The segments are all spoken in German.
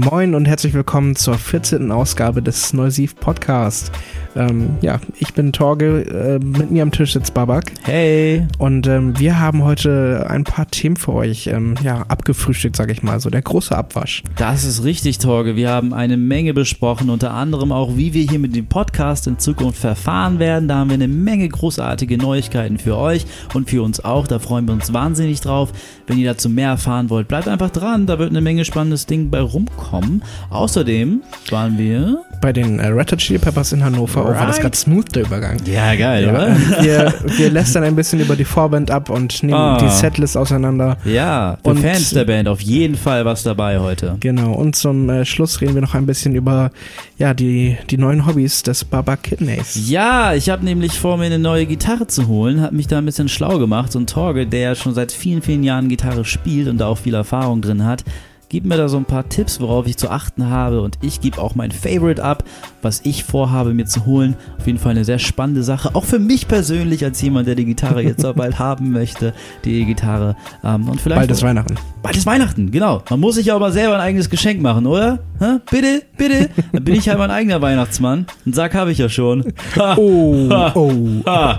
Moin und herzlich willkommen zur 14. Ausgabe des Neusiv Podcast. Ähm, ja, ich bin Torge, äh, mit mir am Tisch sitzt Babak. Hey. Und ähm, wir haben heute ein paar Themen für euch, ähm, ja, abgefrühstückt, sag ich mal, so der große Abwasch. Das ist richtig, Torge. Wir haben eine Menge besprochen, unter anderem auch, wie wir hier mit dem Podcast in Zukunft verfahren werden. Da haben wir eine Menge großartige Neuigkeiten für euch und für uns auch. Da freuen wir uns wahnsinnig drauf. Wenn ihr dazu mehr erfahren wollt, bleibt einfach dran. Da wird eine Menge spannendes Ding bei rumkommen. Außerdem waren wir bei den äh, Red Hot Chili Peppers in Hannover. Right. Oh, war das gerade smooth, der Übergang. Ja, geil, ja, oder? Wir, wir lästern ein bisschen über die Vorband ab und nehmen oh. die Setlist auseinander. Ja, und, Fans der Band auf jeden Fall was dabei heute. Genau, und zum äh, Schluss reden wir noch ein bisschen über ja, die, die neuen Hobbys des Baba Kidneys. Ja, ich habe nämlich vor, mir eine neue Gitarre zu holen, habe mich da ein bisschen schlau gemacht und Torge, der schon seit vielen, vielen Jahren Gitarre spielt und da auch viel Erfahrung drin hat, gib mir da so ein paar Tipps, worauf ich zu achten habe. Und ich gebe auch mein Favorite ab, was ich vorhabe mir zu holen. Auf jeden Fall eine sehr spannende Sache, auch für mich persönlich als jemand, der die Gitarre jetzt auch bald haben möchte, die E-Gitarre. Ähm, und vielleicht bald ist Weihnachten. Bald ist Weihnachten, genau. Man muss sich ja aber selber ein eigenes Geschenk machen, oder? Hä? Bitte, bitte. Dann bin ich halt mein eigener Weihnachtsmann. Einen Sack habe ich ja schon. oh, oh,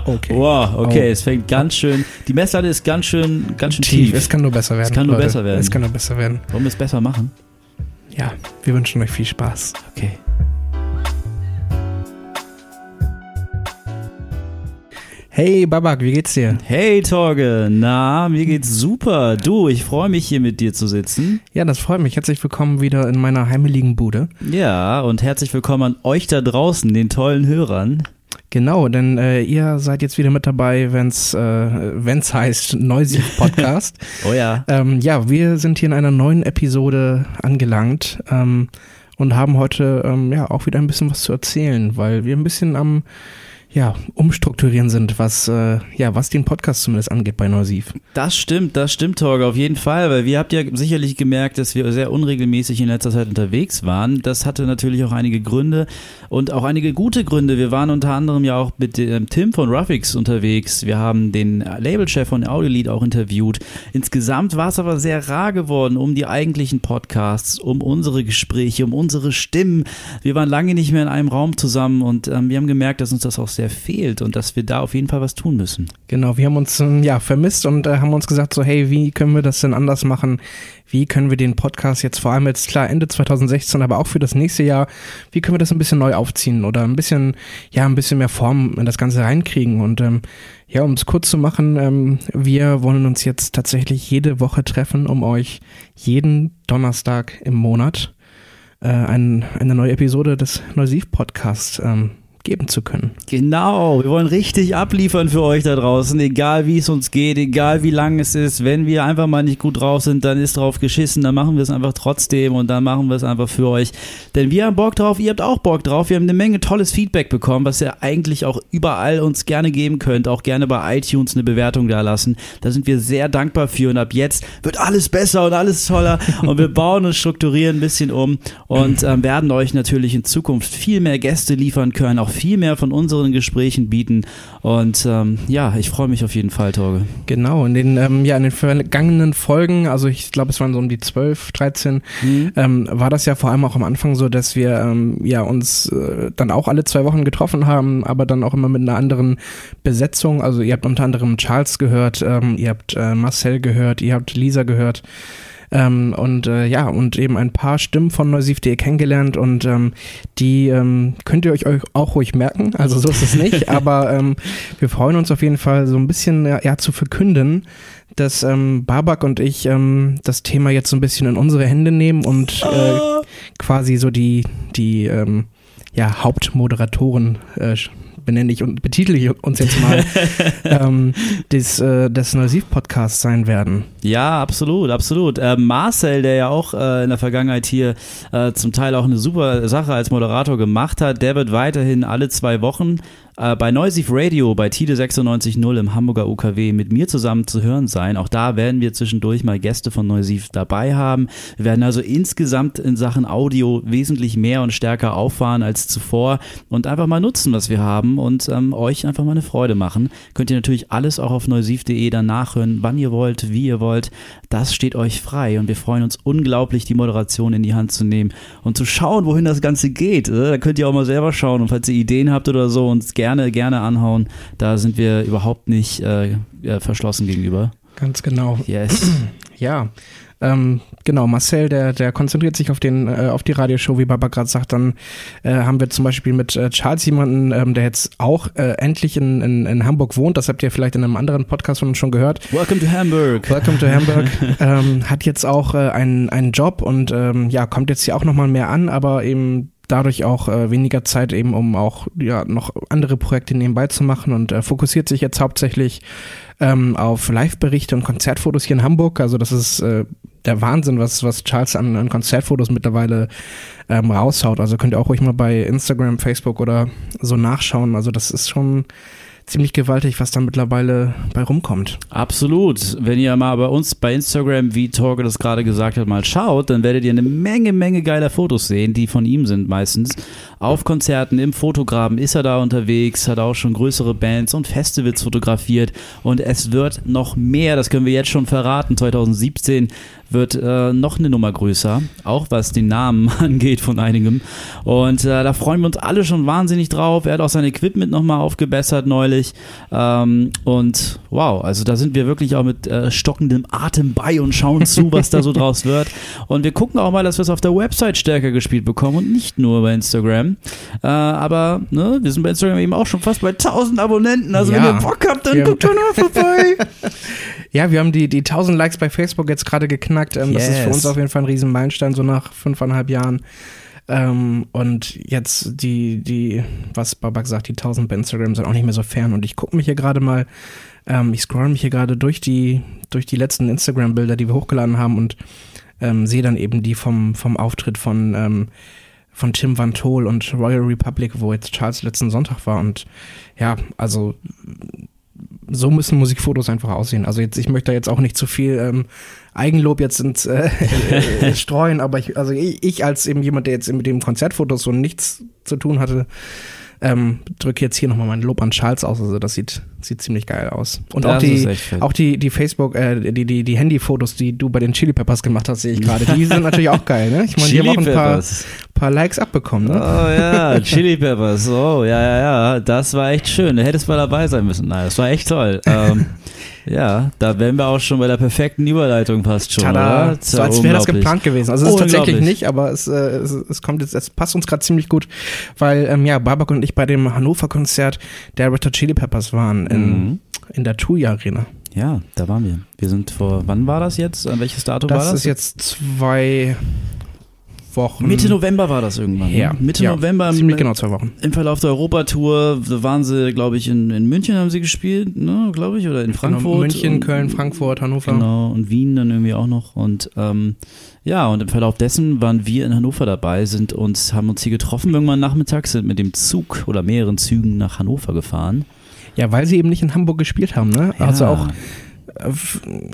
okay. Wow, okay, oh. es fängt ganz schön, die Messlatte ist ganz schön, ganz schön tief. tief. Es kann nur besser werden. Es kann nur Leute. besser werden. Es kann nur besser werden. Wollen wir es besser machen? Ja, wir wünschen euch viel Spaß. Okay. Hey Babak, wie geht's dir? Hey Torge, na, mir geht's super. Du, ich freue mich hier mit dir zu sitzen. Ja, das freut mich. Herzlich willkommen wieder in meiner heimeligen Bude. Ja, und herzlich willkommen an euch da draußen, den tollen Hörern. Genau, denn äh, ihr seid jetzt wieder mit dabei, wenn's äh, wenn's heißt Noisy Podcast. oh ja. Ähm, ja, wir sind hier in einer neuen Episode angelangt ähm, und haben heute ähm, ja auch wieder ein bisschen was zu erzählen, weil wir ein bisschen am ja, umstrukturieren sind, was, äh, ja, was den Podcast zumindest angeht bei Neusiv. Das stimmt, das stimmt, Torge, auf jeden Fall, weil wir habt ja sicherlich gemerkt, dass wir sehr unregelmäßig in letzter Zeit unterwegs waren. Das hatte natürlich auch einige Gründe und auch einige gute Gründe. Wir waren unter anderem ja auch mit dem Tim von Ruffix unterwegs. Wir haben den Labelchef von Audiolied auch interviewt. Insgesamt war es aber sehr rar geworden um die eigentlichen Podcasts, um unsere Gespräche, um unsere Stimmen. Wir waren lange nicht mehr in einem Raum zusammen und ähm, wir haben gemerkt, dass uns das auch sehr sehr fehlt und dass wir da auf jeden Fall was tun müssen. Genau, wir haben uns ähm, ja vermisst und äh, haben uns gesagt so, hey, wie können wir das denn anders machen? Wie können wir den Podcast jetzt vor allem jetzt klar Ende 2016, aber auch für das nächste Jahr, wie können wir das ein bisschen neu aufziehen oder ein bisschen ja ein bisschen mehr Form in das Ganze reinkriegen und ähm, ja, um es kurz zu machen, ähm, wir wollen uns jetzt tatsächlich jede Woche treffen, um euch jeden Donnerstag im Monat äh, ein, eine neue Episode des Neusiv-Podcasts ähm, geben zu können. Genau, wir wollen richtig abliefern für euch da draußen, egal wie es uns geht, egal wie lang es ist. Wenn wir einfach mal nicht gut drauf sind, dann ist drauf geschissen, dann machen wir es einfach trotzdem und dann machen wir es einfach für euch. Denn wir haben Bock drauf, ihr habt auch Bock drauf. Wir haben eine Menge tolles Feedback bekommen, was ihr eigentlich auch überall uns gerne geben könnt. Auch gerne bei iTunes eine Bewertung da lassen. Da sind wir sehr dankbar für und ab jetzt wird alles besser und alles toller und wir bauen und strukturieren ein bisschen um und ähm, werden euch natürlich in Zukunft viel mehr Gäste liefern können, auch viel mehr von unseren Gesprächen bieten. Und ähm, ja, ich freue mich auf jeden Fall, Torge. Genau, in den, ähm, ja, in den vergangenen Folgen, also ich glaube, es waren so um die 12, 13, mhm. ähm, war das ja vor allem auch am Anfang so, dass wir ähm, ja uns äh, dann auch alle zwei Wochen getroffen haben, aber dann auch immer mit einer anderen Besetzung. Also ihr habt unter anderem Charles gehört, ähm, ihr habt äh, Marcel gehört, ihr habt Lisa gehört. Ähm, und äh, ja, und eben ein paar Stimmen von Neusiv.de kennengelernt und ähm, die ähm, könnt ihr euch auch ruhig merken. Also so ist es nicht, aber ähm, wir freuen uns auf jeden Fall so ein bisschen ja, ja zu verkünden, dass ähm, Babak und ich ähm, das Thema jetzt so ein bisschen in unsere Hände nehmen und äh, quasi so die, die ähm, ja, Hauptmoderatoren äh, benenne ich und betitel ich uns jetzt mal, ähm, des, äh, des Neusiv-Podcasts sein werden. Ja, absolut, absolut. Äh, Marcel, der ja auch äh, in der Vergangenheit hier äh, zum Teil auch eine super Sache als Moderator gemacht hat, der wird weiterhin alle zwei Wochen äh, bei Noisy Radio, bei Tide 96.0 im Hamburger UKW mit mir zusammen zu hören sein. Auch da werden wir zwischendurch mal Gäste von Noisy dabei haben. Wir werden also insgesamt in Sachen Audio wesentlich mehr und stärker auffahren als zuvor und einfach mal nutzen, was wir haben und ähm, euch einfach mal eine Freude machen. Könnt ihr natürlich alles auch auf neusiv.de dann nachhören, wann ihr wollt, wie ihr wollt. Das steht euch frei und wir freuen uns unglaublich, die Moderation in die Hand zu nehmen und zu schauen, wohin das Ganze geht. Äh, da könnt ihr auch mal selber schauen und falls ihr Ideen habt oder so, uns gerne, gerne anhauen. Da sind wir überhaupt nicht äh, verschlossen gegenüber. Ganz genau. Yes. Ja, ähm, genau, Marcel, der, der konzentriert sich auf, den, äh, auf die Radioshow, wie Baba gerade sagt. Dann äh, haben wir zum Beispiel mit äh, Charles jemanden, ähm, der jetzt auch äh, endlich in, in, in Hamburg wohnt. Das habt ihr vielleicht in einem anderen Podcast von uns schon gehört. Welcome to Hamburg. Welcome to Hamburg. ähm, hat jetzt auch äh, einen, einen Job und ähm, ja, kommt jetzt hier auch nochmal mehr an, aber eben dadurch auch äh, weniger Zeit eben, um auch ja noch andere Projekte nebenbei zu machen und äh, fokussiert sich jetzt hauptsächlich ähm, auf Live-Berichte und Konzertfotos hier in Hamburg. Also das ist äh, der Wahnsinn, was, was Charles an, an Konzertfotos mittlerweile ähm, raushaut. Also könnt ihr auch ruhig mal bei Instagram, Facebook oder so nachschauen. Also das ist schon ziemlich gewaltig, was da mittlerweile bei rumkommt. Absolut. Wenn ihr mal bei uns bei Instagram, wie Torge das gerade gesagt hat, mal schaut, dann werdet ihr eine Menge, Menge geiler Fotos sehen, die von ihm sind meistens. Auf Konzerten, im Fotograben ist er da unterwegs, hat auch schon größere Bands und Festivals fotografiert und es wird noch mehr, das können wir jetzt schon verraten. 2017 wird äh, noch eine Nummer größer, auch was den Namen angeht von einigem. Und äh, da freuen wir uns alle schon wahnsinnig drauf. Er hat auch sein Equipment nochmal aufgebessert neulich. Ähm, und wow, also da sind wir wirklich auch mit äh, stockendem Atem bei und schauen zu, was da so draus wird. Und wir gucken auch mal, dass wir es auf der Website stärker gespielt bekommen und nicht nur bei Instagram. Äh, aber ne, wir sind bei Instagram eben auch schon fast bei 1000 Abonnenten. Also ja, wenn ihr Bock habt, dann guckt doch mal vorbei. Ja, wir haben die, die 1000 Likes bei Facebook jetzt gerade geknackt. Ähm, yes. Das ist für uns auf jeden Fall ein Riesenmeilenstein, so nach fünfeinhalb Jahren. Ähm, und jetzt die, die, was Babak sagt, die 1000 bei Instagram sind auch nicht mehr so fern. Und ich gucke mich hier gerade mal, ähm, ich scroll mich hier gerade durch die, durch die letzten Instagram-Bilder, die wir hochgeladen haben und ähm, sehe dann eben die vom, vom Auftritt von, ähm, von Tim Van Tol und Royal Republic, wo jetzt Charles letzten Sonntag war. Und ja, also so müssen Musikfotos einfach aussehen. Also jetzt, ich möchte da jetzt auch nicht zu viel ähm, Eigenlob jetzt ins äh, äh, streuen, aber ich, also ich, ich als eben jemand, der jetzt mit dem Konzertfotos so nichts zu tun hatte, ähm, drücke jetzt hier nochmal mein Lob an Charles aus. Also das sieht, sieht ziemlich geil aus. Und das auch die, auch die, die Facebook, äh, die, die, die Handyfotos, die du bei den Chili Peppers gemacht hast, sehe ich gerade. Die sind natürlich auch geil, ne? Ich meine, die haben auch ein paar, paar Likes abbekommen, ne? Oh ja, Chili Peppers. Oh, ja, ja, ja. Das war echt schön. Da hättest mal dabei sein müssen. Nein, das war echt toll. Ähm, ja, da wären wir auch schon bei der perfekten Überleitung fast schon. Tada. So als wäre das geplant gewesen. Also es ist tatsächlich nicht, aber es, äh, es, es, kommt jetzt, es passt uns gerade ziemlich gut, weil ähm, ja, Babak und ich bei dem Hannover-Konzert der Red Hot Chili Peppers waren in, mhm. in der Tuya Arena. Ja, da waren wir. Wir sind vor, wann war das jetzt? An welches Datum das war das? Das ist jetzt zwei, Wochen. Mitte November war das irgendwann. Ne? Ja. Mitte ja, November. Ziemlich genau zwei Wochen. Im Verlauf der Europatour waren sie, glaube ich, in, in München haben sie gespielt, ne, glaube ich, oder in genau, Frankfurt. Genau, München, und, Köln, Frankfurt, Hannover. Genau, und Wien dann irgendwie auch noch. Und ähm, ja, und im Verlauf dessen waren wir in Hannover dabei, sind uns, haben uns hier getroffen irgendwann nachmittags, sind mit dem Zug oder mehreren Zügen nach Hannover gefahren. Ja, weil sie eben nicht in Hamburg gespielt haben, ne? Ja. Also auch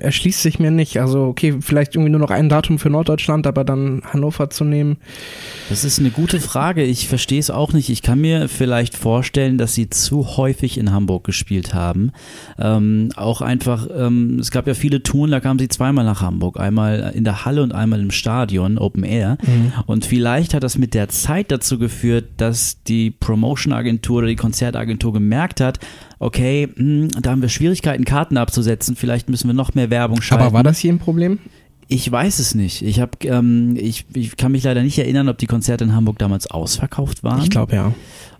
erschließt sich mir nicht. Also, okay, vielleicht irgendwie nur noch ein Datum für Norddeutschland, aber dann Hannover zu nehmen. Das ist eine gute Frage. Ich verstehe es auch nicht. Ich kann mir vielleicht vorstellen, dass sie zu häufig in Hamburg gespielt haben. Ähm, auch einfach, ähm, es gab ja viele Touren, da kamen sie zweimal nach Hamburg. Einmal in der Halle und einmal im Stadion, Open Air. Mhm. Und vielleicht hat das mit der Zeit dazu geführt, dass die Promotion-Agentur oder die Konzertagentur gemerkt hat, okay, mh, hm, da haben wir Schwierigkeiten, Karten abzusetzen, vielleicht müssen wir noch mehr Werbung schalten. Aber war das hier ein Problem? Ich weiß es nicht. Ich, hab, ähm, ich, ich kann mich leider nicht erinnern, ob die Konzerte in Hamburg damals ausverkauft waren. Ich glaube ja.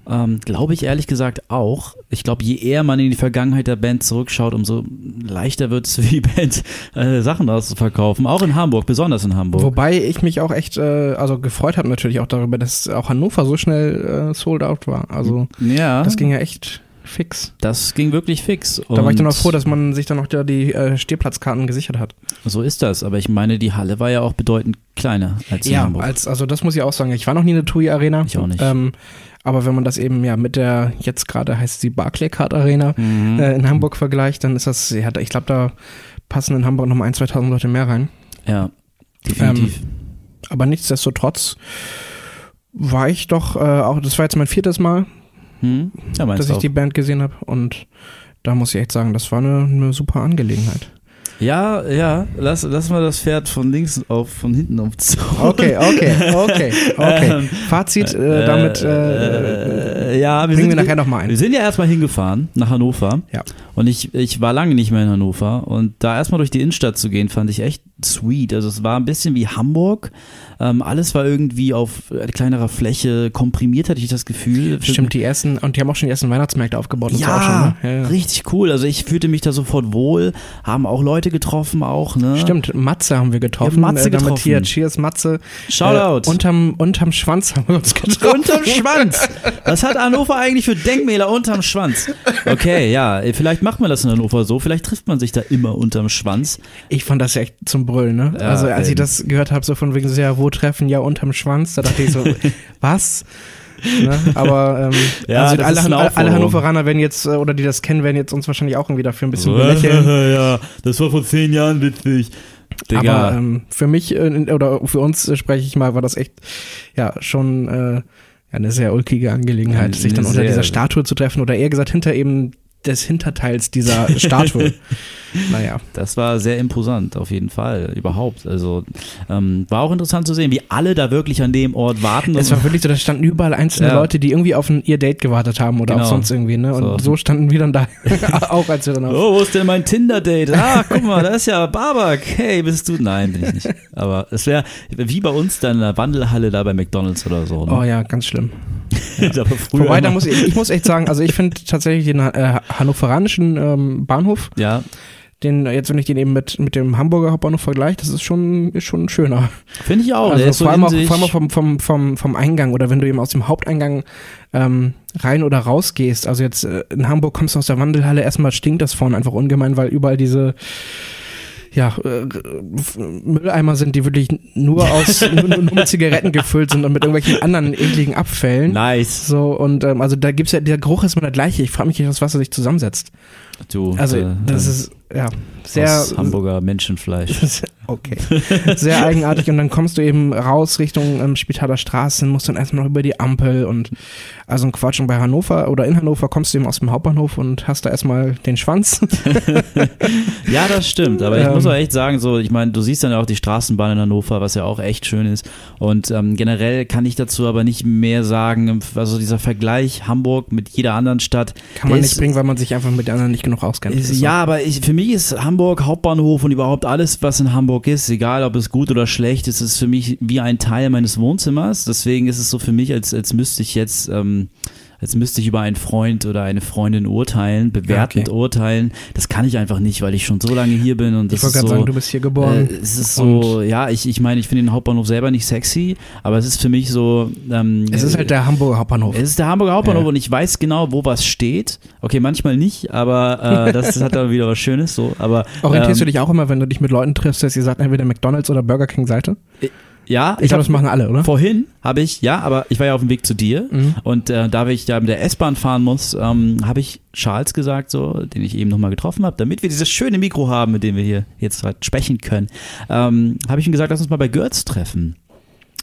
Ähm, glaube ich ehrlich gesagt auch. Ich glaube, je eher man in die Vergangenheit der Band zurückschaut, umso leichter wird es für die Band, äh, Sachen auszuverkaufen. Auch in Hamburg, besonders in Hamburg. Wobei ich mich auch echt, äh, also gefreut habe natürlich auch darüber, dass auch Hannover so schnell äh, sold out war. Also ja. das ging ja echt fix. Das ging wirklich fix. Da war ich dann auch froh, dass man sich dann noch die äh, Stehplatzkarten gesichert hat. So ist das. Aber ich meine, die Halle war ja auch bedeutend kleiner als in Ja, Hamburg. als, also das muss ich auch sagen. Ich war noch nie in der TUI Arena. Ich auch nicht. Ähm, aber wenn man das eben ja mit der, jetzt gerade heißt sie Barclaycard Arena Mhm. äh, in Hamburg vergleicht, dann ist das, ja, da- ich glaube, da passen in Hamburg noch mal 1.000, 2.000 Leute mehr rein. ja, definitiv. Aber nichtsdestotrotz war ich doch, äh, auch, das war jetzt mein viertes Mal, hm? Ja, dass ich auch. die Band gesehen habe und da muss ich echt sagen, das war eine, eine super Angelegenheit. Ja, ja, lass, lass mal das Pferd von links auf, von hinten aufzogen. Okay, okay, okay, okay. Ähm, Fazit, äh, damit äh, äh, ja, wir bringen sind, wir nachher nochmal Wir ein. sind ja erstmal hingefahren nach Hannover. Ja. Und ich, ich war lange nicht mehr in Hannover. Und da erstmal durch die Innenstadt zu gehen, fand ich echt sweet. Also es war ein bisschen wie Hamburg. Ähm, alles war irgendwie auf äh, kleinerer Fläche komprimiert, hatte ich das Gefühl. Stimmt, die ersten, und die haben auch schon die ersten Weihnachtsmärkte aufgebaut auch Ja, schon, ne? ja, richtig cool. Also ich fühlte mich da sofort wohl. Haben auch Leute getroffen auch, ne? Stimmt, Matze haben wir getroffen. Ja, Matze äh, getroffen. Hier, Cheers, Matze. Shoutout. Äh, unterm, unterm Schwanz haben wir uns getroffen. Unterm Schwanz. Was hat Hannover eigentlich für Denkmäler unterm Schwanz? Okay, ja, vielleicht macht man das in Hannover so. Vielleicht trifft man sich da immer unterm Schwanz. Ich fand das ja echt zum Brüllen, ne? Ja, also als ich ähm. das gehört habe, so von wegen so, ja, wo treffen, ja, unterm Schwanz, da dachte ich so, was? Ne? Aber ähm, Ja, also alle, eine alle. Hannoveraner werden jetzt, äh, oder die das kennen, werden jetzt uns wahrscheinlich auch irgendwie dafür ein bisschen belächeln. ja, das war vor zehn Jahren witzig. Digga. Aber ähm, für mich äh, oder für uns äh, spreche ich mal, war das echt ja schon äh, eine sehr ulkige Angelegenheit, sich dann unter dieser Statue zu treffen oder eher gesagt hinter eben des Hinterteils dieser Statue. naja. Das war sehr imposant, auf jeden Fall, überhaupt. Also ähm, war auch interessant zu sehen, wie alle da wirklich an dem Ort warten. Es war wirklich so, da standen überall einzelne Ja. Leute, die irgendwie auf ein, ihr Date gewartet haben oder Genau. auch sonst irgendwie, ne? Und So. so, standen wir dann da, auch als wir dann auf. Oh, wo ist denn mein Tinder-Date? Ah, guck mal, da ist ja Babak. Hey, bist du? Nein, bin ich nicht. Aber es wäre wie bei uns dann in der Wandelhalle da bei McDonalds oder so. Oh Ne? ja, ganz schlimm. Früher Wobei, da muss ich, ich muss echt sagen, also ich finde tatsächlich den äh, hannoveranischen ähm, Bahnhof, ja, den, jetzt wenn ich den eben mit, mit dem Hamburger Hauptbahnhof vergleiche, das ist schon, ist schon schöner. finde ich auch. Also vor, allem auch, vor allem auch vom, vom, vom, vom Eingang oder wenn du eben aus dem Haupteingang ähm, rein oder raus gehst. Also jetzt äh, in Hamburg kommst du aus der Wandelhalle, erstmal stinkt das vorne einfach ungemein, weil überall diese ja, äh, Mülleimer sind, die wirklich nur aus nur, nur mit Zigaretten gefüllt sind und mit irgendwelchen anderen ekligen Abfällen. Nice. So, und ähm, also da gibt's ja, der Geruch ist immer der gleiche. Ich frage mich, aus was er sich zusammensetzt. Du, Also, äh, das äh, ist ja sehr aus Hamburger Menschenfleisch. Okay. Sehr eigenartig. Und dann kommst du eben raus Richtung ähm, Spitaler Straße, musst dann erstmal noch über die Ampel und also ein Quatsch. Und bei Hannover oder in Hannover kommst du eben aus dem Hauptbahnhof und hast da erstmal den Schwanz. Ja, das stimmt. Aber ich Ähm. muss auch echt sagen, so, ich meine, du siehst dann ja auch die Straßenbahn in Hannover, was ja auch echt schön ist. Und ähm, generell kann ich dazu aber nicht mehr sagen. Also dieser Vergleich Hamburg mit jeder anderen Stadt. Kann man der nicht ist- bringen, weil man sich einfach mit den anderen nicht genug auskennt. Ist, ist ja, aber ich, für mich ist Hamburg Hauptbahnhof und überhaupt alles, was in Hamburg ist, egal ob es gut oder schlecht ist, ist für mich wie ein Teil meines Wohnzimmers. Deswegen ist es so für mich, als, als müsste ich jetzt, ähm, als müsste ich über einen Freund oder eine Freundin urteilen, bewertend Ja, okay. urteilen. Das kann ich einfach nicht, weil ich schon so lange hier bin und das Ich wollte gerade so. sagen, du bist hier geboren. Äh, es ist so, ja, ich, ich meine, ich finde den Hauptbahnhof selber nicht sexy, aber es ist für mich so. Ähm, es ist halt der Hamburger Hauptbahnhof. es ist der Hamburger Hauptbahnhof Ja. und ich weiß genau, wo was steht. Okay, manchmal nicht, aber äh, das hat dann wieder was Schönes so. Aber Orientierst ähm, du dich auch immer, wenn du dich mit Leuten triffst, dass ihr sagt, entweder McDonalds oder Burger King Seite? Ja, Ich glaube, hab- das machen alle, oder? Vorhin habe ich, ja, aber ich war ja auf dem Weg zu dir Mhm. und äh, da ich ja mit der S-Bahn fahren muss, ähm, habe ich Charles gesagt, so, den ich eben nochmal getroffen habe, damit wir dieses schöne Mikro haben, mit dem wir hier jetzt halt sprechen können, ähm, habe ich ihm gesagt, lass uns mal bei Götz treffen.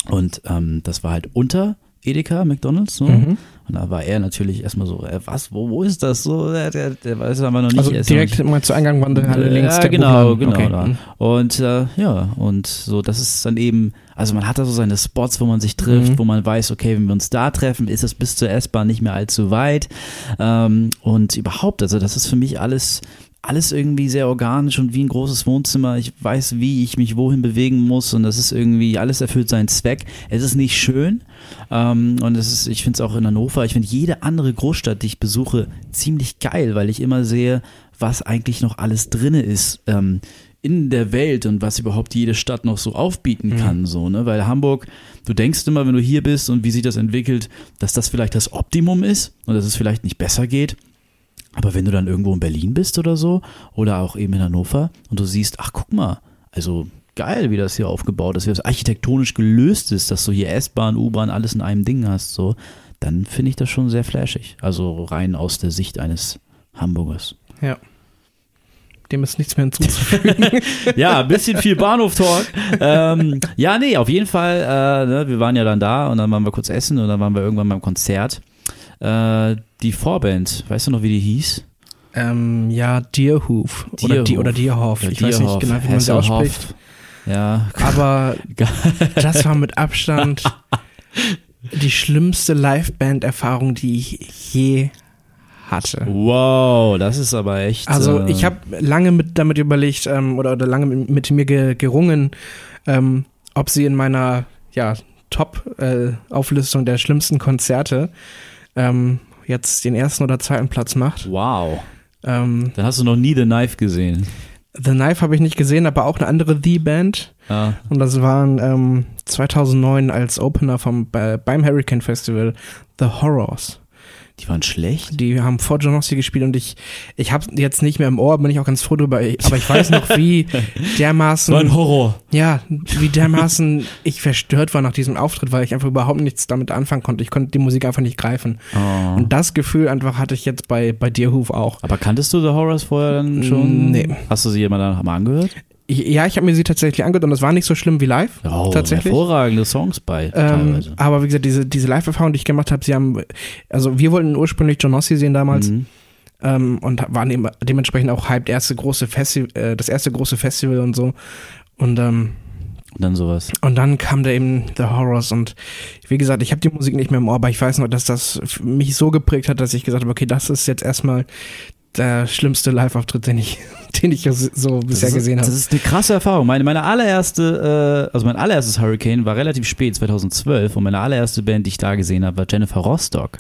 Und ähm, das war halt unter Edeka, McDonalds, so. Mhm. Und da war er natürlich erstmal so, äh, was, wo, wo ist das so? Der, der, der weiß aber noch nicht. Also direkt mal zu Eingang Wandelhalle links. ja, genau, Buchladen. genau. Okay. Und äh, ja, und so, das ist dann eben, also man hat da so seine Spots, wo man sich trifft, Mhm. wo man weiß, okay, wenn wir uns da treffen, ist es bis zur S-Bahn nicht mehr allzu weit. Ähm, und überhaupt, also das ist für mich alles alles irgendwie sehr organisch und wie ein großes Wohnzimmer. Ich weiß, wie ich mich wohin bewegen muss und das ist irgendwie, alles erfüllt seinen Zweck. Es ist nicht schön ähm, und es ist, ich finde es auch in Hannover, ich finde jede andere Großstadt, die ich besuche, ziemlich geil, weil ich immer sehe, was eigentlich noch alles drinne ist. Ähm, in der Welt und was überhaupt jede Stadt noch so aufbieten kann, so, ne? Weil Hamburg, du denkst immer, wenn du hier bist und wie sich das entwickelt, dass das vielleicht das Optimum ist und dass es vielleicht nicht besser geht. Aber wenn du dann irgendwo in Berlin bist oder so, oder auch eben in Hannover und du siehst, ach guck mal, also geil, wie das hier aufgebaut ist, wie das architektonisch gelöst ist, dass du hier S-Bahn, U-Bahn, alles in einem Ding hast, so, dann finde ich das schon sehr flashig. Also rein aus der Sicht eines Hamburgers. Ja. Dem ist nichts mehr hinzuzufügen. ja, ein bisschen viel Bahnhof-Talk. ähm, ja, nee, auf jeden Fall. Äh, ne, wir waren ja dann da und dann waren wir kurz essen und dann waren wir irgendwann beim Konzert. Äh, die Vorband, weißt du noch, wie die hieß? ähm, ja, Deerhoof. Oder, Deerhoof. die, oder Deerhoff. Ja, ich weiß nicht Deerhoff, genau, wie man sie ausspricht. Ja, Aber das war mit Abstand die schlimmste Liveband-Erfahrung, die ich je hatte. wow, das ist aber echt. Also äh, ich habe lange mit damit überlegt ähm, oder, oder lange mit, mit mir ge, gerungen, ähm, ob sie in meiner ja, Top-Auflistung der schlimmsten Konzerte ähm, jetzt den ersten oder zweiten Platz macht. Wow. Ähm, Dann hast du noch nie The Knife gesehen. The Knife habe ich nicht gesehen, aber auch eine andere The-Band. Ja. Und das waren ähm, 2009 als Opener vom, bei, beim Hurricane Festival The Horrors. Die waren schlecht. Die haben vor Genossi gespielt und ich, ich habe jetzt nicht mehr im Ohr, bin ich auch ganz froh drüber, aber ich weiß noch, wie dermaßen, Horror. ja, wie dermaßen ich verstört war nach diesem Auftritt, weil ich einfach überhaupt nichts damit anfangen konnte. Ich konnte die Musik einfach nicht greifen. Oh. Und das Gefühl einfach hatte ich jetzt bei, bei Deerhoof auch. Aber kanntest du The Horrors vorher dann schon? Nee. Hast du sie jemand dann mal angehört? Ja, ich habe mir sie tatsächlich angehört und das war nicht so schlimm wie live. Oh, tatsächlich. hervorragende Songs bei Ähm, aber wie gesagt, diese, diese Live-Erfahrung, die ich gemacht habe, sie haben, also wir wollten ursprünglich Johnossi sehen damals Mhm. ähm, und waren eben dementsprechend auch hyped, erste große Festival, äh, das erste große Festival und so. Und, ähm, Und dann sowas. und dann kam da eben The Horrors und wie gesagt, ich habe die Musik nicht mehr im Ohr, aber ich weiß noch, dass das mich so geprägt hat, dass ich gesagt habe, okay, das ist jetzt erstmal der schlimmste Live-Auftritt, den ich, den ich so bisher das gesehen ist, habe. Das ist eine krasse Erfahrung. Meine, meine allererste, äh, also mein allererstes Hurricane war relativ spät, 2012, und meine allererste Band, die ich da gesehen habe, war Jennifer Rostock.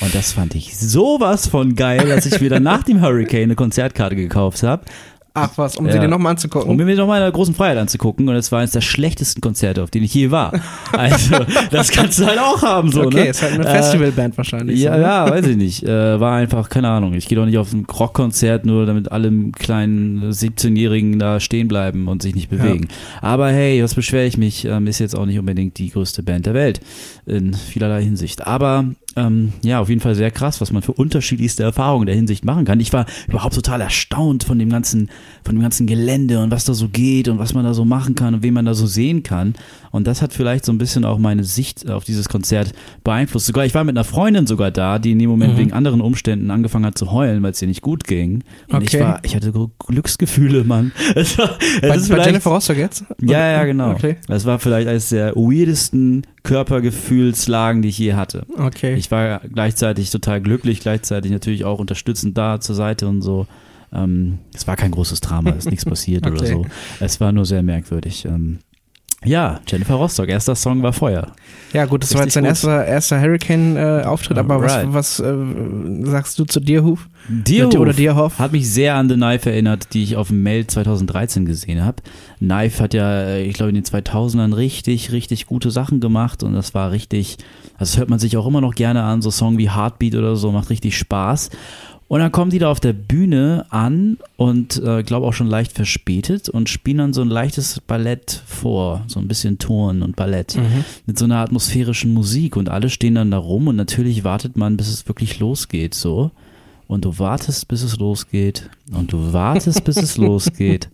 Und das fand ich sowas von geil, dass ich mir dann nach dem Hurricane eine Konzertkarte gekauft habe, Ach was, um Ja. sie dir nochmal anzugucken. um mir nochmal in der großen Freiheit anzugucken. Und es war eines der schlechtesten Konzerte, auf denen ich je war. Also, das kannst du halt auch haben, so, okay, ne? ist halt eine Äh, Festivalband wahrscheinlich. Ja, so, ne? ja, weiß ich nicht. Äh, war einfach, keine Ahnung. Ich gehe doch nicht auf ein Rockkonzert, nur damit alle kleinen 17-Jährigen da stehen bleiben und sich nicht bewegen. Aber hey, was beschwere ich mich? Ähm, ist jetzt auch nicht unbedingt die größte Band der Welt. In vielerlei Hinsicht. Aber ähm, ja, auf jeden Fall sehr krass, was man für unterschiedlichste Erfahrungen in der Hinsicht machen kann. Ich war überhaupt total erstaunt von dem ganzen, von dem ganzen Gelände und was da so geht und was man da so machen kann und wen man da so sehen kann. Und das hat vielleicht so ein bisschen auch meine Sicht auf dieses Konzert beeinflusst. Sogar ich war mit einer Freundin sogar da, die in dem Moment Mhm. wegen anderen Umständen angefangen hat zu heulen, weil es ihr nicht gut ging. Und ich Okay. war, ich hatte so Glücksgefühle, Mann. Es war, es Bei, ist bei vielleicht- Jennifer Rostock jetzt? ja, ja, genau. Okay. Das war vielleicht eines der weirdesten Körpergefühlslagen, die ich je hatte. Okay. Ich war gleichzeitig total glücklich, gleichzeitig natürlich auch unterstützend da zur Seite und so. Ähm, es war kein großes Drama, es ist nichts passiert oder Okay. so. Es war nur sehr merkwürdig. Ähm, ja, Jennifer Rostock, erster Song war Feuer. Ja, gut, das war jetzt Richtig dein erster, erster Hurricane-Auftritt, aber was, Alright. was äh, sagst du zu Deerhoof? Deerhoof Oder Deerhoff? hat mich sehr an The Knife erinnert, die ich auf dem Meld 2013 gesehen habe. Knife hat ja, äh, ich glaube, in den 2000ern richtig, richtig gute Sachen gemacht und das war richtig, also das hört man sich auch immer noch gerne an, so Song wie Heartbeat oder so, macht richtig Spaß. Und dann kommen die da auf der Bühne an und äh, glaube auch schon leicht verspätet und spielen dann so ein leichtes Ballett vor, so ein bisschen Turn und Ballett Mhm. mit so einer atmosphärischen Musik und alle stehen dann da rum und natürlich wartet man, bis es wirklich losgeht, so. Und du wartest, bis es losgeht und du wartest, bis es losgeht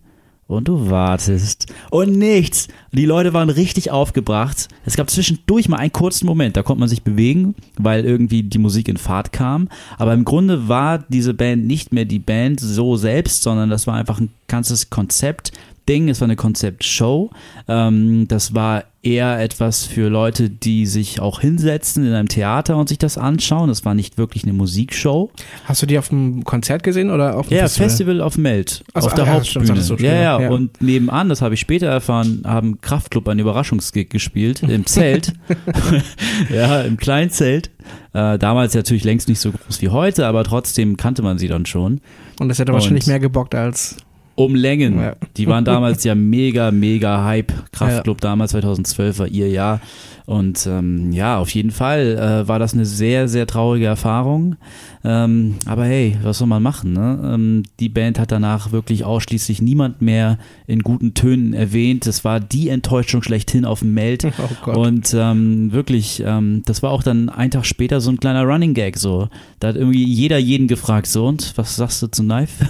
und du wartest und nichts. Die Leute waren richtig aufgebracht. Es gab zwischendurch mal einen kurzen Moment, da konnte man sich bewegen, weil irgendwie die Musik in Fahrt kam. Aber im Grunde war diese Band nicht mehr die Band so selbst, sondern das war einfach ein ganzes Konzept. Ding, es war eine Konzeptshow. Ähm, das war eher etwas für Leute, die sich auch hinsetzen in einem Theater und sich das anschauen. Das war nicht wirklich eine Musikshow. Hast du die auf dem Konzert gesehen oder auf dem Ja, Festival? Festival auf Meld, so, auf der ah, ja, Hauptbühne. du schon, ja, ja, ja. und nebenan, das habe ich später erfahren, haben Kraftklub einen Überraschungsgig gespielt im Zelt. ja, im kleinen Zelt. Äh, damals natürlich längst nicht so groß wie heute, aber trotzdem kannte man sie dann schon. Und das hätte Und- wahrscheinlich mehr gebockt als um Längen. Ja. Die waren damals ja mega, mega Hype. Kraftclub damals 2012 war ihr Jahr. Und ähm, ja, auf jeden Fall äh, war das eine sehr, sehr traurige Erfahrung. Ähm, aber hey, was soll man machen? Ne? Ähm, die Band hat danach wirklich ausschließlich niemand mehr in guten Tönen erwähnt. Es war die Enttäuschung schlechthin auf dem Meld. Oh. Und ähm, wirklich, ähm, das war auch dann einen Tag später so ein kleiner Running Gag. So, da hat irgendwie jeder jeden gefragt. So und was sagst du zu Knife?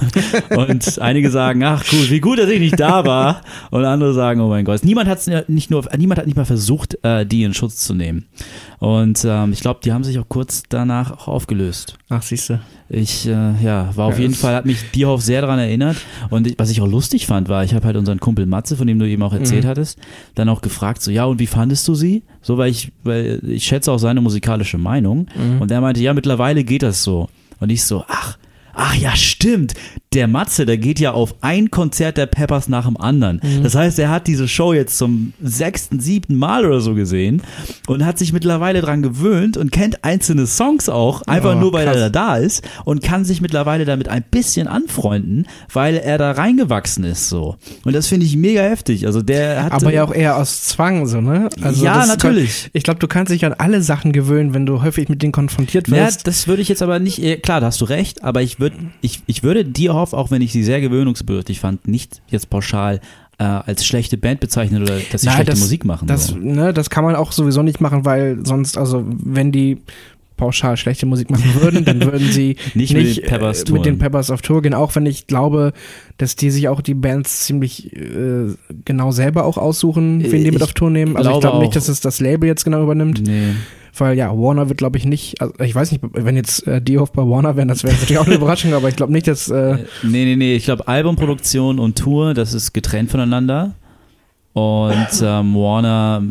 und einige sagen, ach cool, wie gut, dass ich nicht da war. Und andere sagen, oh mein Gott, niemand hat nicht nur, niemand hat nicht mal versucht, äh, die in Schutz zu nehmen. Und ähm, ich glaube, die haben sich auch kurz danach auch aufgelöst. Ach, siehst du. Ich, äh, ja, war auf Ja, jeden Fall, hat mich Dierhoff sehr daran erinnert. Und ich, was ich auch lustig fand, war, ich habe halt unseren Kumpel Matze, von dem du eben auch erzählt Mhm. hattest, dann auch gefragt, so, ja, und wie fandest du sie? So, weil ich, weil ich schätze auch seine musikalische Meinung. Mhm. Und er meinte, ja, mittlerweile geht das so. Und ich so, ach, ach ja, stimmt. Der Matze, der geht ja auf ein Konzert der Peppers nach dem anderen. Mhm. Das heißt, er hat diese Show jetzt zum sechsten, siebten Mal oder so gesehen und hat sich mittlerweile dran gewöhnt und kennt einzelne Songs auch, einfach Oh, nur, weil krass. er da ist und kann sich mittlerweile damit ein bisschen anfreunden, weil er da reingewachsen ist so. Und das finde ich mega heftig. Also der hat Aber ja auch eher aus Zwang, so, ne? Ja, das natürlich. Kann, ich glaube, du kannst dich an alle Sachen gewöhnen, wenn du häufig mit denen konfrontiert Ja, wirst. das würde ich jetzt aber nicht, eh, klar, da hast du recht, aber ich würde, ich, ich würde Dierhoff, auch wenn ich sie sehr gewöhnungsbedürftig fand, nicht jetzt pauschal äh, als schlechte Band bezeichnen oder dass sie Nein, schlechte das- Musik machen. Das, so. ne, das kann man auch sowieso nicht machen, weil sonst, also wenn die pauschal schlechte Musik machen würden, dann würden sie Nicht mit den äh, Peppers mit den. Peppers auf Tour gehen, auch wenn ich glaube, dass die sich auch die Bands ziemlich äh, genau selber auch aussuchen, wen die Ich mit auf Tour nehmen. Also ich glaube nicht, dass es das Label jetzt genau übernimmt, Nee. weil ja, Warner wird glaube ich nicht, also ich weiß nicht, wenn jetzt äh, Dioff bei Warner wären, das wäre natürlich auch eine Überraschung, aber ich glaube nicht, dass äh, Nee, nee, nee. Ich glaube, Albumproduktion und Tour, das ist getrennt voneinander. Und ähm, Warner,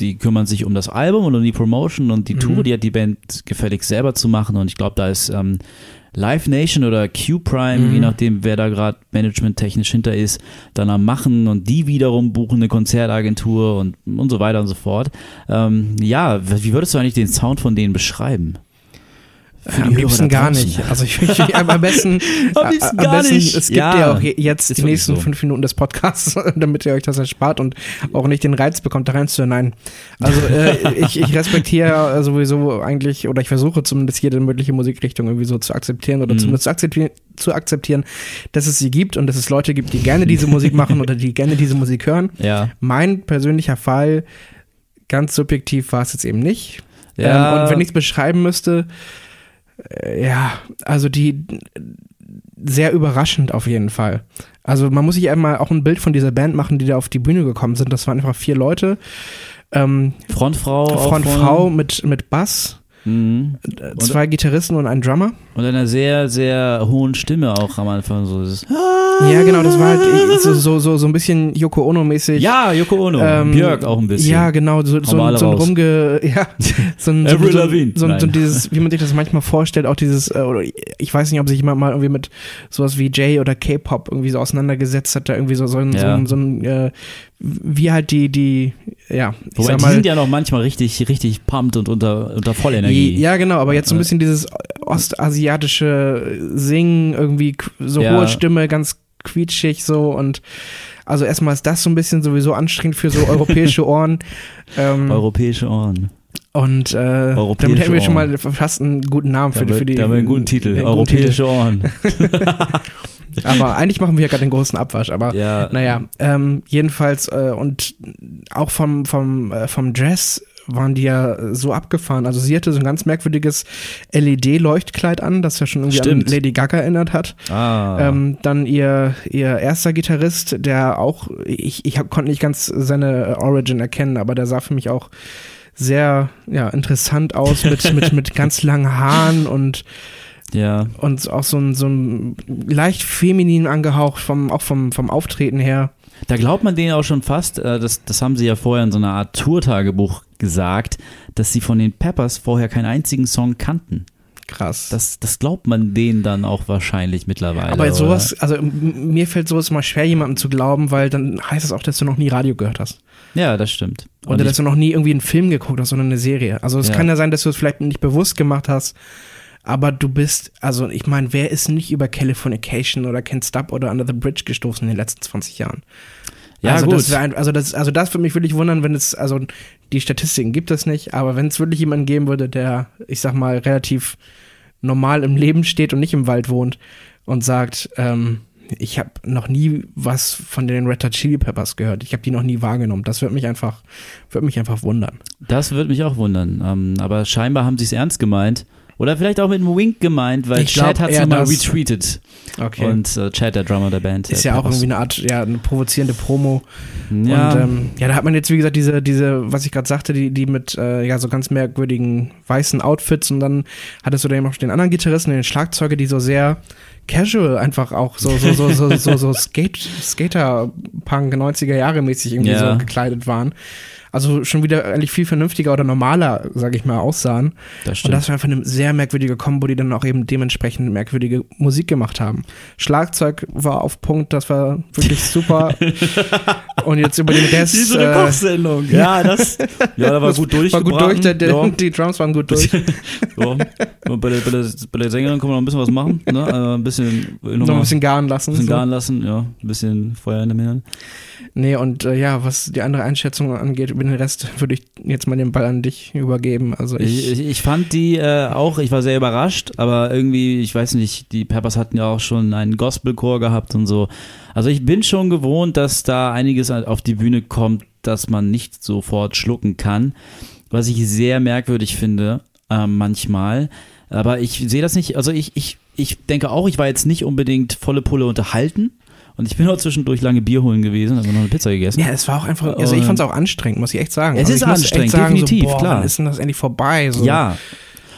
die kümmern sich um das Album und um die Promotion und die Tour, Mhm. die hat die Band gefällig selber zu machen. Und ich glaube, da ist ähm, Live Nation oder Q Prime, Mhm. je nachdem, wer da gerade managementtechnisch hinter ist, dann am Machen und die wiederum buchen eine Konzertagentur und, und so weiter und so fort. Ähm, ja, wie würdest du eigentlich den Sound von denen beschreiben? Für am liebsten gar nicht. Also ich, ich, ich am besten, Am liebsten am gar besten, nicht. Es gibt Ja, ja, auch je- jetzt die nächsten so. fünf Minuten des Podcasts, damit ihr euch das erspart und auch nicht den Reiz bekommt, da reinzuhören. Nein. Also äh, ich, ich respektiere sowieso eigentlich, oder ich versuche zumindest jede mögliche Musikrichtung irgendwie so zu akzeptieren oder Mhm. zumindest zu akzeptieren, zu akzeptieren, dass es sie gibt und dass es Leute gibt, die gerne diese Musik machen oder die gerne diese Musik hören. Ja. Mein persönlicher Fall, ganz subjektiv war es jetzt eben nicht. Ja. Ähm, und wenn ich es beschreiben müsste, ja, also die sehr überraschend auf jeden Fall. Also man muss sich einmal auch ein Bild von dieser Band machen, die da auf die Bühne gekommen sind. Das waren einfach vier Leute. Ähm, Frontfrau. Frontfrau mit, mit Bass, Mhm. zwei Gitarristen und ein Drummer. Und einer sehr, sehr hohen Stimme auch am Anfang. So dieses Ja, genau, das war halt so, so, so, so ein bisschen Yoko Ono-mäßig. ja, Yoko Ono. Ähm, Björk auch ein bisschen. Ja, genau, so, so, so ein raus. rumge, ja, so ein, so, so, so, so, so dieses, wie man sich das manchmal vorstellt, auch dieses, äh, oder ich weiß nicht, ob sich jemand mal irgendwie mit sowas wie J oder K-Pop irgendwie so auseinandergesetzt hat, da irgendwie so, so ein, so Ja. ein, so ein äh, wie halt die, die, ja, ich Wobei sag die mal, sind ja noch manchmal richtig, richtig pumped und unter, unter Vollenergie. ja, genau, aber jetzt so ein bisschen dieses ostasiatische Singen, irgendwie so Ja. hohe Stimme, ganz quietschig so und also erstmal ist das so ein bisschen sowieso anstrengend für so europäische Ohren. Ähm, Europäische Ohren. Und äh, Europäische damit hätten wir schon mal fast einen guten Namen für, Da für die. haben wir einen guten Titel. einen guten Europäische Ohren. Aber eigentlich machen wir ja gerade den großen Abwasch. Aber Ja. naja, ähm, jedenfalls äh, und auch vom, vom, äh, vom Dress waren die ja so abgefahren. Also sie hatte so ein ganz merkwürdiges LED-Leuchtkleid an, das ja schon irgendwie Stimmt. an Lady Gaga erinnert hat. Ah. Ähm, dann ihr, ihr erster Gitarrist, der auch, ich, ich hab, konnte nicht ganz seine Origin erkennen, aber der sah für mich auch sehr ja, interessant aus mit, mit, mit ganz langen Haaren und, ja. und auch so ein, so ein leicht feminin angehaucht, vom, auch vom, vom Auftreten her. Da glaubt man denen auch schon fast, äh, das, das haben sie ja vorher in so einer Art Tourtagebuch gesagt, dass sie von den Peppers vorher keinen einzigen Song kannten. Krass. Das, das glaubt man denen dann auch wahrscheinlich mittlerweile. aber oder? sowas, also m- mir fällt sowas mal schwer, jemandem zu glauben, weil dann heißt es auch, dass du noch nie Radio gehört hast. Ja, das stimmt. Oder dass du noch nie irgendwie einen Film geguckt hast, sondern eine Serie. Also es Ja. kann ja sein, dass du es vielleicht nicht bewusst gemacht hast, aber du bist, also ich meine, wer ist nicht über Californication oder Can't Stop oder Under the Bridge gestoßen in den letzten 20 Jahren? Ja, also gut. Das ein, also, das, also das würde mich wirklich wundern, wenn es, also die Statistiken gibt es nicht, aber wenn es wirklich jemanden geben würde, der, ich sag mal, relativ normal im Leben steht und nicht im Wald wohnt und sagt, ähm, ich habe noch nie was von den Red Hot Chili Peppers gehört. Ich habe die noch nie wahrgenommen. Das würde mich einfach, würde mich einfach wundern. Das würde mich auch wundern. Ähm, aber scheinbar haben sie es ernst gemeint. Oder vielleicht auch mit einem Wink gemeint, weil Ich Chad hat eher mal retweetet. Okay. Und äh, Chad, der Drummer der Band. ist ja auch irgendwie eine Art, ja, eine provozierende Promo. Ja, Und ähm, ja, da hat man jetzt, wie gesagt, diese, diese, was ich gerade sagte, die, die mit äh, ja so ganz merkwürdigen weißen Outfits und dann hattest du dann noch den anderen Gitarristen, den Schlagzeuger, die so sehr casual einfach auch so, so, so, so, so, so Skate, Skater-Punk 90er Jahre mäßig irgendwie Ja. so gekleidet waren. Also schon wieder eigentlich viel vernünftiger oder normaler, sag ich mal, aussahen. das Und stimmt. das war einfach eine sehr merkwürdige Kombo, die dann auch eben dementsprechend merkwürdige Musik gemacht haben. Schlagzeug war auf Punkt, das war wirklich super. Und jetzt über den Rest. Wie so eine äh, Kochsendung. Ja, das, ja, da war das gut durch. War gut durch, der, der, ja. die Drums waren gut durch. ja. bei, der, bei, der, bei der Sängerin kann man noch ein bisschen was machen. Ne? Also ein bisschen, noch Noch ein bisschen garen lassen. bisschen so. garen lassen, ja. Ein bisschen Feuer in den Männern. Nee, und äh, ja, was die andere Einschätzung angeht, über den Rest würde ich jetzt mal den Ball an dich übergeben. Also ich. Ich, ich, fand die äh, auch, ich war sehr überrascht, aber irgendwie, ich weiß nicht, die Peppers hatten ja auch schon einen Gospelchor gehabt und so. Also ich bin schon gewohnt, dass da einiges auf die Bühne kommt, dass man nicht sofort schlucken kann. Was ich sehr merkwürdig finde, äh, manchmal. Aber ich sehe das nicht, also ich, ich, ich denke auch, ich war jetzt nicht unbedingt volle Pulle unterhalten. Und ich bin auch zwischendurch lange Bier holen gewesen, also noch eine Pizza gegessen. ja, es war auch einfach, also ich fand es auch anstrengend, muss ich echt sagen. Es also ist anstrengend, sagen, definitiv, so, boah, klar. Wann ist denn das endlich vorbei? So. Ja.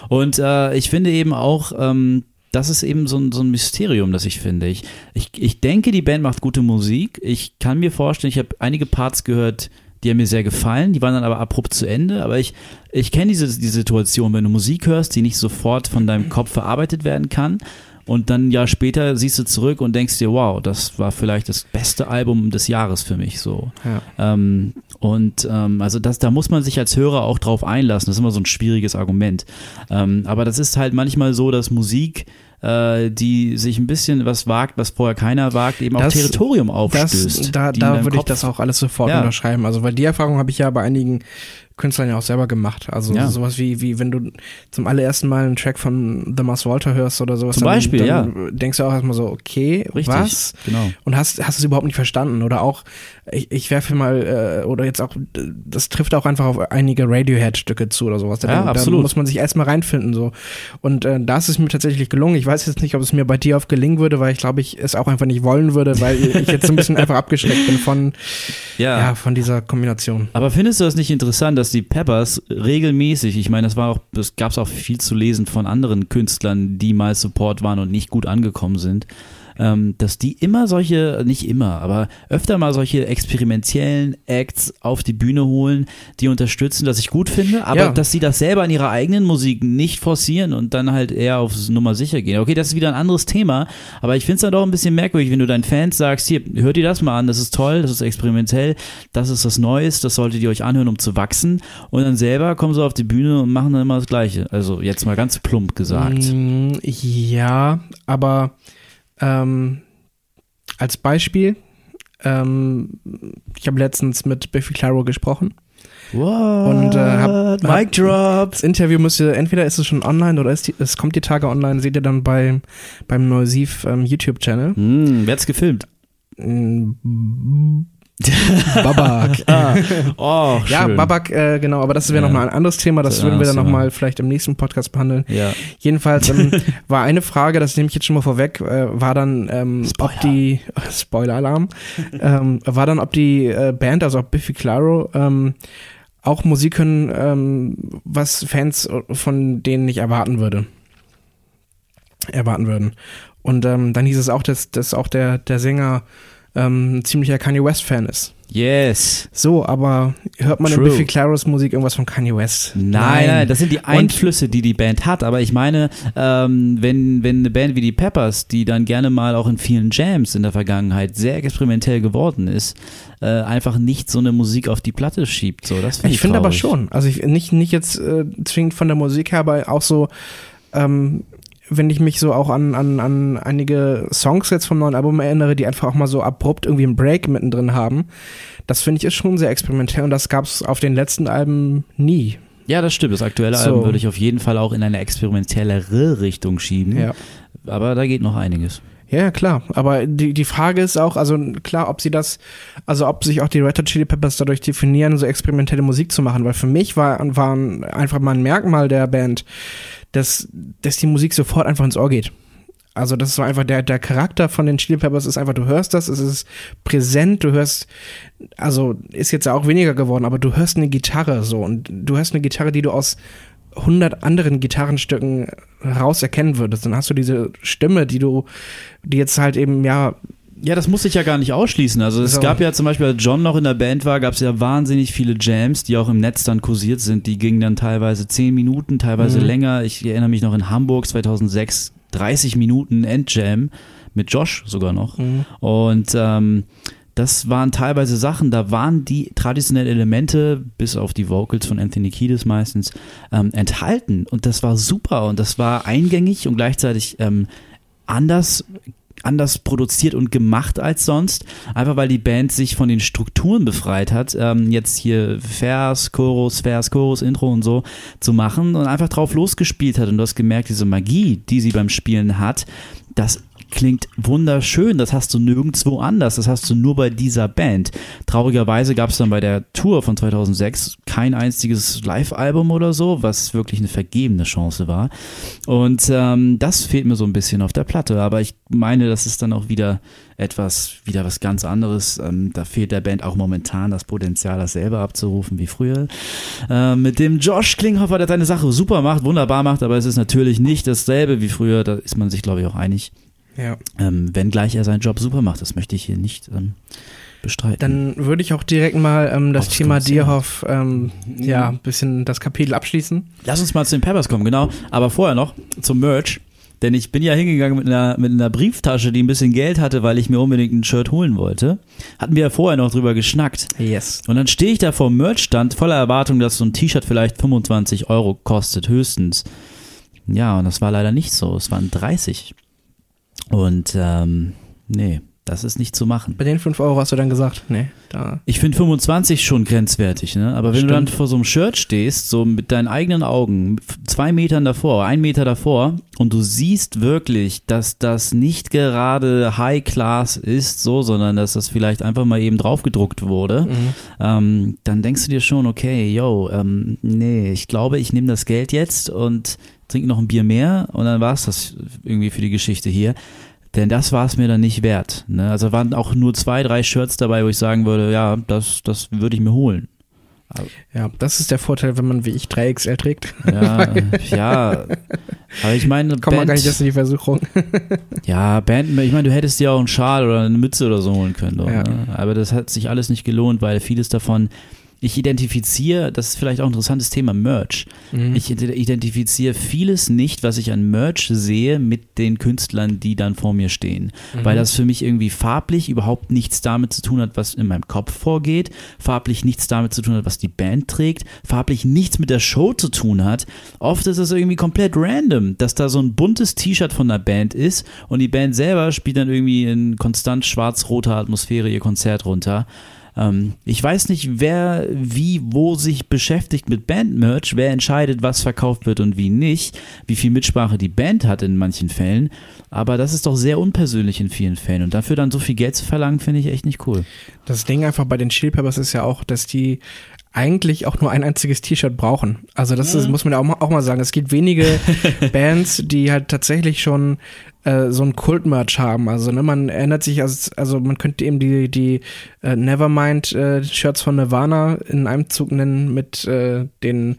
Und äh, ich finde eben auch, ähm, das ist eben so ein, so ein Mysterium, das ich finde. Ich, ich, ich denke, die Band macht gute Musik. Ich kann mir vorstellen, ich habe einige Parts gehört, die haben mir sehr gefallen, die waren dann aber abrupt zu Ende. Aber ich, ich kenne diese, die Situation, wenn du Musik hörst, die nicht sofort von deinem Kopf verarbeitet werden kann. Und dann ein Jahr später siehst du zurück und denkst dir, wow, das war vielleicht das beste Album des Jahres für mich so. Ja. Ähm, und ähm, also das, da muss man sich als Hörer auch drauf einlassen. Das ist immer so ein schwieriges Argument. Ähm, aber das ist halt manchmal so, dass Musik, äh, die sich ein bisschen was wagt, was vorher keiner wagt, eben auch Das- Territorium aufstößt. Das, da da würde ich das auch alles sofort Ja. unterschreiben. Also, weil die Erfahrung habe ich ja bei einigen Künstlern ja auch selber gemacht. Also Ja. sowas wie, wie wenn du zum allerersten Mal einen Track von The Mars Walter hörst oder sowas, Zum dann, Beispiel, dann denkst du auch erstmal so, okay, Richtig, was? genau. Und hast, hast es überhaupt nicht verstanden. Oder auch, ich, ich werfe mal, äh, oder jetzt auch, das trifft auch einfach auf einige Radiohead-Stücke zu oder sowas. Da, Ja, da absolut. muss man sich erstmal reinfinden. so. Und äh, da ist es mir tatsächlich gelungen. Ich weiß jetzt nicht, ob es mir bei dir auf gelingen würde, weil ich glaube, ich es auch einfach nicht wollen würde, weil ich jetzt so ein bisschen einfach abgeschreckt bin von, Ja. ja, von dieser Kombination. Aber findest du das nicht interessant, dass die Peppers regelmäßig, ich meine, das war auch, das gab es auch viel zu lesen von anderen Künstlern, die mal Support waren und nicht gut angekommen sind, dass die immer solche, nicht immer, aber öfter mal solche experimentellen Acts auf die Bühne holen, die unterstützen, dass ich gut finde, aber Ja. dass sie das selber in ihrer eigenen Musik nicht forcieren und dann halt eher aufs Nummer sicher gehen. Okay, das ist wieder ein anderes Thema, aber ich finde es dann doch ein bisschen merkwürdig, wenn du deinen Fans sagst, hier, hört ihr das mal an, das ist toll, das ist experimentell, das ist was Neues, das solltet ihr euch anhören, um zu wachsen und dann selber kommen sie auf die Bühne und machen dann immer das Gleiche. Also jetzt mal ganz plump gesagt. Mm, ja, aber ähm, als Beispiel, ähm, ich habe letztens mit Biffy Claro gesprochen. What? Und, äh, hab- Mic drop. Das Interview müsst ihr, entweder ist es schon online oder die, es kommt die Tage online, seht ihr dann bei, beim Neusiv ähm, YouTube-Channel. Hm, wer hat's gefilmt? Babak. Ah. Oh, schön. ja, Babak, äh, genau, aber das wäre Ja. nochmal ein anderes Thema, das Das würden wir dann nochmal vielleicht im nächsten Podcast behandeln. Ja. Jedenfalls ähm, war eine Frage, das nehme ich jetzt schon mal vorweg, äh, war dann, ähm, ob die, Spoiler-Alarm, ähm, war dann, ob die äh, Band, also ob Biffy Claro, ähm, auch Musik können, ähm, was Fans von denen nicht erwarten würde. Erwarten würden. Und ähm, dann hieß es auch, dass, dass auch der, der Sänger ähm, ein ziemlicher Kanye West-Fan ist. Yes. So, aber hört man True. in Biffy Claros Musik irgendwas von Kanye West? Nein, nein, das sind die Und- Einflüsse, die die Band hat. Aber ich meine, ähm, wenn, wenn eine Band wie die Peppers, die dann gerne mal auch in vielen Jams in der Vergangenheit sehr experimentell geworden ist, äh, einfach nicht so eine Musik auf die Platte schiebt. So, das find Ich finde aber schon. Also ich, nicht, nicht jetzt äh, zwingend von der Musik her, aber auch so, ähm, wenn ich mich so auch an, an, an einige Songs jetzt vom neuen Album erinnere, die einfach auch mal so abrupt irgendwie einen Break mittendrin haben, das finde ich ist schon sehr experimentell und das gab es auf den letzten Alben nie. Ja, das stimmt. Das aktuelle So. Album würde ich auf jeden Fall auch in eine experimentellere Richtung schieben. Ja. Aber da geht noch einiges. Ja, klar. Aber die, die Frage ist auch, also klar, ob sie das, also ob sich auch die Red Hot Chili Peppers dadurch definieren, so experimentelle Musik zu machen, weil für mich war, war einfach mal ein Merkmal der Band, dass, dass die Musik sofort einfach ins Ohr geht. Also das ist so einfach der, der Charakter von den Chili Peppers ist einfach, du hörst das, es ist präsent, du hörst, also ist jetzt auch weniger geworden, aber du hörst eine Gitarre so und du hörst eine Gitarre, die du aus 100 anderen Gitarrenstücken raus erkennen würdest. Dann hast du diese Stimme, die du, die jetzt halt eben, ja, Ja, das muss ich ja gar nicht ausschließen. Also es So. gab ja zum Beispiel, als John noch in der Band war, gab es ja wahnsinnig viele Jams, die auch im Netz dann kursiert sind. Die gingen dann teilweise 10 Minuten, teilweise Mhm. länger. Ich erinnere mich noch in Hamburg 2006, 30 Minuten Endjam mit Josh sogar noch. Und ähm, das waren teilweise Sachen, da waren die traditionellen Elemente, bis auf die Vocals von Anthony Kiedis meistens, ähm, enthalten. Und das war super und das war eingängig und gleichzeitig ähm, anders anders produziert und gemacht als sonst, einfach weil die Band sich von den Strukturen befreit hat, ähm, jetzt hier Vers, Chorus, Vers, Chorus, Intro und so zu machen und einfach drauf losgespielt hat und du hast gemerkt, diese Magie, die sie beim Spielen hat, das klingt wunderschön, das hast du nirgendwo anders, das hast du nur bei dieser Band. Traurigerweise gab es dann bei der Tour von 2006 kein einziges Live-Album oder so, was wirklich eine vergebene Chance war. Und ähm, das fehlt mir so ein bisschen auf der Platte, aber ich meine, das ist dann auch wieder etwas, wieder was ganz anderes. Ähm, da fehlt der Band auch momentan das Potenzial, das selber abzurufen wie früher. Ähm, mit dem Josh Klinghoffer, der seine Sache super macht, wunderbar macht, aber es ist natürlich nicht dasselbe wie früher, da ist man sich, glaube ich, auch einig. Ja. Ähm, wenngleich er seinen Job super macht, das möchte ich hier nicht ähm, bestreiten. Dann würde ich auch direkt mal ähm, das Aufs Thema. Dierhoff, ähm, ja, ein bisschen das Kapitel abschließen. Lass uns mal zu den Peppers kommen, genau. Aber vorher noch zum Merch. Denn ich bin ja hingegangen mit einer, mit einer Brieftasche, die ein bisschen Geld hatte, weil ich mir unbedingt ein Shirt holen wollte. Hatten wir ja vorher noch drüber geschnackt. Yes. Und dann stehe ich da vor dem Merchstand voller Erwartung, dass so ein T-Shirt vielleicht 25 Euro kostet, höchstens. Ja, und das war leider nicht so. Es waren 30. Und ähm, nee, das ist nicht zu machen. Bei den 5 Euro hast du dann gesagt, nee, da. Ich finde 25 schon grenzwertig, ne? Aber wenn du dann Stimmt. vor so einem Shirt stehst, so mit deinen eigenen Augen, zwei Metern davor, ein Meter davor, und du siehst wirklich, dass das nicht gerade High Class ist, so, sondern dass das vielleicht einfach mal eben draufgedruckt wurde, ähm, dann denkst du dir schon, okay, yo, ähm, nee, ich glaube, ich nehme das Geld jetzt und trinke noch ein Bier mehr und dann war es das irgendwie für die Geschichte hier. Denn das war es mir dann nicht wert. Ne? Also waren auch nur zwei, drei Shirts dabei, wo ich sagen würde, ja, das, das würde ich mir holen. Ja, das ist der Vorteil, wenn man wie ich 3XL trägt. Ja, ja. Aber ich meine, Kommt man gar nicht erst in die Versuchung. ja, Band, ich meine, du hättest dir auch einen Schal oder eine Mütze oder so holen können. Doch, Ja. ne? Aber das hat sich alles nicht gelohnt, weil vieles davon, ich identifiziere, das ist vielleicht auch ein interessantes Thema, Merch. Mhm. Ich ide- identifiziere vieles nicht, was ich an Merch sehe, mit den Künstlern, die dann vor mir stehen. Weil das für mich irgendwie farblich überhaupt nichts damit zu tun hat, was in meinem Kopf vorgeht, farblich nichts damit zu tun hat, was die Band trägt, farblich nichts mit der Show zu tun hat. Oft ist es irgendwie komplett random, dass da so ein buntes T-Shirt von der Band ist und die Band selber spielt dann irgendwie in konstant schwarz-roter Atmosphäre ihr Konzert runter. Ähm, ich weiß nicht, wer wie wo sich beschäftigt mit Bandmerch, wer entscheidet, was verkauft wird und wie nicht, wie viel Mitsprache die Band hat in manchen Fällen, aber das ist doch sehr unpersönlich in vielen Fällen und dafür dann so viel Geld zu verlangen, finde ich echt nicht cool. Das Ding einfach bei den Chili Peppers ist ja auch, dass die eigentlich auch nur ein einziges T-Shirt brauchen. Also das ist, muss man auch mal, auch mal sagen. Es gibt wenige Bands, die halt tatsächlich schon äh, so ein Kult-Merch haben. Also ne, man erinnert sich, als, also man könnte eben die, die äh, Nevermind-Shirts von Nirvana in einem Zug nennen mit äh, den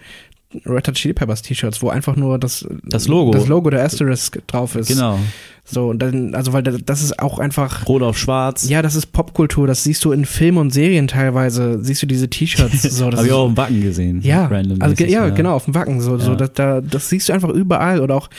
Red Hot Chili Peppers T-Shirts, wo einfach nur das, Das Logo. das Logo der Asterisk drauf ist. Genau. So, und dann, also weil das, ist auch einfach Rot auf schwarz. ja, das ist Popkultur, das siehst du in Filmen und Serien teilweise, siehst du diese T-Shirts. So, das Habe ich auch im Wacken gesehen. ja, also, ge- ja, genau, auf dem Wacken. So, so, Ja. das, da, das siehst du einfach überall oder auch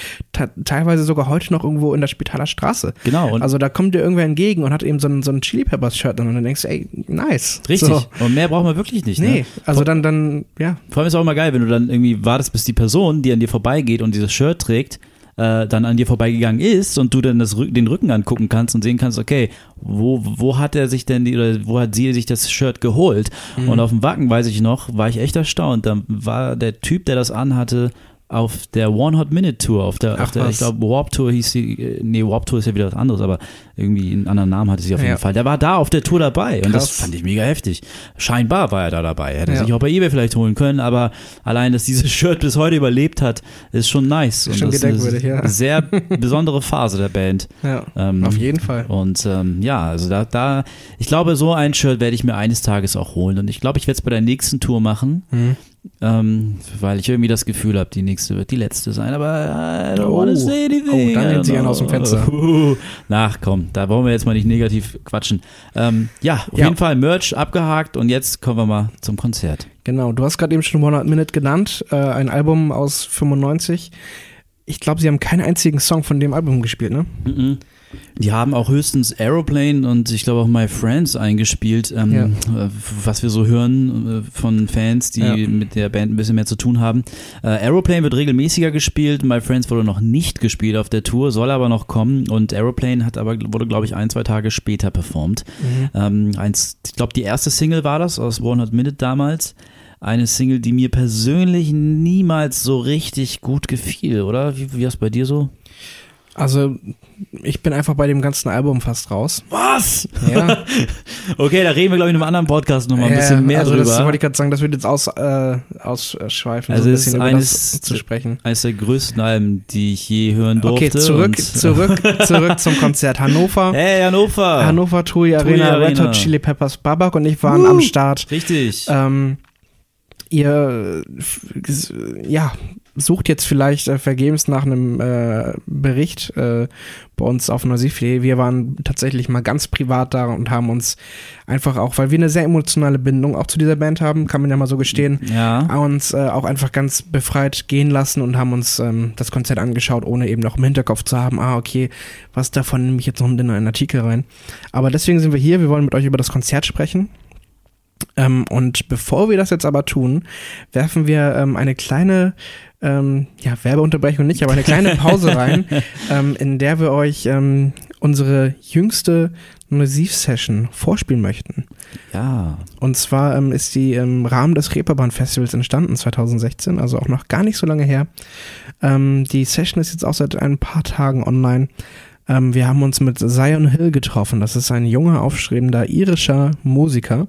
teilweise sogar heute noch irgendwo in der Spitaler Straße. Genau, und also da kommt dir irgendwer entgegen und hat eben so ein, so ein Chili Peppers Shirt an und dann denkst du, ey, nice. richtig. So. Und mehr braucht man wirklich nicht. Nee, Ne? also dann, dann, ja. Vor allem ist es auch immer geil, wenn du dann irgendwie wartest, bis die Person, die an dir vorbeigeht und dieses Shirt trägt, äh, dann an dir vorbeigegangen ist und du dann das, den Rücken angucken kannst und sehen kannst, okay, wo, wo hat er sich denn die, oder wo hat sie sich das Shirt geholt? Mhm. Und auf dem Wacken, weiß ich noch, war ich echt erstaunt. Da war der Typ, der das anhatte, auf der One Hot Minute Tour, auf der, Ach, auf der ich glaube, Warp Tour hieß sie, äh, nee, Warp Tour ist ja wieder was anderes, aber irgendwie einen anderen Namen hatte sie auf jeden Fall. Der war da auf der Tour dabei und das fand ich mega heftig. Scheinbar war er da dabei. Er hätte ja. sich auch bei eBay vielleicht holen können, aber allein, dass dieses Shirt bis heute überlebt hat, ist schon nice. Und schon das ist eine ja. sehr besondere Phase der Band. Ja, ähm, auf jeden Fall. Und ähm, ja, also da, da, ich glaube, so ein Shirt werde ich mir eines Tages auch holen und ich glaube, ich werde es bei der nächsten Tour machen. Mhm. Ähm, weil ich irgendwie das Gefühl habe, die nächste wird die letzte sein, aber I don't oh. wanna say anything. Oh, dann nennt sie einen aus dem Fenster. Nach, komm, da wollen wir jetzt mal nicht negativ quatschen. Ähm, ja, auf ja. jeden Fall Merch abgehakt und jetzt kommen wir mal zum Konzert. Genau, du hast gerade eben schon One Minute genannt, äh, ein Album aus 95. Ich glaube, sie haben keinen einzigen Song von dem Album gespielt, ne? Mm -mm. Die haben auch höchstens Aeroplane und ich glaube auch My Friends eingespielt, ähm, ja. Äh, was wir so hören äh, von Fans, die ja. mit der Band ein bisschen mehr zu tun haben. Äh, Aeroplane wird regelmäßiger gespielt, My Friends wurde noch nicht gespielt auf der Tour, soll aber noch kommen und Aeroplane hat aber, wurde glaube ich ein, zwei Tage später performt. Mhm. Ähm, eins, ich glaube die erste Single war das aus 100 Minute damals eine Single, die mir persönlich niemals so richtig gut gefiel, oder? Wie, wie war es bei dir so? Also, ich bin einfach bei dem ganzen Album fast raus. Was? Ja. okay, da reden wir, glaube ich, in einem anderen Podcast nochmal ein bisschen mehr also drüber. Das wollte ich gerade sagen, das wird jetzt aus, äh, ausschweifen, also so ein bisschen ist eines, zu sprechen. Eines der größten Alben, die ich je hören durfte. Okay, zurück, zurück, zurück zum Konzert. Hannover. Hey, Hannover. Hannover, TUI Arena, Arena. Red Hot Chili Peppers, Babak und ich waren uh, am Start. Richtig. Ähm, ihr, ja, sucht jetzt vielleicht äh, vergebens nach einem äh, Bericht äh, bei uns auf Neusiflee. Wir waren tatsächlich mal ganz privat da und haben uns einfach auch, weil wir eine sehr emotionale Bindung auch zu dieser Band haben, kann man ja mal so gestehen, ja. uns äh, auch einfach ganz befreit gehen lassen und haben uns ähm, das Konzert angeschaut, ohne eben noch im Hinterkopf zu haben, ah, okay, was davon nehme ich jetzt noch in einen Artikel rein. Aber deswegen sind wir hier, wir wollen mit euch über das Konzert sprechen. Ähm, und bevor wir das jetzt aber tun, werfen wir ähm, eine kleine ähm, ja, Werbeunterbrechung nicht, aber eine kleine Pause rein, ähm, in der wir euch ähm, unsere jüngste Musiv-Session vorspielen möchten. Ja. Und zwar ähm, ist die im Rahmen des Reeperbahn-Festivals entstanden, 2016, also auch noch gar nicht so lange her. Ähm, die Session ist jetzt auch seit ein paar Tagen online. Ähm, wir haben uns mit Zion Hill getroffen. Das ist ein junger, aufstrebender irischer Musiker,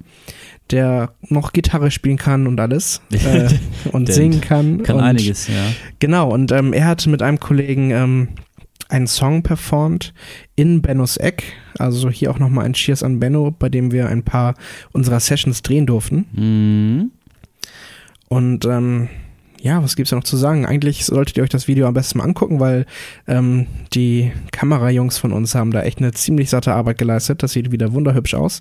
der noch Gitarre spielen kann und alles äh, und singen kann. Kann und, einiges, ja. Genau, und ähm, er hat mit einem Kollegen ähm, einen Song performt in Bennos Eck. Also hier auch nochmal ein Cheers an Benno, bei dem wir ein paar unserer Sessions drehen durften. Mhm. Und ähm, ja, was gibt's da noch zu sagen? Eigentlich solltet ihr euch das Video am besten mal angucken, weil ähm, die Kamerajungs von uns haben da echt eine ziemlich satte Arbeit geleistet. Das sieht wieder wunderhübsch aus.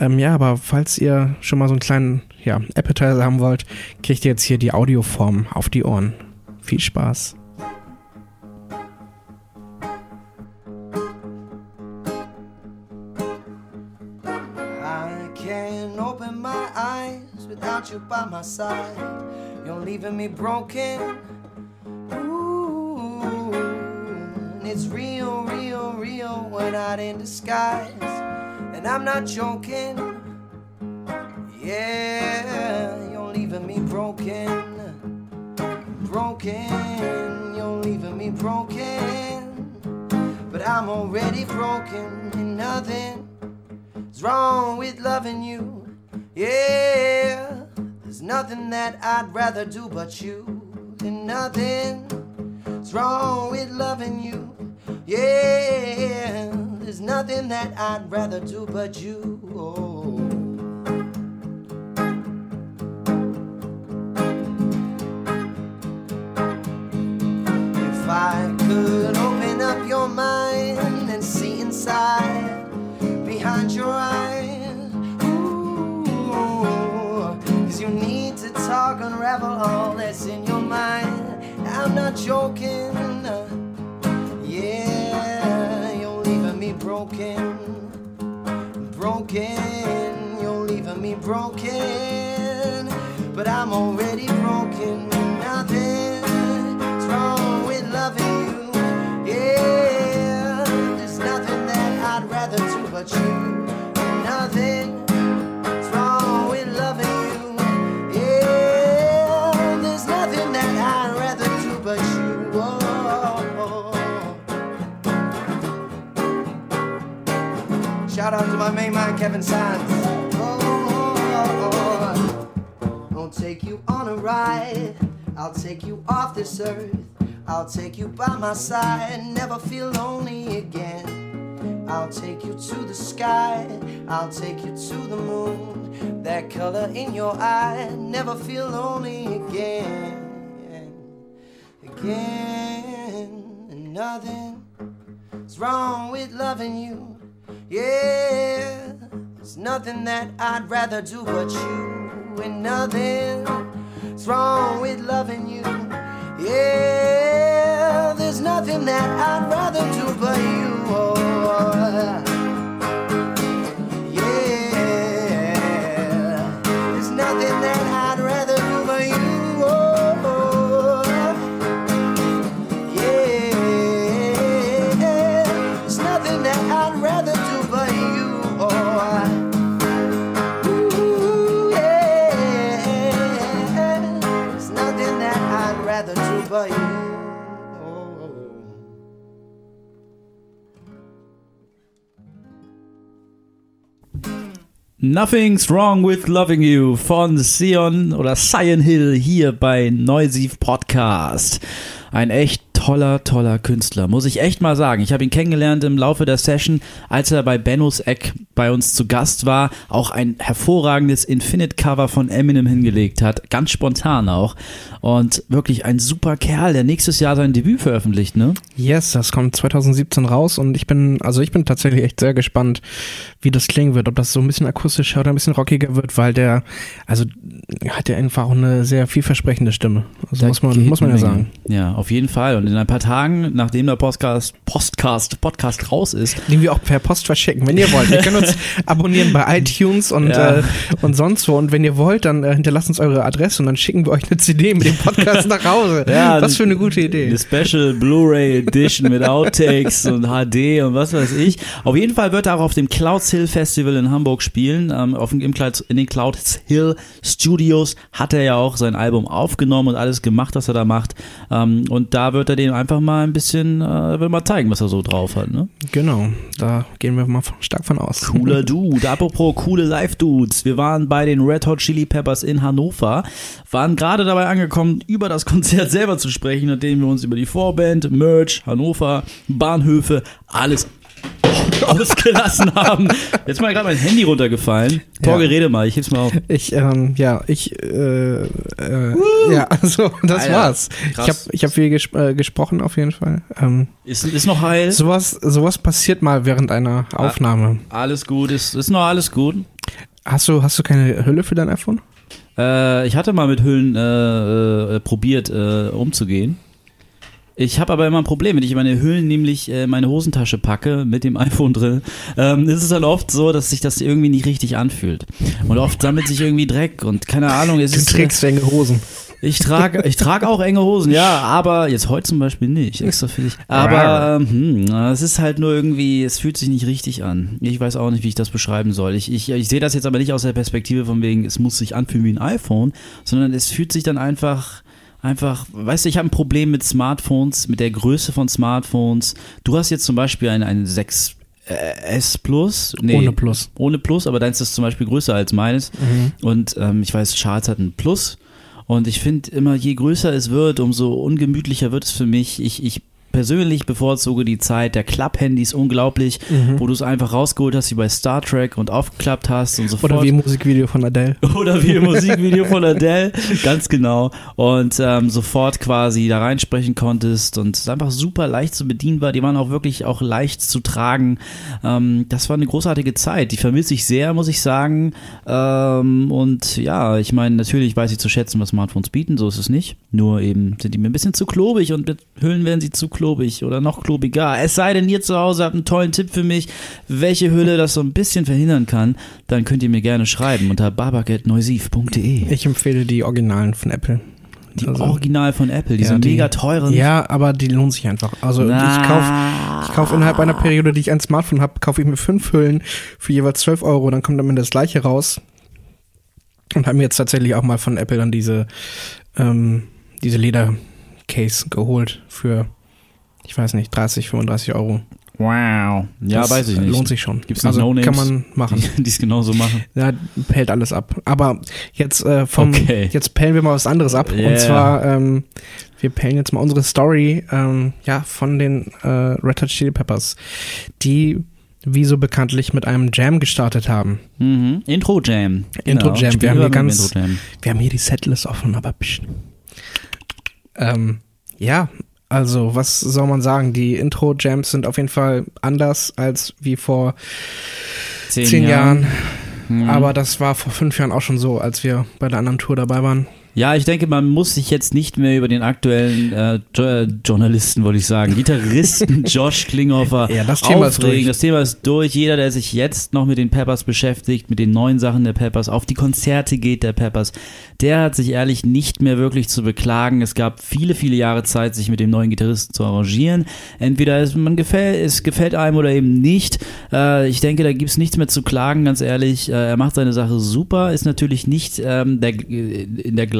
Ähm, ja, aber falls ihr schon mal so einen kleinen ja, Appetizer haben wollt, kriegt ihr jetzt hier die Audioform auf die Ohren. Viel Spaß. you by my side. You're leaving me broken. Ooh, it's real, real, real. We're not in disguise and I'm not joking. Yeah, you're leaving me broken, broken. You're leaving me broken, but I'm already broken, and nothing's wrong with loving you. Yeah, there's nothing that I'd rather do but you, and nothing's wrong with loving you. Yeah, there's nothing that I'd rather do but you. Oh. If I could open up your mind and see inside behind your eyes, ooh, cause you need to talk, unravel all that's in your mind. I'm not joking. broken, broken. You're leaving me broken, but I'm already broken. Nothing's wrong with loving you. Yeah, there's nothing that I'd rather do but you. Kevin Sands. Oh, I'll take you on a ride. I'll take you off this earth. I'll take you by my side. Never feel lonely again. I'll take you to the sky. I'll take you to the moon. That color in your eye. Never feel lonely again. Again. And nothing's wrong with loving you. Yeah. There's nothing that I'd rather do but you. And nothing's wrong with loving you. Yeah, there's nothing that I'd rather do but you. Oh, oh, oh. Nothing's Wrong with Loving You von Sion oder Sion Hill hier bei Neusiv Podcast. Ein echt toller, toller Künstler, muss ich echt mal sagen. Ich habe ihn kennengelernt im Laufe der Session, als er bei Bennos Eck bei uns zu Gast war, auch ein hervorragendes Infinite-Cover von Eminem hingelegt hat, ganz spontan auch. Und wirklich ein super Kerl, der nächstes Jahr sein Debüt veröffentlicht, ne? Yes, das kommt 2017 raus und ich bin, also ich bin tatsächlich echt sehr gespannt, wie das klingen wird, ob das so ein bisschen akustischer oder ein bisschen rockiger wird, weil der, also hat ja einfach auch eine sehr vielversprechende Stimme. Also Da muss man, muss man ja sagen. Ja, auf jeden Fall. Und in ein paar Tagen, nachdem der Podcast, Podcast, Podcast raus ist, Den wir auch per Post verschicken, wenn ihr wollt. Ihr könnt uns abonnieren bei iTunes und, Ja. äh, und sonst wo. Und wenn ihr wollt, dann äh, hinterlasst uns eure Adresse und dann schicken wir euch eine CD mit dem Podcast nach Hause. Ja, Was für eine gute Idee. Eine Special Blu-ray Edition mit Outtakes und HD und was weiß ich. Auf jeden Fall wird er auch auf dem Clouds Hill Festival in Hamburg spielen. Ähm, auf dem, im in den Clouds Hill Studios hat er ja auch sein Album aufgenommen und alles gemacht, was er da macht. Ähm, und da wird er den einfach mal ein bisschen, äh, will mal zeigen, was er so drauf hat. Ne? Genau, da gehen wir mal stark von aus. Cooler Dude. Apropos coole Live-Dudes. Wir waren bei den Red Hot Chili Peppers in Hannover, waren gerade dabei angekommen, über das Konzert selber zu sprechen, nachdem wir uns über die Vorband, Merch, Hannover, Bahnhöfe, alles ausgelassen haben. Jetzt ist mal gerade mein Handy runtergefallen. Torge, Ja. rede mal, ich heb's mal auf. Ich, ähm, ja, ich, äh, äh, ja, also das Alter, war's. krass. Ich habe ich hab viel ges äh, gesprochen auf jeden Fall. Ähm, Ist, ist noch heil? sowas, sowas passiert mal während einer Aufnahme. Alles gut, ist, ist noch alles gut. Hast du, hast du keine Hülle für dein iPhone? Äh, ich hatte mal mit Hüllen äh, äh, probiert äh, umzugehen. Ich habe aber immer ein Problem, wenn ich meine Hüllen nämlich äh, meine Hosentasche packe mit dem iPhone drin, ähm, ist es dann oft so, dass sich das irgendwie nicht richtig anfühlt. Und oft sammelt sich irgendwie Dreck und keine Ahnung. Es Du ist, trägst enge Hosen. ich trage, ich trage auch enge Hosen, ja, aber jetzt heute zum Beispiel nicht, extra für dich. Aber ähm, hm, es ist halt nur irgendwie, es fühlt sich nicht richtig an. Ich weiß auch nicht, wie ich das beschreiben soll. Ich, ich, ich sehe das jetzt aber nicht aus der Perspektive von wegen, es muss sich anfühlen wie ein iPhone, sondern es fühlt sich dann einfach, einfach, weißt du, ich habe ein Problem mit Smartphones, mit der Größe von Smartphones. Du hast jetzt zum Beispiel ein, ein 6 äh, S Plus, nee, Ohne Plus. ohne Plus, aber deins ist zum Beispiel größer als meines. Und ähm, ich weiß, Charles hat ein Plus. Und ich finde immer, je größer es wird, umso ungemütlicher wird es für mich. Ich, ich persönlich bevorzuge die Zeit der Klapp-Handys unglaublich, wo du es einfach rausgeholt hast, wie bei Star Trek und aufgeklappt hast und sofort. Oder wie im Musikvideo von Adele. Oder wie im Musikvideo von Adele, ganz genau. Und ähm, sofort quasi da reinsprechen konntest und es einfach super leicht zu bedienen war. Die waren auch wirklich auch leicht zu tragen. Ähm, das war eine großartige Zeit. Die vermisse ich sehr, muss ich sagen. Ähm, und ja, ich meine, natürlich weiß ich zu schätzen, was Smartphones bieten, so ist es nicht. Nur eben sind die mir ein bisschen zu klobig und mit Hüllen werden sie zu klobig oder noch klobiger. Es sei denn, ihr zu Hause habt einen tollen Tipp für mich, welche Hülle das so ein bisschen verhindern kann, dann könnt ihr mir gerne schreiben unter babak.neusiv.de. Ich empfehle die Originalen von Apple. Die Also- Original von Apple, diese Ja, die- mega teuren. Ja, aber die lohnen sich einfach. Also ich kaufe ich kauf innerhalb einer Periode, die ich ein Smartphone habe, kaufe ich mir fünf Hüllen für jeweils 12 Euro, dann kommt am Ende das gleiche raus. Und habe mir jetzt tatsächlich auch mal von Apple dann diese, ähm, diese Ledercase geholt für, ich weiß nicht, 30, 35 Euro. Wow. Ja, das weiß ich nicht. lohnt sich schon. Gibt's nicht also No-Names? kann man machen. Die es genauso machen. Ja, pellt alles ab. Aber jetzt äh, vom Okay. jetzt pellen wir mal was anderes ab. Yeah. Und zwar, ähm, wir pellen jetzt mal unsere Story ähm, ja, von den äh, Red Hot Chili Peppers, die wie so bekanntlich mit einem Jam gestartet haben. Mhm. Intro Jam. Intro Jam. Spielen Wir haben hier ganz-. Wir haben hier die Setlist offen, aber psch. Ähm, ja, also was soll man sagen? Die Intro-Jams sind auf jeden Fall anders als wie vor Zehn, zehn Jahren. Mhm. Aber das war vor fünf Jahren auch schon so, als wir bei der anderen Tour dabei waren. Ja, ich denke, man muss sich jetzt nicht mehr über den aktuellen äh, jo äh, Journalisten, wollte ich sagen, Gitarristen Josh Klinghoffer Ja, das Thema ist aufregen. durch. Das Thema ist durch. Jeder, der sich jetzt noch mit den Peppers beschäftigt, mit den neuen Sachen der Peppers, auf die Konzerte geht der Peppers, der hat sich ehrlich nicht mehr wirklich zu beklagen. Es gab viele, viele Jahre Zeit, sich mit dem neuen Gitarristen zu arrangieren. Entweder es, man gefällt, es gefällt einem oder eben nicht. Äh, ich denke, da gibt's nichts mehr zu klagen, ganz ehrlich. Äh, er macht seine Sache super, ist natürlich nicht ähm, der, in der gleichen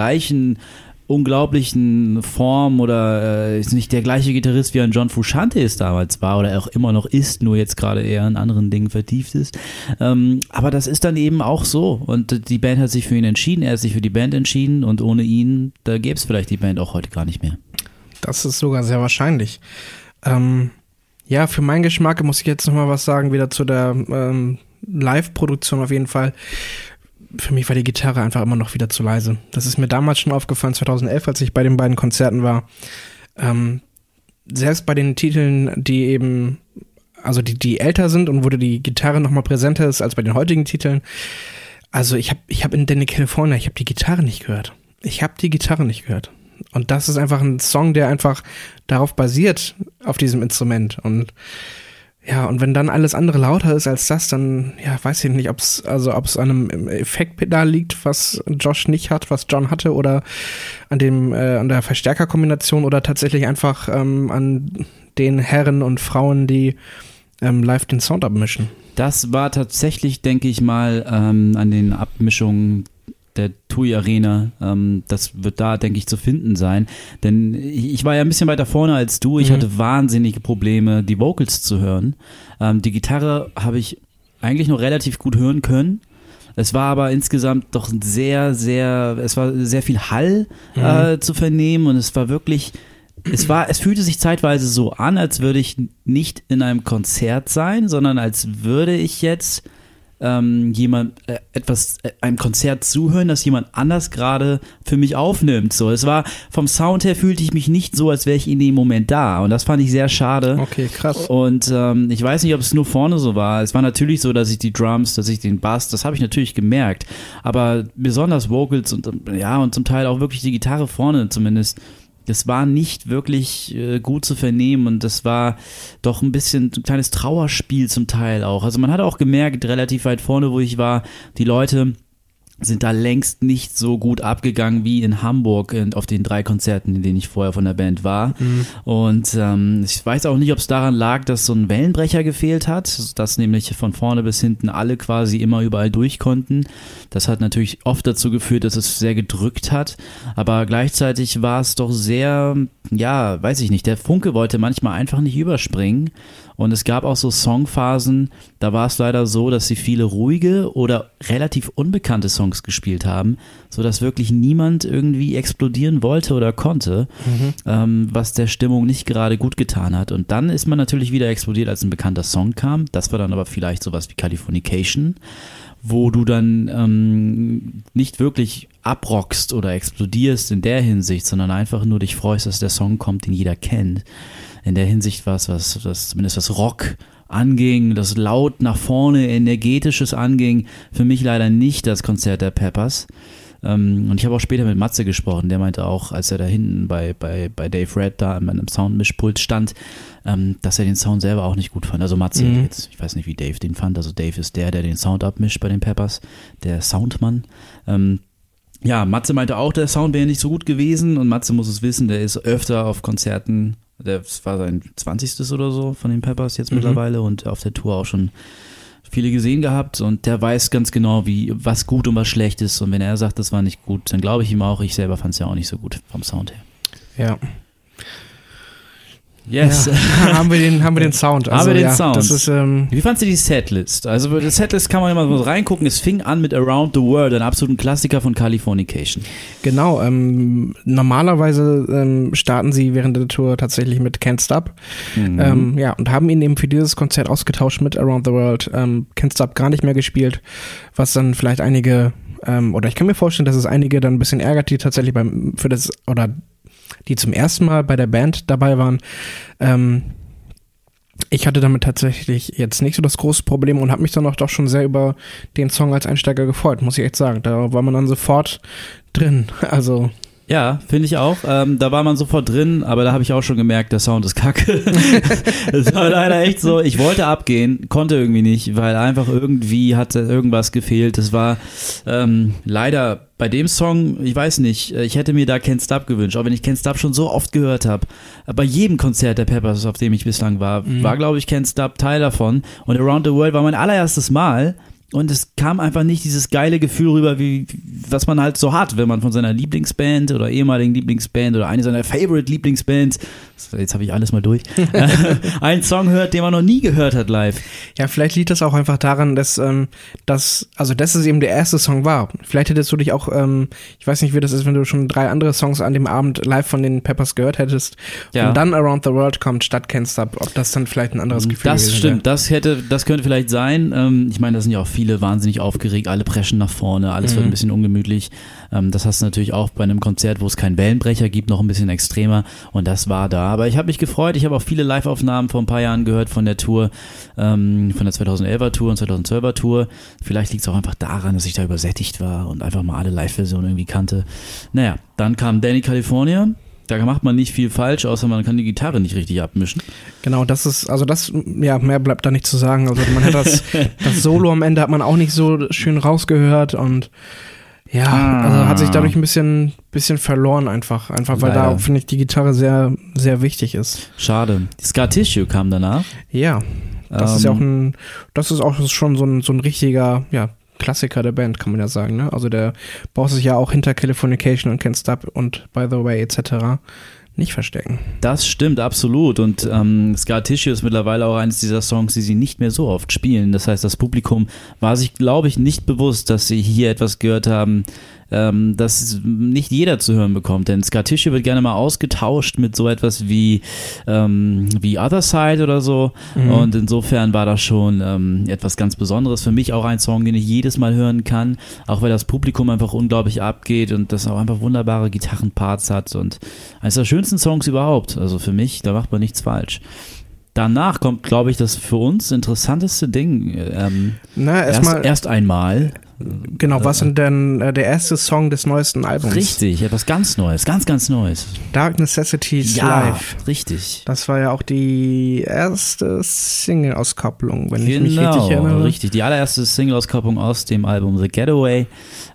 unglaublichen Form oder äh, ist nicht der gleiche Gitarrist wie ein John Frusciante es damals war oder auch immer noch ist, nur jetzt gerade eher in anderen Dingen vertieft ist. Ähm, aber das ist dann eben auch so und die Band hat sich für ihn entschieden, er hat sich für die Band entschieden und ohne ihn, da gäbe es vielleicht die Band auch heute gar nicht mehr. Das ist sogar sehr wahrscheinlich. Ähm, ja, für meinen Geschmack muss ich jetzt noch mal was sagen, wieder zu der ähm, Live-Produktion auf jeden Fall. Für mich war die Gitarre einfach immer noch wieder zu leise. Das ist mir damals schon aufgefallen, 2011, als ich bei den beiden Konzerten war. Ähm, selbst bei den Titeln, die eben, also die, die älter sind und wo die Gitarre noch mal präsenter ist als bei den heutigen Titeln. Also ich habe ich hab in Danny California, ich habe die Gitarre nicht gehört. Ich habe die Gitarre nicht gehört. Und das ist einfach ein Song, der einfach darauf basiert, auf diesem Instrument. Und ja, und wenn dann alles andere lauter ist als das, dann, ja, weiß ich nicht, ob es, also ob es an einem Effektpedal liegt, was Josh nicht hat, was John hatte, oder an dem, äh, an der Verstärkerkombination oder tatsächlich einfach ähm, an den Herren und Frauen, die ähm, live den Sound abmischen. Das war tatsächlich, denke ich mal, ähm, an den Abmischungen der TUI Arena. Ähm, das wird da, denke ich, zu finden sein. Denn ich war ja ein bisschen weiter vorne als du. Ich Mhm. hatte wahnsinnige Probleme, die Vocals zu hören. Ähm, die Gitarre habe ich eigentlich noch relativ gut hören können. Es war aber insgesamt doch sehr, sehr, es war sehr viel Hall äh, zu vernehmen und es war wirklich, es war, es fühlte sich zeitweise so an, als würde ich nicht in einem Konzert sein, sondern als würde ich jetzt ähm, jemand äh, etwas äh, einem Konzert zuhören, das jemand anders gerade für mich aufnimmt. So, es war vom Sound her fühlte ich mich nicht so, als wäre ich in dem Moment da und das fand ich sehr schade. Okay, krass. Und ähm, ich weiß nicht, ob es nur vorne so war. Es war natürlich so, dass ich die Drums, dass ich den Bass, das habe ich natürlich gemerkt. Aber besonders Vocals und ähm, ja, und zum Teil auch wirklich die Gitarre vorne zumindest, das war nicht wirklich äh, gut zu vernehmen und das war doch ein bisschen ein kleines Trauerspiel zum Teil auch. Also man hat auch gemerkt, relativ weit vorne, wo ich war, die Leute sind da längst nicht so gut abgegangen wie in Hamburg auf den drei Konzerten, in denen ich vorher von der Band war. Und ähm, ich weiß auch nicht, ob es daran lag, dass so ein Wellenbrecher gefehlt hat, dass nämlich von vorne bis hinten alle quasi immer überall durch konnten. Das hat natürlich oft dazu geführt, dass es sehr gedrückt hat, aber gleichzeitig war es doch sehr, ja, weiß ich nicht, der Funke wollte manchmal einfach nicht überspringen. Und es gab auch so Songphasen, da war es leider so, dass sie viele ruhige oder relativ unbekannte Songs gespielt haben, sodass wirklich niemand irgendwie explodieren wollte oder konnte, ähm, was der Stimmung nicht gerade gut getan hat. Und dann ist man natürlich wieder explodiert, als ein bekannter Song kam. Das war dann aber vielleicht sowas wie Californication, wo du dann ähm, nicht wirklich abrockst oder explodierst in der Hinsicht, sondern einfach nur dich freust, dass der Song kommt, den jeder kennt in der Hinsicht was, was, was zumindest was Rock anging, das laut nach vorne energetisches anging, für mich leider nicht das Konzert der Peppers. Ähm, und ich habe auch später mit Matze gesprochen, der meinte auch, als er da hinten bei, bei, bei Dave Red da an einem Soundmischpult stand, ähm, dass er den Sound selber auch nicht gut fand. Also Matze Mhm. jetzt, ich weiß nicht, wie Dave den fand. Also Dave ist der, der den Sound abmischt bei den Peppers, der Soundmann. Ähm, ja, Matze meinte auch, der Sound wäre nicht so gut gewesen und Matze muss es wissen, der ist öfter auf Konzerten, das war sein 20. oder so von den Peppers jetzt Mhm. mittlerweile und auf der Tour auch schon viele gesehen gehabt und der weiß ganz genau, wie was gut und was schlecht ist und wenn er sagt, das war nicht gut, dann glaube ich ihm auch, ich selber fand es ja auch nicht so gut vom Sound her. Ja. Yes. Ja, haben wir den, haben wir den Sound. Also, haben wir den ja, Sound. Das ist, ähm, Wie fandst du die Setlist? Also die Setlist kann man immer so reingucken. Es fing an mit Around the World, einem absoluten Klassiker von Californication. genau. Ähm, normalerweise ähm, starten sie während der Tour tatsächlich mit Can't Stop. Mhm. Ähm, ja, und haben ihn eben für dieses Konzert ausgetauscht mit Around the World. Ähm, Can't Stop gar nicht mehr gespielt, was dann vielleicht einige, ähm, oder ich kann mir vorstellen, dass es einige dann ein bisschen ärgert, die tatsächlich beim, für das, oder die zum ersten Mal bei der Band dabei waren. Ähm, ich hatte damit tatsächlich jetzt nicht so das große Problem und habe mich dann auch doch schon sehr über den Song als Einsteiger gefreut, muss ich echt sagen. Da war man dann sofort drin. Also Ja, finde ich auch. Ähm, da war man sofort drin, aber da habe ich auch schon gemerkt, der Sound ist kacke. das war leider echt so. Ich wollte abgehen, konnte irgendwie nicht, weil einfach irgendwie hatte irgendwas gefehlt. Das war ähm, leider bei dem Song, ich weiß nicht, äh, ich hätte mir da Can't Stop gewünscht, auch wenn ich Can't Stop schon so oft gehört habe. Bei jedem Konzert der Peppers, auf dem ich bislang war, war, glaube ich, Can't Stop Teil davon. Und Around the World war mein allererstes Mal. Und es kam einfach nicht dieses geile Gefühl rüber, wie, was man halt so hat, wenn man von seiner Lieblingsband oder ehemaligen Lieblingsband oder eine seiner Favorite Lieblingsbands, jetzt habe ich alles mal durch, einen Song hört, den man noch nie gehört hat live. Ja, vielleicht liegt das auch einfach daran, dass, ähm, dass, also dass es eben der erste Song war. Vielleicht hättest du dich auch, ähm, ich weiß nicht, wie das ist, wenn du schon drei andere Songs an dem Abend live von den Peppers gehört hättest Ja. und dann Around the World kommt statt Can't Stop, ob das dann vielleicht ein anderes Gefühl Das stimmt, das hätte, das könnte vielleicht sein. Ähm, ich meine, da sind ja auch viele wahnsinnig aufgeregt, alle preschen nach vorne, alles wird ein bisschen ungemütlich. Ähm, das hast du natürlich auch bei einem Konzert, wo es keinen Wellenbrecher gibt, noch ein bisschen extremer und das war da. Aber ich habe mich gefreut, ich habe auch viele Live-Aufnahmen vor ein paar Jahren gehört von der Tour, ähm, von der 2011er Tour und 2012er Tour. Vielleicht liegt es auch einfach daran, dass ich da übersättigt war und einfach mal alle Live-Versionen irgendwie kannte. Naja, dann kam Danny California. Da macht man nicht viel falsch, außer man kann die Gitarre nicht richtig abmischen. Genau, das ist, also das, ja, mehr bleibt da nicht zu sagen. Also man hat das, das Solo am Ende hat man auch nicht so schön rausgehört und ja, Ah. also hat sich dadurch ein bisschen, bisschen verloren einfach. Einfach weil Leider. da, finde ich, die Gitarre sehr, sehr wichtig ist. Schade. Scar Tissue kam danach. Ja. Das ist ja Ähm, auch ein, das ist auch schon so ein, so ein richtiger, ja, Klassiker der Band, kann man ja sagen, ne? Also der braucht sich ja auch hinter Californication und Can't Stop und By the Way etc. nicht verstecken. Das stimmt, absolut. Und ähm, Scar Tissue ist mittlerweile auch eines dieser Songs, die sie nicht mehr so oft spielen. Das heißt, das Publikum war sich, glaube ich, nicht bewusst, dass sie hier etwas gehört haben, ähm, das nicht jeder zu hören bekommt. Denn Scar Tissue wird gerne mal ausgetauscht mit so etwas wie, ähm, wie Other Side oder so. Und insofern war das schon ähm, etwas ganz Besonderes. Für mich auch ein Song, den ich jedes Mal hören kann, auch weil das Publikum einfach unglaublich abgeht und das auch einfach wunderbare Gitarrenparts hat und eines der schönsten Songs überhaupt. Also für mich, da macht man nichts falsch. Danach kommt, glaube ich, das für uns interessanteste Ding. Ähm, Na, erst, erstmal, erst einmal. Genau, was denn denn äh, der erste Song des neuesten Albums? Richtig, etwas ganz Neues, ganz, ganz Neues. Dark Necessities Live. richtig. Das war ja auch die erste Single-Auskopplung, wenn ich mich Genau, richtig erinnere. richtig. Die allererste Single-Auskopplung aus dem Album The Getaway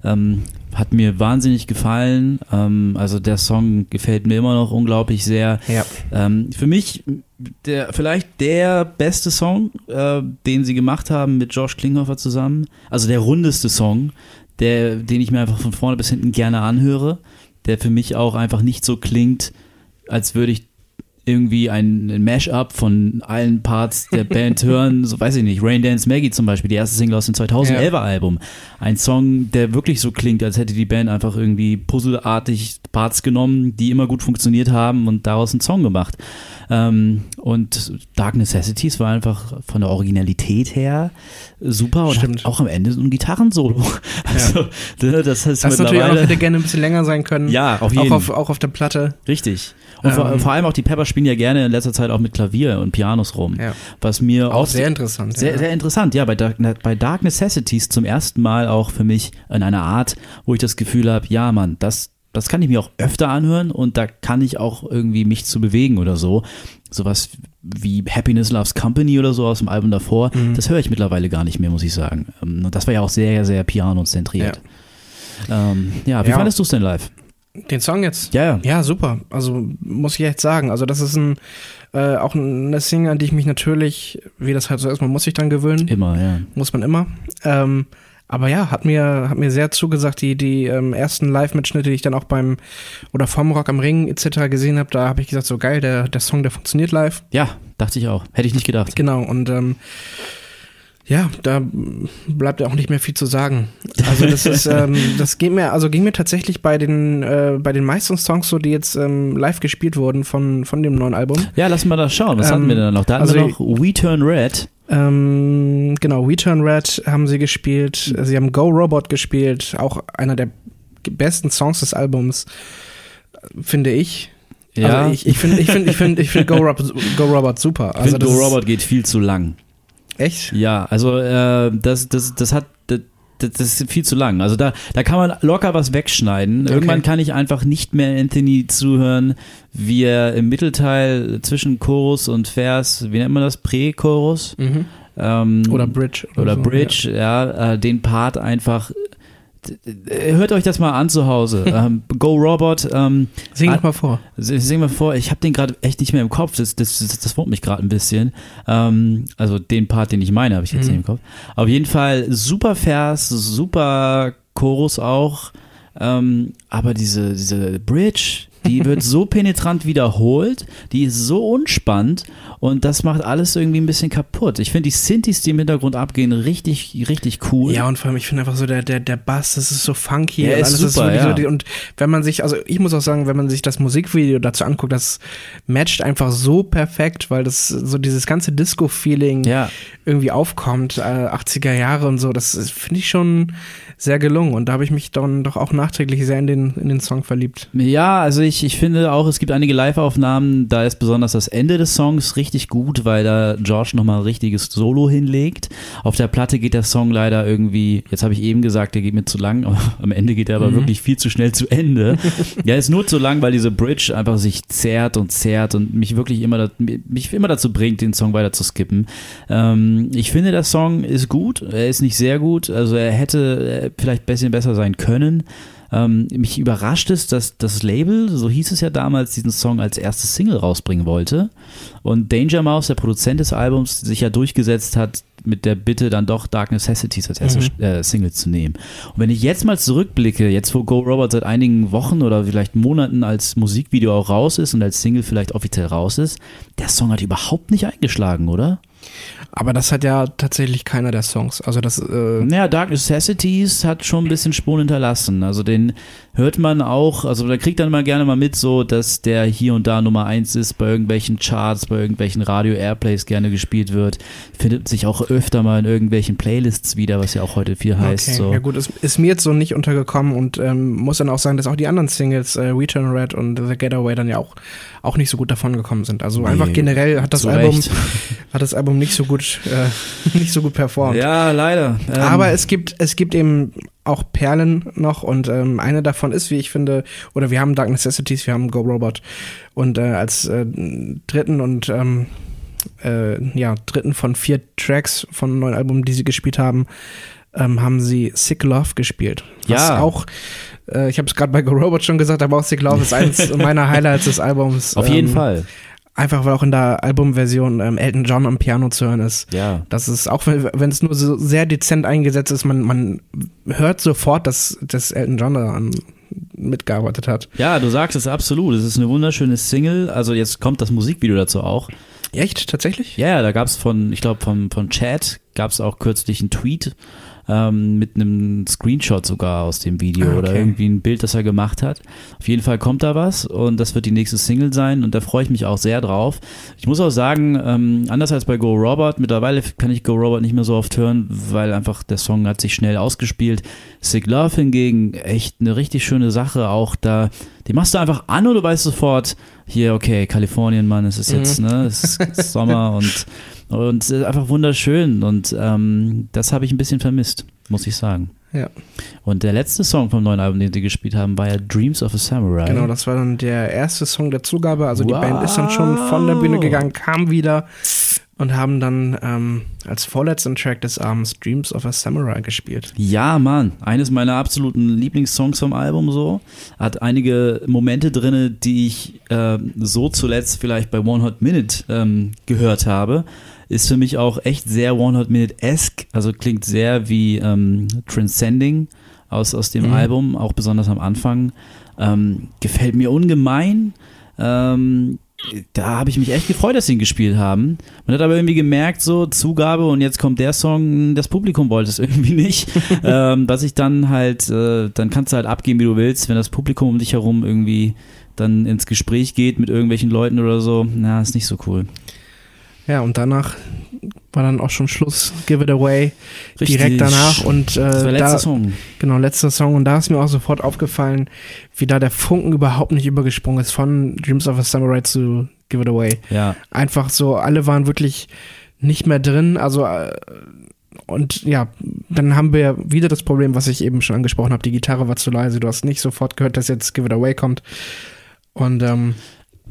ähm, hat mir wahnsinnig gefallen. Ähm, also der Song gefällt mir immer noch unglaublich sehr. Ja. Ähm, für mich der vielleicht der beste Song, äh, den sie gemacht haben mit Josh Klinghoffer zusammen. Also der rundeste Song, der, den ich mir einfach von vorne bis hinten gerne anhöre, der für mich auch einfach nicht so klingt, als würde ich irgendwie ein, Mash-up von allen Parts der Band hören, so weiß ich nicht, Rain Dance Maggie zum Beispiel, die erste Single aus dem 2011er Album. Ein Song, der wirklich so klingt, als hätte die Band einfach irgendwie puzzelartig Parts genommen, die immer gut funktioniert haben und daraus einen Song gemacht. Ähm, und Dark Necessities war einfach von der Originalität her super und Stimmt. hat auch am Ende so ein Gitarrensolo. Also, das ist Das natürlich auch hätte gerne ein bisschen länger sein können. Ja, auf auch jeden. auf, auch auf der Platte. Richtig. Und vor, Ähm. vor allem auch die Pepper spielen ja gerne in letzter Zeit auch mit Klavier und Pianos rum. Ja. Was mir Auch sehr interessant. sehr, ja. sehr interessant, ja, bei Dark, bei Dark Necessities zum ersten Mal auch für mich in einer Art, wo ich das Gefühl habe, ja, Mann, das, das kann ich mir auch öfter anhören und da kann ich auch irgendwie mich zu bewegen oder so. Sowas wie Happiness Loves Company oder so aus dem Album davor, das höre ich mittlerweile gar nicht mehr, muss ich sagen. Ähm, Und das war ja auch sehr, sehr piano-zentriert. Ja, ähm, ja wie Ja. fandest du es denn live? Den Song jetzt? Ja, ja. Ja, super. Also muss ich echt sagen. Also das ist ein äh, auch eine Single, an die ich mich natürlich, wie das halt so ist, man muss sich dann gewöhnen. Immer, ja. Muss man immer. Ähm, aber ja, hat mir, hat mir sehr zugesagt, die, die ähm, ersten Live-Mitschnitte, die ich dann auch beim oder vom Rock am Ring etc. gesehen habe, da habe ich gesagt, so geil, der, der Song, der funktioniert live. Ja, dachte ich auch. Hätte ich nicht gedacht. Genau, und ähm, ja, da bleibt ja auch nicht mehr viel zu sagen. Also das ist, ähm, das ging mir, also ging mir tatsächlich bei den, äh, bei den meisten Songs so, die jetzt ähm, live gespielt wurden von, von dem neuen Album. Ja, lass mal da schauen. Was Ähm, hatten wir denn noch? Da hatten also wir noch We Turn Red. Ähm, genau, We Turn Red haben sie gespielt. Sie haben Go Robot gespielt, auch einer der besten Songs des Albums, finde ich. Ja, Also ich, ich finde, ich finde, ich finde, ich finde Go, Rob Go Robot super. ich Also finde, das Go Robot geht viel zu lang. Echt? Ja, also äh, das, das, das hat. Das, ist viel zu lang. Also da, da kann man locker was wegschneiden. Okay. Irgendwann kann ich einfach nicht mehr Anthony zuhören, wie er im Mittelteil zwischen Chorus und Vers, wie nennt man das? Prä-Chorus? Mhm. Ähm, Oder Bridge. oder so, Bridge, ja, äh, den Part einfach. Äh, Hört euch das mal an zu Hause. ähm, Go Robot, ähm. Sing mal vor. sing mal vor, ich habe den gerade echt nicht mehr im Kopf, das, das, das, das wurmt mich gerade ein bisschen. Ähm, also den Part, den ich meine, habe ich jetzt Mhm. nicht im Kopf. Auf jeden Fall super Vers, super Chorus auch, ähm, aber diese, diese Bridge, die wird so penetrant wiederholt, die ist so unspannend und das macht alles irgendwie ein bisschen kaputt. Ich finde die Synthes, die im Hintergrund abgehen, richtig, richtig cool. Ja, und vor allem, ich finde einfach so der, der, der Bass, das ist so funky. Ja, und ist alles super, ja. so die, und wenn man sich, also ich muss auch sagen, wenn man sich das Musikvideo dazu anguckt, das matcht einfach so perfekt, weil das so dieses ganze Disco-Feeling ja. irgendwie aufkommt, äh, 80er Jahre und so, das ist- finde ich schon sehr gelungen. Und da habe ich mich dann doch auch nachträglich sehr in den, in den Song verliebt. Ja, also ich, ich finde auch, es gibt einige Live-Aufnahmen, da ist besonders das Ende des Songs richtig gut, weil da George nochmal ein richtiges Solo hinlegt. Auf der Platte geht der Song leider irgendwie, jetzt habe ich eben gesagt, der geht mir zu lang, am Ende geht er aber Mhm. wirklich viel zu schnell zu Ende. ja, ist nur zu lang, weil diese Bridge einfach sich zerrt und zerrt und mich wirklich immer, mich immer dazu bringt, den Song weiter zu skippen. Ähm, ich finde, der Song ist gut, er ist nicht sehr gut, also er hätte äh, vielleicht ein bisschen besser sein können. Ähm, mich überrascht es, dass das Label, so hieß es ja damals, diesen Song als erstes Single rausbringen wollte. Und Danger Mouse, der Produzent des Albums, sich ja durchgesetzt hat, mit der Bitte dann doch Dark Necessities als erste Mhm. äh, Single zu nehmen. Und wenn ich jetzt mal zurückblicke, jetzt wo Go Robot seit einigen Wochen oder vielleicht Monaten als Musikvideo auch raus ist und als Single vielleicht offiziell raus ist, der Song hat überhaupt nicht eingeschlagen, oder? Aber das hat ja tatsächlich keiner der Songs. Also das, äh, Naja, Dark Necessities hat schon ein bisschen Spuren hinterlassen. Also den hört man auch, also da kriegt dann mal gerne mal mit, so dass der hier und da Nummer eins ist, bei irgendwelchen Charts, bei irgendwelchen Radio-Airplays gerne gespielt wird. Findet sich auch öfter mal in irgendwelchen Playlists wieder, was ja auch heute viel heißt. okay. So. Ja gut, es ist mir jetzt so nicht untergekommen und ähm, muss dann auch sagen, dass auch die anderen Singles, äh, Return Red und The Getaway, dann ja auch, auch nicht so gut davon gekommen sind. Also Nee, einfach generell hat das Album, Recht. hat das Album nicht so gut, äh, nicht so gut performt. Ja, leider. Ähm, Aber es gibt, es gibt eben auch Perlen noch und ähm, eine davon ist, wie ich finde, oder wir haben Dark Necessities, wir haben Go Robot und äh, als äh, dritten und ähm, äh, ja, dritten von vier Tracks von neuen Album, die sie gespielt haben, ähm, haben sie Sick Love gespielt. Was Ja. auch, äh, ich habe es gerade bei Go Robot schon gesagt, aber auch Sick Love ist eins meiner Highlights des Albums. auf jeden ähm, Fall. Einfach weil auch in der Albumversion ähm, Elton John am Piano zu hören ist. Ja. Das ist, auch wenn es nur so sehr dezent eingesetzt ist, man, man hört sofort, dass, dass Elton John daran mitgearbeitet hat. Ja, du sagst es absolut. Es ist eine wunderschöne Single. Also jetzt kommt das Musikvideo dazu auch. Echt? Tatsächlich? Ja, ja, da gab es von, ich glaube, von, von Chad gab es auch kürzlich einen Tweet ähm, mit einem Screenshot sogar aus dem Video Ah, oder okay. irgendwie ein Bild, das er gemacht hat. Auf jeden Fall kommt da was und das wird die nächste Single sein und da freue ich mich auch sehr drauf. Ich muss auch sagen, ähm, anders als bei Go Robot, mittlerweile kann ich Go Robot nicht mehr so oft hören, weil einfach der Song hat sich schnell ausgespielt. Sick Love hingegen, echt eine richtig schöne Sache, auch da, die machst du einfach an und du weißt sofort, hier, okay, Kalifornien, Mann, es ist jetzt, Mhm. ne, es ist Sommer und und es ist einfach wunderschön und ähm, das habe ich ein bisschen vermisst, muss ich sagen. Ja. Und der letzte Song vom neuen Album, den sie gespielt haben, war ja Dreams of a Samurai. Genau, das war dann der erste Song der Zugabe. Also die Wow. Band ist dann schon von der Bühne gegangen, kam wieder und haben dann ähm, als vorletzten Track des Abends Dreams of a Samurai gespielt. Ja, Mann, eines meiner absoluten Lieblingssongs vom Album so. Hat einige Momente drin, die ich äh, so zuletzt vielleicht bei One Hot Minute ähm, gehört habe. Ist für mich auch echt sehr One Hot Minute-esque, also klingt sehr wie ähm, Transcending aus, aus dem Mhm. Album, auch besonders am Anfang. Ähm, gefällt mir ungemein. Ähm, da habe ich mich echt gefreut, dass sie ihn gespielt haben. Man hat aber irgendwie gemerkt, so Zugabe und jetzt kommt der Song, das Publikum wollte es irgendwie nicht. ähm, was ich dann halt, äh, dann kannst du halt abgeben, wie du willst, wenn das Publikum um dich herum irgendwie dann ins Gespräch geht mit irgendwelchen Leuten oder so. Na, ist nicht so cool. Ja, und danach war dann auch schon Schluss, Give It Away, Richtig. direkt danach und äh, Das war der letzte da, Song. genau, letzter Song. Und da ist mir auch sofort aufgefallen, wie da der Funken überhaupt nicht übergesprungen ist von Dreams of a Samurai zu Give It Away. Ja, Einfach so, alle waren wirklich nicht mehr drin, also äh, und ja, dann haben wir wieder das Problem, was ich eben schon angesprochen habe, die Gitarre war zu leise, du hast nicht sofort gehört, dass jetzt Give It Away kommt. Und ähm,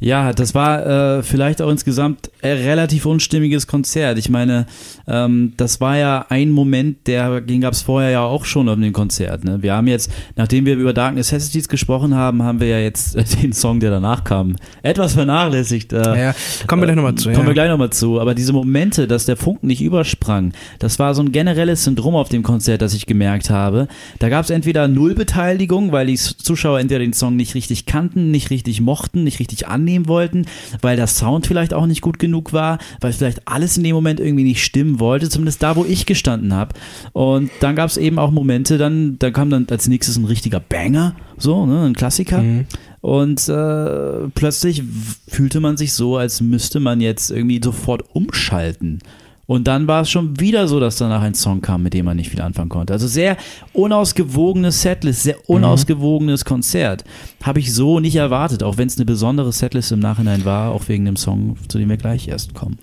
Ja, das war äh, vielleicht auch insgesamt ein relativ unstimmiges Konzert. Ich meine, ähm, das war ja ein Moment, der den gab es vorher ja auch schon auf dem Konzert. Ne? Wir haben jetzt, nachdem wir über Dark Necessities gesprochen haben, haben wir ja jetzt äh, den Song, der danach kam, etwas vernachlässigt. Äh, ja, kommen wir gleich nochmal zu. Kommen ja. wir gleich nochmal zu. Aber diese Momente, dass der Funken nicht übersprang, das war so ein generelles Syndrom auf dem Konzert, das ich gemerkt habe. Da gab es entweder Nullbeteiligung, weil die Zuschauer entweder den Song nicht richtig kannten, nicht richtig mochten, nicht richtig annehmen wollten, weil der Sound vielleicht auch nicht gut genug war, weil vielleicht alles in dem Moment irgendwie nicht stimmen wollte, zumindest da, wo ich gestanden habe. Und dann gab es eben auch Momente, dann, da kam dann als nächstes ein richtiger Banger, so, ne, ein Klassiker. Mhm. Und äh, plötzlich fühlte man sich so, als müsste man jetzt irgendwie sofort umschalten. Und dann war es schon wieder so, dass danach ein Song kam, mit dem man nicht viel anfangen konnte. Also sehr unausgewogenes Setlist, sehr unausgewogenes Konzert. Habe ich so nicht erwartet, auch wenn es eine besondere Setlist im Nachhinein war, auch wegen dem Song, zu dem wir gleich erst kommen.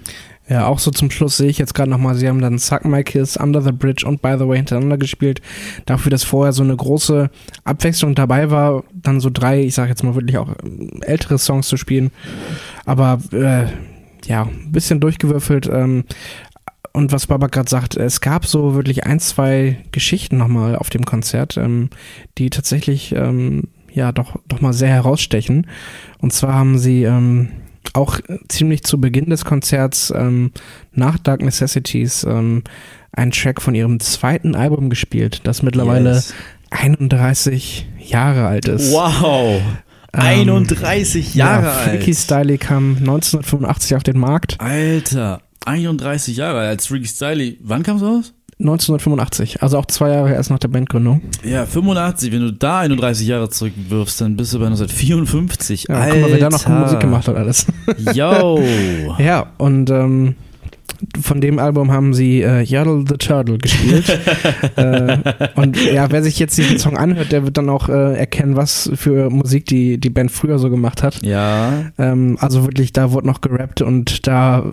Ja, auch so zum Schluss sehe ich jetzt gerade nochmal, sie haben dann Suck My Kiss, Under the Bridge und By the Way hintereinander gespielt. Dafür, dass vorher so eine große Abwechslung dabei war, dann so drei, ich sag jetzt mal wirklich auch ähm, ältere Songs zu spielen. Aber äh, ja, ein bisschen durchgewürfelt. Ähm, und was Baba gerade sagt, es gab so wirklich ein, zwei Geschichten nochmal auf dem Konzert, ähm, die tatsächlich ähm, ja doch, doch mal sehr herausstechen. Und zwar haben sie ähm, auch ziemlich zu Beginn des Konzerts ähm, nach Dark Necessities ähm, einen Track von ihrem zweiten Album gespielt, das mittlerweile Yes. 31 Jahre alt ist. Wow! Ähm, 31 Jahre ja, alt. Freaky Style kam 1985 auf den Markt. Alter, 31 Jahre. Als Freaky Styley, wann kam es raus? 1985, also auch zwei Jahre erst nach der Bandgründung. Ja, 85. Wenn du da 31 Jahre zurückwirfst, dann bist du bei 1954. Ja, guck mal, wer da noch Musik gemacht hat alles. Yo. Ja, und ähm, von dem Album haben sie äh, Yaddle the Turtle gespielt. äh, und ja, wer sich jetzt diesen Song anhört, der wird dann auch äh, erkennen, was für Musik die, die Band früher so gemacht hat. Ja, Ähm, also wirklich, da wurde noch gerappt und da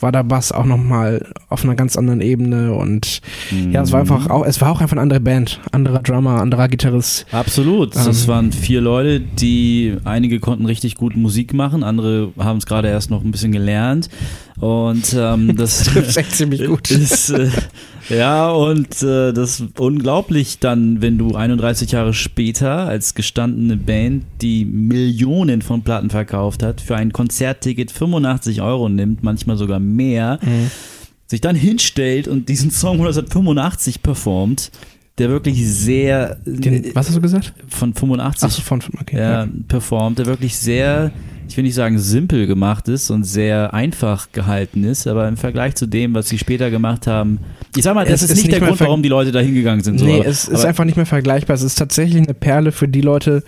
war der Bass auch nochmal auf einer ganz anderen Ebene und ja, es war einfach auch, es war auch einfach eine andere Band, anderer Drummer, anderer Gitarrist. absolut. Ähm. Das waren vier Leute, die einige konnten richtig gut Musik machen, andere haben es gerade erst noch ein bisschen gelernt. Und ähm, das trifft's echt ziemlich gut. Ist, äh, ja, und äh, das ist unglaublich dann, wenn du 31 Jahre später als gestandene Band, die Millionen von Platten verkauft hat, für ein Konzertticket 85 Euro nimmt, manchmal sogar mehr, sich dann hinstellt und diesen Song 1985 performt, der wirklich sehr Den, was hast du gesagt? von 85 Achso, von, okay. ja, performt, der wirklich sehr, ich will nicht sagen simpel gemacht ist und sehr einfach gehalten ist, aber im Vergleich zu dem, was sie später gemacht haben, ich sag mal, das Es ist, nicht nicht der Grund, warum die Leute da hingegangen sind. So, Nee, aber, es ist einfach nicht mehr vergleichbar. Es ist tatsächlich eine Perle für die Leute,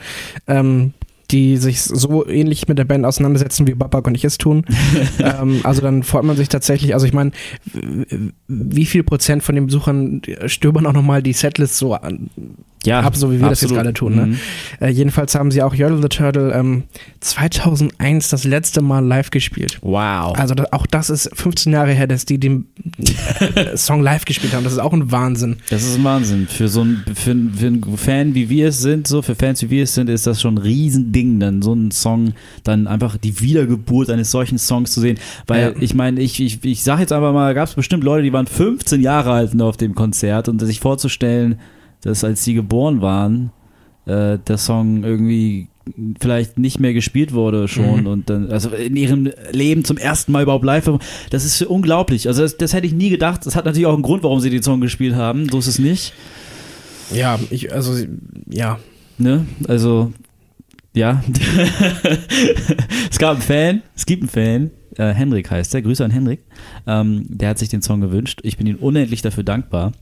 ähm, die sich so ähnlich mit der Band auseinandersetzen, wie Babak und ich es tun. ähm, also dann freut man sich tatsächlich, also ich meine, wie viel Prozent von den Besuchern stöbern auch nochmal die Setlist so an, Ja, ab, so wie wir das jetzt absolut. gerade tun. Ne? Mhm. Äh, jedenfalls haben sie auch Yodel the Turtle ähm, 2001 das letzte Mal live gespielt. Wow. Also da, auch das ist 15 Jahre her, dass die den äh, Song live gespielt haben. Das ist auch ein Wahnsinn. Das ist ein Wahnsinn. Für so ein, für, für einen Fan, wie wir es sind, so für Fans, wie wir es sind, ist das schon ein Riesending, dann so einen Song, dann einfach die Wiedergeburt eines solchen Songs zu sehen. Weil Ja. ich meine, ich, ich, ich sag jetzt einfach mal, gab es bestimmt Leute, die waren 15 Jahre alt auf dem Konzert und sich vorzustellen, dass als sie geboren waren, äh, der Song irgendwie vielleicht nicht mehr gespielt wurde schon Mhm. und dann, also in ihrem Leben zum ersten Mal überhaupt live, das ist unglaublich. Also das, das hätte ich nie gedacht. Das hat natürlich auch einen Grund, warum sie den Song gespielt haben. So ist es nicht. Ja, ich, also, ja. Ne? Also, ja. es gab einen Fan, es gibt einen Fan, äh, Henrik heißt der, Grüße an Henrik. Ähm, der hat sich den Song gewünscht. Ich bin ihm unendlich dafür dankbar.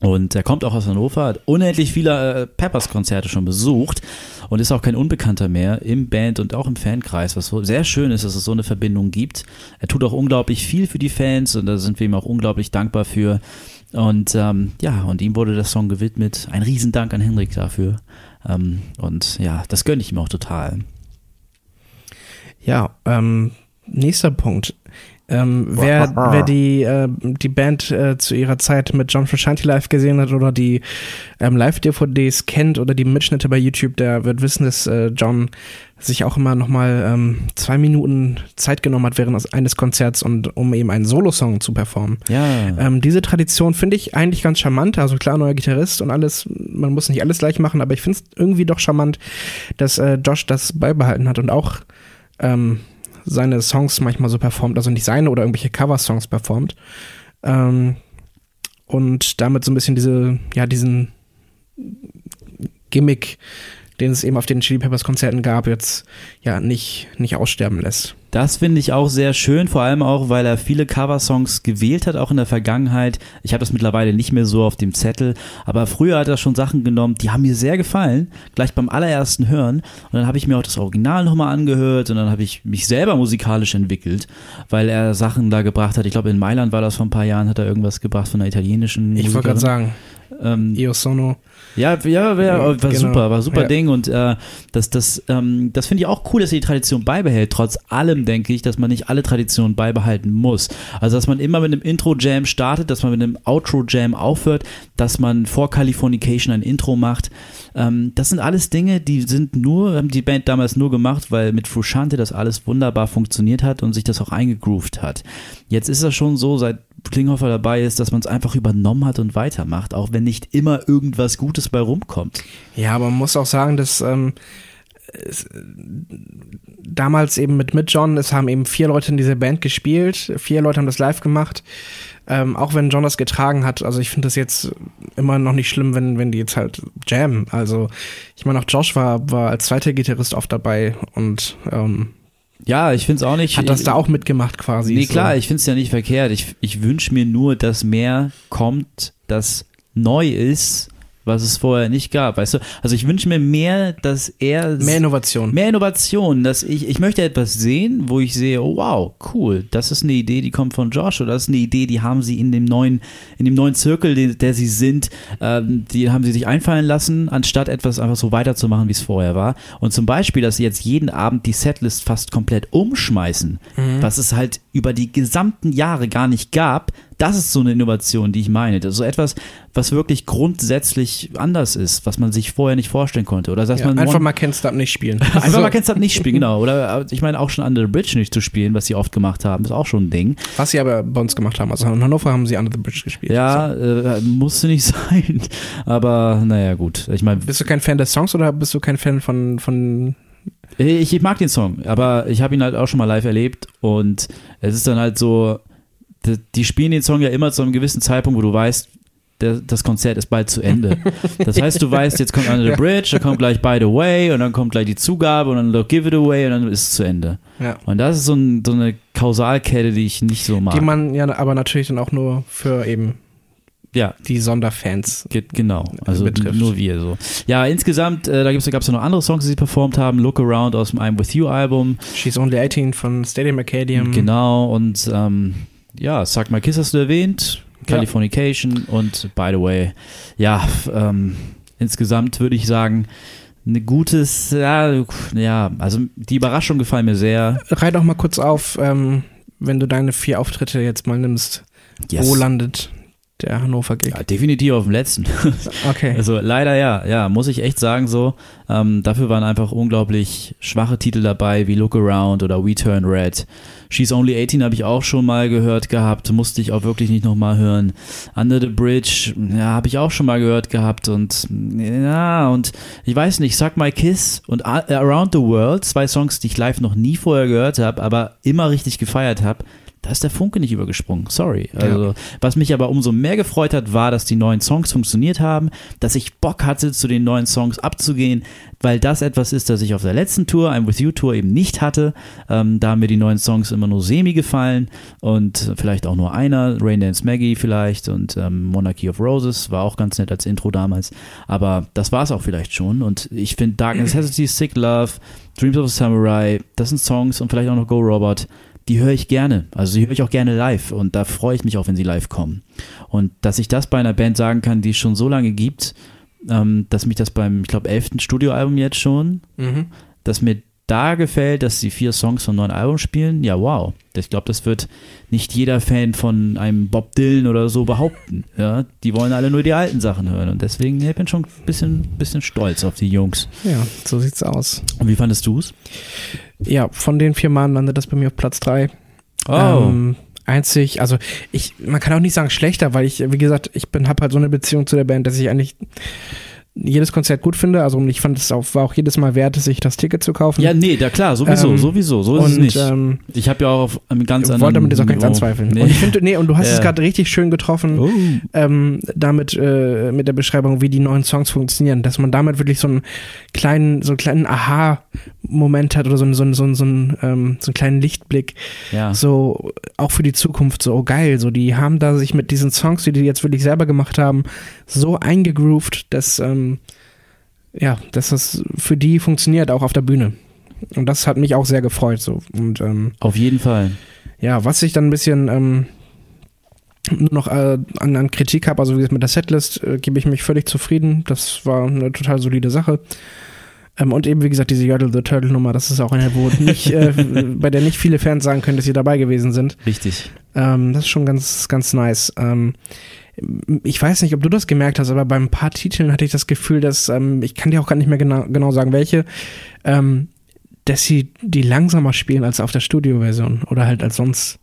Und er kommt auch aus Hannover, hat unendlich viele äh, Peppers-Konzerte schon besucht und ist auch kein Unbekannter mehr im Band und auch im Fankreis, was sehr schön ist, dass es so eine Verbindung gibt. Er tut auch unglaublich viel für die Fans und da sind wir ihm auch unglaublich dankbar für. Und ähm, ja, und ihm wurde der Song gewidmet. Ein Riesendank an Henrik dafür. Ähm, und ja, das gönne ich ihm auch total. Ja, ähm, nächster Punkt. Ähm, wer, wer die, äh, die Band äh, zu ihrer Zeit mit John Frusciante live gesehen hat oder die ähm, Live-DVDs kennt oder die Mitschnitte bei YouTube, der wird wissen, dass äh, John sich auch immer nochmal ähm, zwei Minuten Zeit genommen hat während eines Konzerts und um eben einen Solo-Song zu performen. Ja. Ähm, diese Tradition finde ich eigentlich ganz charmant. Also klar, neuer Gitarrist und alles, man muss nicht alles gleich machen, aber ich finde es irgendwie doch charmant, dass äh, Josh das beibehalten hat und auch ähm, seine Songs manchmal so performt, also nicht seine oder irgendwelche Cover-Songs performt. Ähm, und damit so ein bisschen diese, ja, diesen Gimmick, den es eben auf den Chili Peppers Konzerten gab, jetzt ja nicht, nicht aussterben lässt. Das finde ich auch sehr schön, vor allem auch, weil er viele Coversongs gewählt hat, auch in der Vergangenheit. Ich habe das mittlerweile nicht mehr so auf dem Zettel, aber früher hat er schon Sachen genommen, die haben mir sehr gefallen, gleich beim allerersten Hören. Und dann habe ich mir auch das Original nochmal angehört und dann habe ich mich selber musikalisch entwickelt, weil er Sachen da gebracht hat. Ich glaube, in Mailand war das vor ein paar Jahren, hat er irgendwas gebracht von einer italienischen Ich wollte gerade sagen, Ähm, Io Sono. ja, ja, war, Genau. super, war super Ja. Ding und äh, das, das, ähm, das finde ich auch cool, dass er die Tradition beibehält. Trotz allem denke ich, dass man nicht alle Traditionen beibehalten muss. Also, dass man immer mit einem Intro-Jam startet, dass man mit einem Outro-Jam aufhört, dass man vor Californication ein Intro macht. Ähm, das sind alles Dinge, die sind nur, haben die Band damals nur gemacht, weil mit Frusciante das alles wunderbar funktioniert hat und sich das auch eingegroovt hat. Jetzt ist es schon so, seit Klinghoffer dabei ist, dass man es einfach übernommen hat und weitermacht, auch wenn nicht immer irgendwas Gutes bei rumkommt. Ja, aber man muss auch sagen, dass ähm, es, damals eben mit mit John, es haben eben vier Leute in dieser Band gespielt, vier Leute haben das live gemacht. Ähm, auch wenn John das getragen hat, also ich finde das jetzt immer noch nicht schlimm, wenn, wenn die jetzt halt jammen. Also ich meine, auch Josh war, war als zweiter Gitarrist oft dabei und ähm, Ja, ich finde es auch nicht. hat das da auch mitgemacht quasi. Nee, so. klar, ich finde es ja nicht verkehrt. Ich, ich wünsche mir nur, dass mehr kommt, das neu ist, was es vorher nicht gab. Weißt du? Also ich wünsche mir mehr, dass er Mehr Innovation. Mehr Innovation, dass ich, ich möchte etwas sehen, wo ich sehe, oh wow, cool, das ist eine Idee, die kommt von Josh oder das ist eine Idee, die haben sie in dem neuen, in dem neuen Zirkel, den, der sie sind, ähm, die haben sie sich einfallen lassen, anstatt etwas einfach so weiterzumachen, wie es vorher war. Und zum Beispiel, dass sie jetzt jeden Abend die Setlist fast komplett umschmeißen, was es halt über die gesamten Jahre gar nicht gab, das ist so eine Innovation, die ich meine. Das ist so etwas, was wirklich grundsätzlich anders ist, was man sich vorher nicht vorstellen konnte. Oder dass Ja, man einfach mal Stop nicht spielen. Einfach So. mal Can't Stop nicht spielen, genau. Oder äh, ich meine auch schon Under the Bridge nicht zu spielen, was sie oft gemacht haben, ist auch schon ein Ding. Was sie aber bei uns gemacht haben. Also in Hannover haben sie Under the Bridge gespielt. Ja, äh, musste nicht sein. Aber naja, gut. Ich meine, Bist du kein Fan des Songs oder bist du kein Fan von, von ich, ich mag den Song, aber ich habe ihn halt auch schon mal live erlebt und es ist dann halt so, die, die spielen den Song ja immer zu einem gewissen Zeitpunkt, wo du weißt, das Konzert ist bald zu Ende. Das heißt, du weißt, jetzt kommt Under the Bridge, dann kommt gleich By the Way und dann kommt gleich die Zugabe und dann Look, Give It Away und dann ist es zu Ende. ja. Und das ist so, ein, so eine Kausalkette, die ich nicht so mag. Die man ja aber natürlich dann auch nur für eben ja, die Sonderfans. Geht, genau, also betrifft. nur wir so. Ja, insgesamt, äh, da gab es ja noch andere Songs, die sie performt haben. Look Around aus dem I'm With You Album. She's Only 18 von Stadium Arcadium. Genau, und ähm, ja, Suck My Kiss hast du erwähnt. Ja. Californication und By the Way, ja, ähm, insgesamt würde ich sagen, ein gutes, ja, ja, also die Überraschung gefallen mir sehr. Rei doch mal kurz auf, ähm, wenn du deine vier Auftritte jetzt mal nimmst. Yes. Wo landet der Hannover Gig? Ja, definitiv auf dem letzten. Okay. Also leider ja, ja, muss ich echt sagen so. Ähm, dafür waren einfach unglaublich schwache Titel dabei, wie Look Around oder We Turn Red. She's Only 18 habe ich auch schon mal gehört gehabt, musste ich auch wirklich nicht nochmal hören. Under the Bridge, ja, habe ich auch schon mal gehört gehabt und ja, und ich weiß nicht, Suck My Kiss und Around the World, zwei Songs, die ich live noch nie vorher gehört habe, aber immer richtig gefeiert habe. Da ist der Funke nicht übergesprungen. Sorry. Also, was mich aber umso mehr gefreut hat, war, dass die neuen Songs funktioniert haben, dass ich Bock hatte, zu den neuen Songs abzugehen, weil das etwas ist, das ich auf der letzten Tour, I'm With You Tour, eben nicht hatte. Ähm, da haben mir die neuen Songs immer nur semi gefallen und vielleicht auch nur einer, Rain Dance Maggie vielleicht und ähm, Monarchy of Roses war auch ganz nett als Intro damals. Aber das war es auch vielleicht schon. Und ich finde Dark Necessity, Sick Love, Dreams of a Samurai, das sind Songs und vielleicht auch noch Go Robot die höre ich gerne. Also die höre ich auch gerne live und da freue ich mich auch, wenn sie live kommen. Und dass ich das bei einer Band sagen kann, die es schon so lange gibt, ähm, dass mich das beim, ich glaube, elften Studioalbum jetzt schon, Mhm. dass mir da gefällt, dass sie vier Songs vom neuen Album spielen, ja wow. Ich glaube, das wird nicht jeder Fan von einem Bob Dylan oder so behaupten. Ja, die wollen alle nur die alten Sachen hören und deswegen, ich bin schon ein bisschen, bisschen stolz auf die Jungs. Ja, so sieht's aus. Und wie fandest du es? Ja, von den vier Mann landet das bei mir auf Platz drei. Oh. Ähm, einzig, also ich, man kann auch nicht sagen schlechter, weil ich, wie gesagt, ich bin, hab halt so eine Beziehung zu der Band, dass ich eigentlich jedes Konzert gut finde. Also ich fand es auch, war auch jedes Mal wert, sich das Ticket zu kaufen. ja, nee, da klar, sowieso, Ähm, sowieso, so ist es und nicht. ähm, ich habe ja auch auf einem ganz ich anderen wollte damit jetzt auch gar nichts anzweifeln. Nee. Und ich finde, nee, und du hast es Ja. gerade richtig schön getroffen, Oh. ähm, damit äh, mit der Beschreibung, wie die neuen Songs funktionieren, dass man damit wirklich so einen kleinen, so einen kleinen Aha-Moment hat oder so, einen- so, so, einen- so, ähm, so einen kleinen Lichtblick, Ja. so auch für die Zukunft, so oh, geil, so die haben da sich mit diesen Songs, die die jetzt wirklich selber gemacht haben, so eingegroovt, dass ähm, ja, dass das für die funktioniert, auch auf der Bühne. Und das hat mich auch sehr gefreut, so und ähm, Auf jeden Fall. ja, was ich dann ein bisschen ähm, nur noch äh, an, an Kritik habe, also wie gesagt, mit der Setlist äh, gebe ich mich völlig zufrieden. Das war eine total solide Sache. Ähm, und eben, wie gesagt, diese Yodel the Turtle Nummer, das ist auch eine, wo nicht, äh, bei der nicht viele Fans sagen können, dass sie dabei gewesen sind. Richtig. Ähm, das ist schon ganz, ganz nice. Ähm, ich weiß nicht, ob du das gemerkt hast, aber bei ein paar Titeln hatte ich das Gefühl, dass, ähm, ich kann dir auch gar nicht mehr genau, genau sagen, welche, ähm, dass sie die langsamer spielen als auf der Studioversion oder halt als sonst.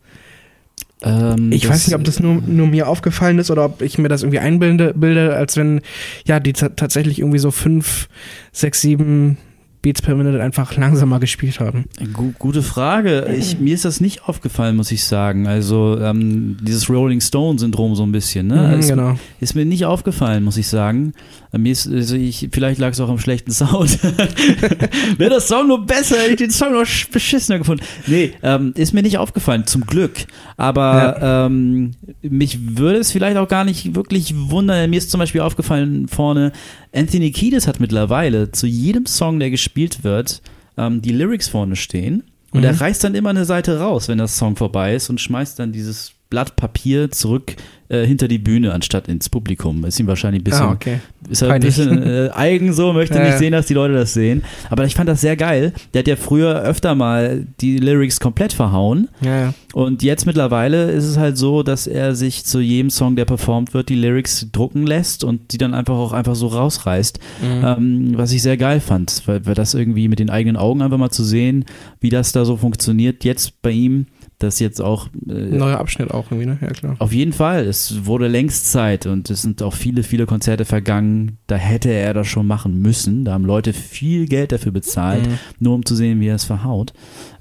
Ähm, Ich weiß nicht, ob das nur, nur mir aufgefallen ist oder ob ich mir das irgendwie einbilde, bilde, als wenn, ja, die ta- tatsächlich irgendwie so fünf, sechs, sieben Beats per Minute einfach langsamer gespielt haben. Gu gute Frage. Ich, mir ist das nicht aufgefallen, muss ich sagen. Also ähm, dieses Rolling Stone-Syndrom so ein bisschen. Ne? Mhm, ist, genau. ist mir nicht aufgefallen, muss ich sagen. Äh, Mir ist, also ich, vielleicht lag es auch am schlechten Sound. Wäre das Song nur besser, hätte ich den Song noch sch- beschissener gefunden. Nee, ähm, ist mir nicht aufgefallen, zum Glück. Aber ähm, mich würde es vielleicht auch gar nicht wirklich wundern. Mir ist zum Beispiel aufgefallen vorne, Anthony Kiedis hat mittlerweile zu jedem Song, der gespielt wird, ähm, die Lyrics vorne stehen. Und Mhm. er reißt dann immer eine Seite raus, wenn das Song vorbei ist und schmeißt dann dieses Blatt Papier zurück äh, hinter die Bühne anstatt ins Publikum. Ist ihm wahrscheinlich ein bisschen, Ah, okay. ist halt ein bisschen äh, eigen so, möchte Ja, nicht sehen, dass die Leute das sehen. Aber ich fand das sehr geil. Der hat ja früher öfter mal die Lyrics komplett verhauen. Ja, ja. Und jetzt mittlerweile ist es halt so, dass er sich zu jedem Song, der performt wird, die Lyrics drucken lässt und die dann einfach auch einfach so rausreißt. Mhm. Ähm, was ich sehr geil fand, weil, weil das irgendwie mit den eigenen Augen einfach mal zu sehen, wie das da so funktioniert, jetzt bei ihm, das jetzt auch äh, Neuer Abschnitt auch irgendwie, ne? Ja, klar. auf jeden Fall, es wurde längst Zeit und es sind auch viele, viele Konzerte vergangen. Da hätte er das schon machen müssen. Da haben Leute viel Geld dafür bezahlt, Mhm. nur um zu sehen, wie er es verhaut.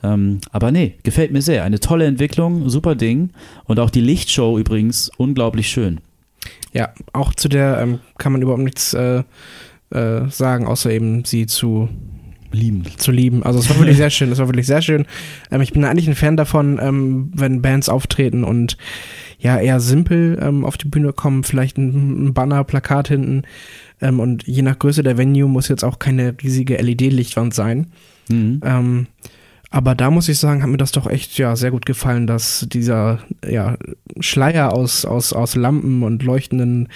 Ähm, aber nee, gefällt mir sehr. Eine tolle Entwicklung, super Ding. Und auch die Lichtshow übrigens unglaublich schön. Ja, auch zu der ähm, kann man überhaupt nichts äh, äh, sagen, außer eben sie zu Lieben. zu lieben. Also es war wirklich sehr schön, es war wirklich sehr schön. Ähm, ich bin eigentlich ein Fan davon, ähm, wenn Bands auftreten und ja eher simpel ähm, auf die Bühne kommen, vielleicht ein, ein Banner, Plakat hinten ähm, und je nach Größe der Venue muss jetzt auch keine riesige LED-Lichtwand sein. Mhm. Ähm, aber da muss ich sagen, hat mir das doch echt ja sehr gut gefallen, dass dieser ja, Schleier aus, aus, aus Lampen und leuchtenden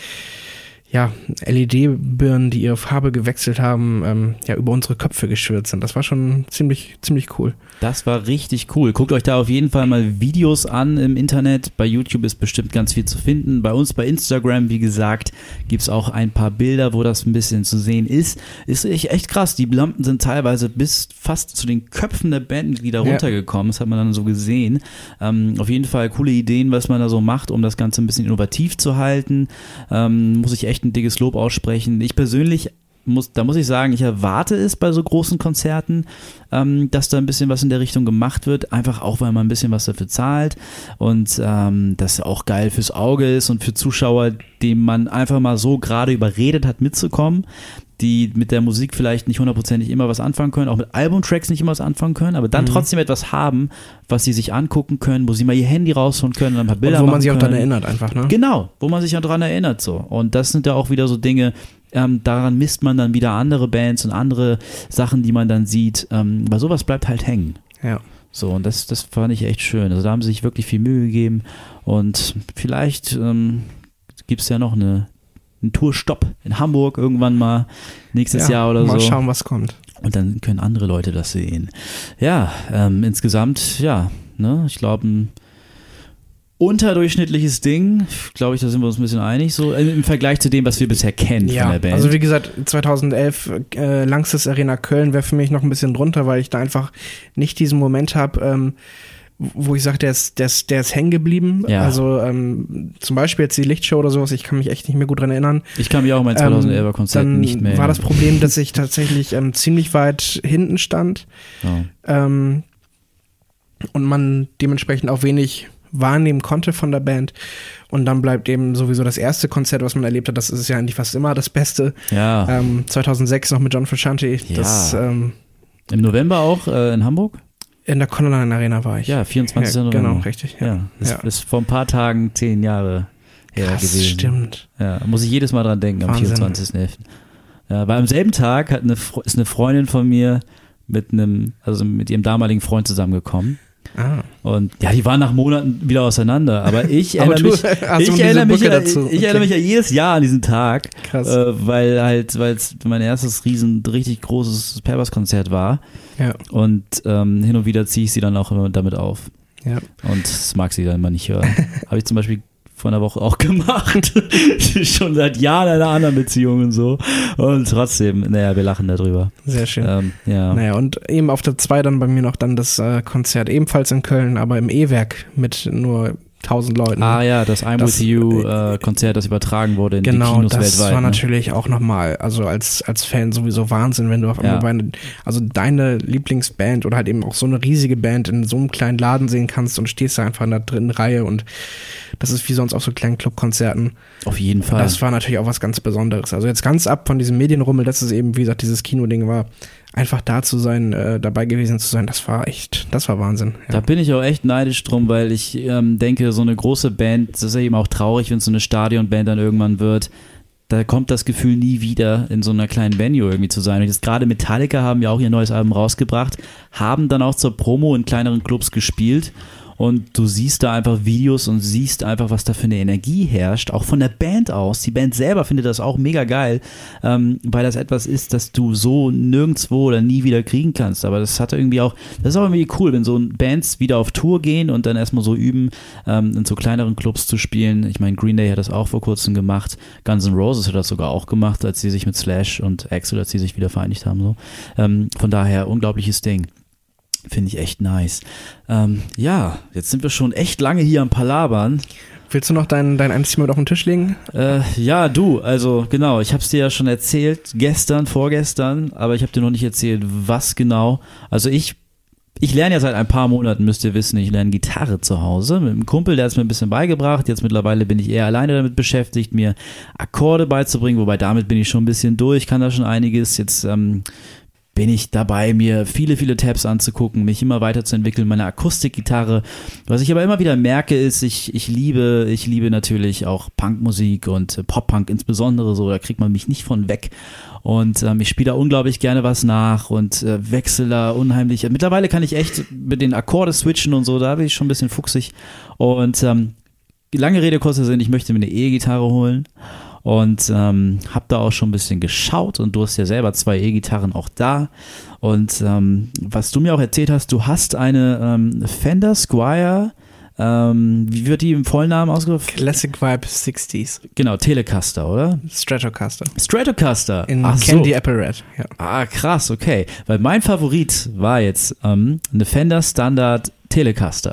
ja, LED-Birnen, die ihre Farbe gewechselt haben, ähm, ja, über unsere Köpfe geschwirrt sind. Das war schon ziemlich, ziemlich cool. Das war richtig cool. Guckt euch da auf jeden Fall mal Videos an im Internet. Bei YouTube ist bestimmt ganz viel zu finden. Bei uns bei Instagram, wie gesagt, gibt's auch ein paar Bilder, wo das ein bisschen zu sehen ist. Ist echt krass. Die Lampen sind teilweise bis fast zu den Köpfen der Bandmitglieder Ja. runtergekommen. Das hat man dann so gesehen. Ähm, auf jeden Fall coole Ideen, was man da so macht, um das Ganze ein bisschen innovativ zu halten. Ähm, muss ich echt ein dickes Lob aussprechen. Ich persönlich muss, da muss ich sagen, ich erwarte es bei so großen Konzerten, ähm, dass da ein bisschen was in der Richtung gemacht wird, einfach auch, weil man ein bisschen was dafür zahlt und ähm, das auch geil fürs Auge ist und für Zuschauer, dem man einfach mal so gerade überredet hat, mitzukommen, die mit der Musik vielleicht nicht hundertprozentig immer was anfangen können, auch mit Albumtracks nicht immer was anfangen können, aber dann trotzdem etwas haben, was sie sich angucken können, wo sie mal ihr Handy rausholen können und ein paar Bilder Und wo man sich auch können. dann erinnert einfach, ne? Genau, wo man sich ja dran erinnert so. Und das sind ja auch wieder so Dinge, ähm, daran misst man dann wieder andere Bands und andere Sachen, die man dann sieht. Ähm, weil sowas bleibt halt hängen. Ja. So, und das, das fand ich echt schön. Also da haben sie sich wirklich viel Mühe gegeben. Und vielleicht ähm, gibt es ja noch eine, einen Tourstopp in Hamburg irgendwann mal nächstes ja, Jahr oder mal so. schauen, was kommt. Und dann können andere Leute das sehen. Ja, ähm, insgesamt, ja, ne, ich glaube, ein unterdurchschnittliches Ding. Glaube ich, da sind wir uns ein bisschen einig, so äh, im Vergleich zu dem, was wir bisher kennen von Ja, der Band. also wie gesagt, 2011 äh, Langstes Arena Köln wäre für mich noch ein bisschen drunter, weil ich da einfach nicht diesen Moment habe, ähm, wo ich sage, der ist, der ist, der ist hängen geblieben. Ja. Also ähm, zum Beispiel jetzt die Lichtshow oder sowas, ich kann mich echt nicht mehr gut dran erinnern. ich kann mich auch mein Ähm, 2011er Konzert dann nicht mehr war das. Problem, dass ich tatsächlich ähm, ziemlich weit hinten stand Ja. ähm, und man dementsprechend auch wenig wahrnehmen konnte von der Band. Und dann bleibt eben sowieso das erste Konzert, was man erlebt hat, das ist ja eigentlich fast immer das Beste. ja. Ähm, 2006 noch mit John Frusciante. Das, ähm, Im November auch äh, in Hamburg? In der Connoline Arena war ich. Ja, 24. Ja, November. genau, richtig, ja. Ja, das Ja. ist vor ein paar Tagen zehn Jahre her Krass, gewesen. stimmt. Ja, muss ich jedes Mal dran denken am Wahnsinn. 24.11. Ja, weil am selben Tag hat eine, ist eine Freundin von mir mit einem, also mit ihrem damaligen Freund zusammengekommen. Ah. Und ja, die waren nach Monaten wieder auseinander. Aber ich Aber erinnere mich, ich erinnere mich, ja, dazu. ich erinnere Okay. mich ja jedes Jahr an diesen Tag, Krass. äh, weil halt, weil es mein erstes riesen, richtig großes Peppers-Konzert war. Ja, Und ähm, hin und wieder ziehe ich sie dann auch immer damit auf. ja. Und das mag sie dann immer nicht hören. Habe ich zum Beispiel vor einer Woche auch gemacht. Schon seit Jahren in einer anderen Beziehung und so. Und trotzdem, naja, wir lachen darüber. Sehr schön. Ähm, ja. Naja, und eben auf der 2 dann bei mir noch dann das äh, Konzert, ebenfalls in Köln, aber im E-Werk mit nur 1000 Leuten. Ah ja, das I'm Das, With You äh, Konzert, das übertragen wurde in die Genau, Kinos das weltweit. war ne? natürlich auch nochmal, also als, als Fan sowieso Wahnsinn, wenn du auf einmal Ja. eine, also deine Lieblingsband oder halt eben auch so eine riesige Band in so einem kleinen Laden sehen kannst und stehst da einfach in der dritten Reihe und das ist wie sonst auf so kleinen Clubkonzerten. Auf jeden Fall. Das war natürlich auch was ganz Besonderes. Also jetzt ganz ab von diesem Medienrummel, dass es eben, wie gesagt, dieses Kinoding war, einfach da zu sein, äh, dabei gewesen zu sein, das war echt, das war Wahnsinn. Da Ja. bin ich auch echt neidisch drum, weil ich ähm, denke, so eine große Band, das ist ja eben auch traurig, wenn es so eine Stadionband dann irgendwann wird. Da kommt das Gefühl nie wieder, in so einer kleinen Venue irgendwie zu sein. Und jetzt gerade Metallica haben ja auch ihr neues Album rausgebracht, haben dann auch zur Promo in kleineren Clubs gespielt. Und du siehst da einfach Videos und siehst einfach, was da für eine Energie herrscht, auch von der Band aus. Die Band selber findet das auch mega geil, ähm, weil das etwas ist, das du so nirgendwo oder nie wieder kriegen kannst. Aber das hat irgendwie auch, das ist auch irgendwie cool, wenn so Bands wieder auf Tour gehen und dann erstmal so üben, ähm, in so kleineren Clubs zu spielen. Ich meine, Green Day hat das auch vor kurzem gemacht. Guns N' Roses hat das sogar auch gemacht, als sie sich mit Slash und Axel, als sie sich wieder vereinigt haben. So. Ähm, von daher, unglaubliches Ding. Finde ich echt nice. Ähm, ja, jetzt sind wir schon echt lange hier am Palabern. Willst du noch dein, dein Einzimmer mit auf den Tisch legen? Äh, ja, du, also genau, ich habe es dir ja schon erzählt, gestern, vorgestern, aber ich habe dir noch nicht erzählt, was genau. Also ich, ich lerne ja seit ein paar Monaten, müsst ihr wissen, ich lerne Gitarre zu Hause mit einem Kumpel, der hat es mir ein bisschen beigebracht. Jetzt mittlerweile bin ich eher alleine damit beschäftigt, mir Akkorde beizubringen, wobei damit bin ich schon ein bisschen durch, kann da schon einiges. Jetzt ähm, bin ich dabei, mir viele, viele Tabs anzugucken, mich immer weiterzuentwickeln, meine Akustikgitarre. Was ich aber immer wieder merke, ist, ich, ich liebe, ich liebe natürlich auch Punkmusik und äh, Pop-Punk insbesondere so, da kriegt man mich nicht von weg. Und ähm, ich spiele da unglaublich gerne was nach und äh, wechsle da unheimlich. Mittlerweile kann ich echt mit den Akkorde switchen und so, da bin ich schon ein bisschen fuchsig. Und ähm, lange Rede, kurzer Sinn, ich möchte mir eine E-Gitarre holen. Und ähm, habe da auch schon ein bisschen geschaut und du hast ja selber zwei E-Gitarren auch da und ähm, was du mir auch erzählt hast, du hast eine ähm, Fender Squire, ähm, wie wird die im Vollnamen ausgesprochen? Classic Vibe 60s. Genau, Telecaster, oder? Stratocaster. Stratocaster. In Ach Candy so. Apple Red. Ja. Ah, krass, okay. Weil mein Favorit war jetzt ähm, eine Fender Standard Telecaster.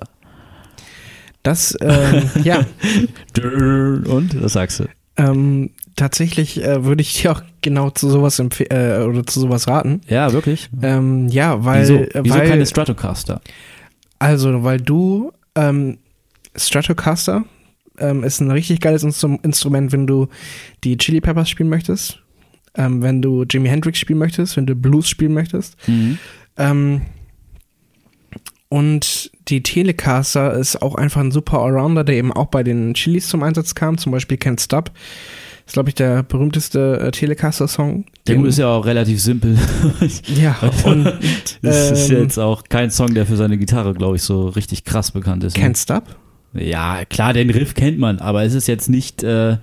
Das, ähm, ja. Und? Was sagst du? Ähm, tatsächlich äh, würde ich dir auch genau zu sowas äh, oder zu sowas raten. Ja, wirklich? Ähm, ja, weil, Wieso? äh, Wieso weil keine Stratocaster? also weil du ähm, Stratocaster ähm, ist ein richtig geiles Instru Instrument, wenn du die Chili Peppers spielen möchtest, ähm, wenn du Jimi Hendrix spielen möchtest, wenn du Blues spielen möchtest. Mhm. Und die Telecaster ist auch einfach ein super Allrounder, der eben auch bei den Chilis zum Einsatz kam, zum Beispiel Can't Stop. Ist, glaube ich, der berühmteste äh, Telecaster-Song. Der Gut ist ja auch relativ simpel. Ja, und das ist ähm, jetzt auch kein Song, der für seine Gitarre, glaube ich, so richtig krass bekannt ist. ne? Can't Stop? Ja, klar, den Riff kennt man, aber es ist jetzt nicht, äh,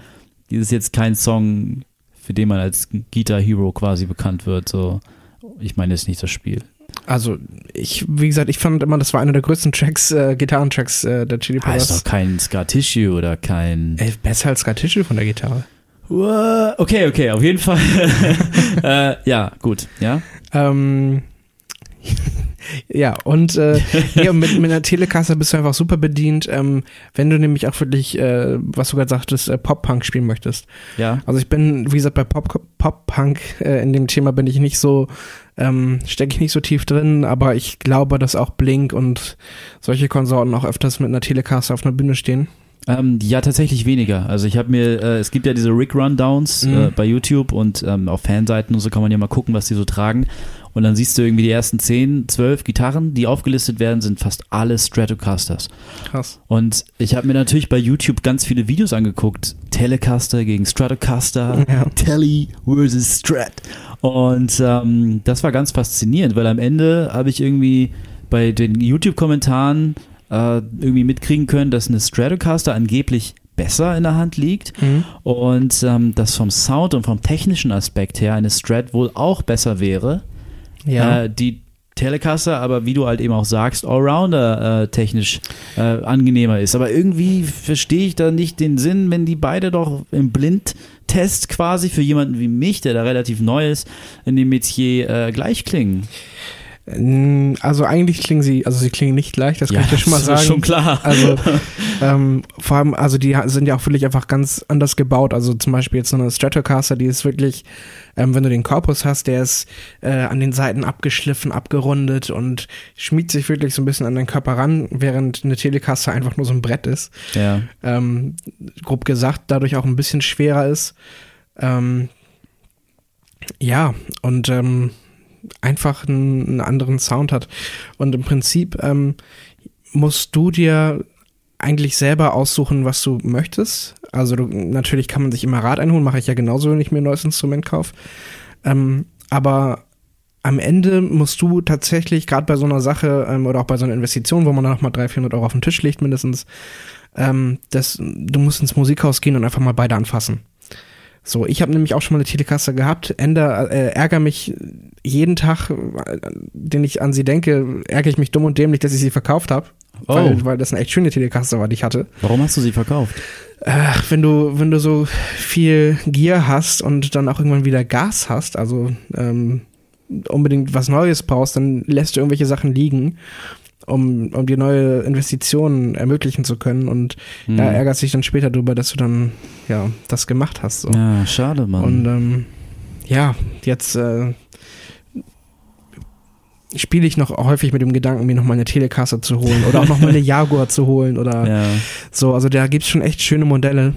es ist jetzt kein Song, für den man als Guitar Hero quasi bekannt wird. So, ich meine jetzt nicht das Spiel. Also, ich, wie gesagt, ich fand immer, das war einer der größten Tracks, äh, Gitarrentracks äh, der Chili Ah, ist Peppers. doch kein Scar Tissue oder kein. Ey, besser als Scar Tissue von der Gitarre. What? Okay, okay, auf jeden Fall. äh, ja, gut, ja. Ähm, ja, und äh, nee, mit, mit einer Telecaster bist du einfach super bedient, ähm, wenn du nämlich auch wirklich, äh, was du gerade sagtest, äh, Pop-Punk spielen möchtest. Ja. Also ich bin, wie gesagt, bei Pop- Pop-Punk äh, in dem Thema bin ich nicht so, ähm, stecke ich nicht so tief drin, aber ich glaube, dass auch Blink und solche Konsorten auch öfters mit einer Telecaster auf einer Bühne stehen. Ähm, ja, tatsächlich weniger. Also ich habe mir, äh, es gibt ja diese Rick Rundowns Mhm. äh, bei YouTube und ähm, auf Fanseiten und so kann man ja mal gucken, was die so tragen. Und dann siehst du irgendwie die ersten 10, 12 Gitarren, die aufgelistet werden, sind fast alle Stratocasters. Krass. Und ich habe mir natürlich bei YouTube ganz viele Videos angeguckt. Telecaster gegen Stratocaster, Ja. Telly versus Strat. Und ähm, das war ganz faszinierend, weil am Ende habe ich irgendwie bei den YouTube-Kommentaren äh, irgendwie mitkriegen können, dass eine Stratocaster angeblich besser in der Hand liegt Mhm. und ähm, dass vom Sound und vom technischen Aspekt her eine Strat wohl auch besser wäre. Ja. Äh, die Telecaster, aber wie du halt eben auch sagst, Allrounder äh, technisch äh, angenehmer ist. Aber irgendwie verstehe ich da nicht den Sinn, wenn die beide doch im Blindtest quasi für jemanden wie mich, der da relativ neu ist, in dem Metier äh, gleich klingen. Also eigentlich klingen sie, also sie klingen nicht gleich, das kann ich dir schon mal das sagen. ist schon klar. Also ähm, vor allem, also die sind ja auch wirklich einfach ganz anders gebaut. Also zum Beispiel jetzt so eine Stratocaster, die ist wirklich, ähm, wenn du den Korpus hast, der ist äh, an den Seiten abgeschliffen, abgerundet und schmiegt sich wirklich so ein bisschen an den Körper ran, während eine Telecaster einfach nur so ein Brett ist. ja. Ähm, grob gesagt, dadurch auch ein bisschen schwerer ist. Ähm, ja, und ähm, einfach einen, anderen Sound hat. Und im Prinzip ähm, musst du dir eigentlich selber aussuchen, was du möchtest. Also du, natürlich kann man sich immer Rat einholen, mache ich ja genauso, wenn ich mir ein neues Instrument kaufe. Ähm, aber am Ende musst du tatsächlich, gerade bei so einer Sache ähm, oder auch bei so einer Investition, wo man dann noch mal 300, 400 Euro auf den Tisch legt mindestens, ähm, das, du musst ins Musikhaus gehen und einfach mal beide anfassen. So, ich habe nämlich auch schon mal eine Telecaster gehabt, änder, äh, ärgere mich jeden Tag, äh, den ich an sie denke, ärgere ich mich dumm und dämlich, dass ich sie verkauft habe. Oh. Weil, weil das eine echt schöne Telecaster war, die ich hatte. Warum hast du sie verkauft? Ach, wenn du, wenn du so viel Gier hast und dann auch irgendwann wieder Gas hast, also ähm, unbedingt was Neues brauchst, dann lässt du irgendwelche Sachen liegen, um, um dir neue Investitionen ermöglichen zu können und Hm. ja, ärgerst dich dann später darüber, dass du dann ja das gemacht hast. So. Ja, schade, Mann. Und ähm, ja, jetzt äh, spiele ich noch häufig mit dem Gedanken, mir noch mal eine Telecaster zu holen oder auch noch mal eine Jaguar zu holen oder ja. so. Also da gibt's schon echt schöne Modelle.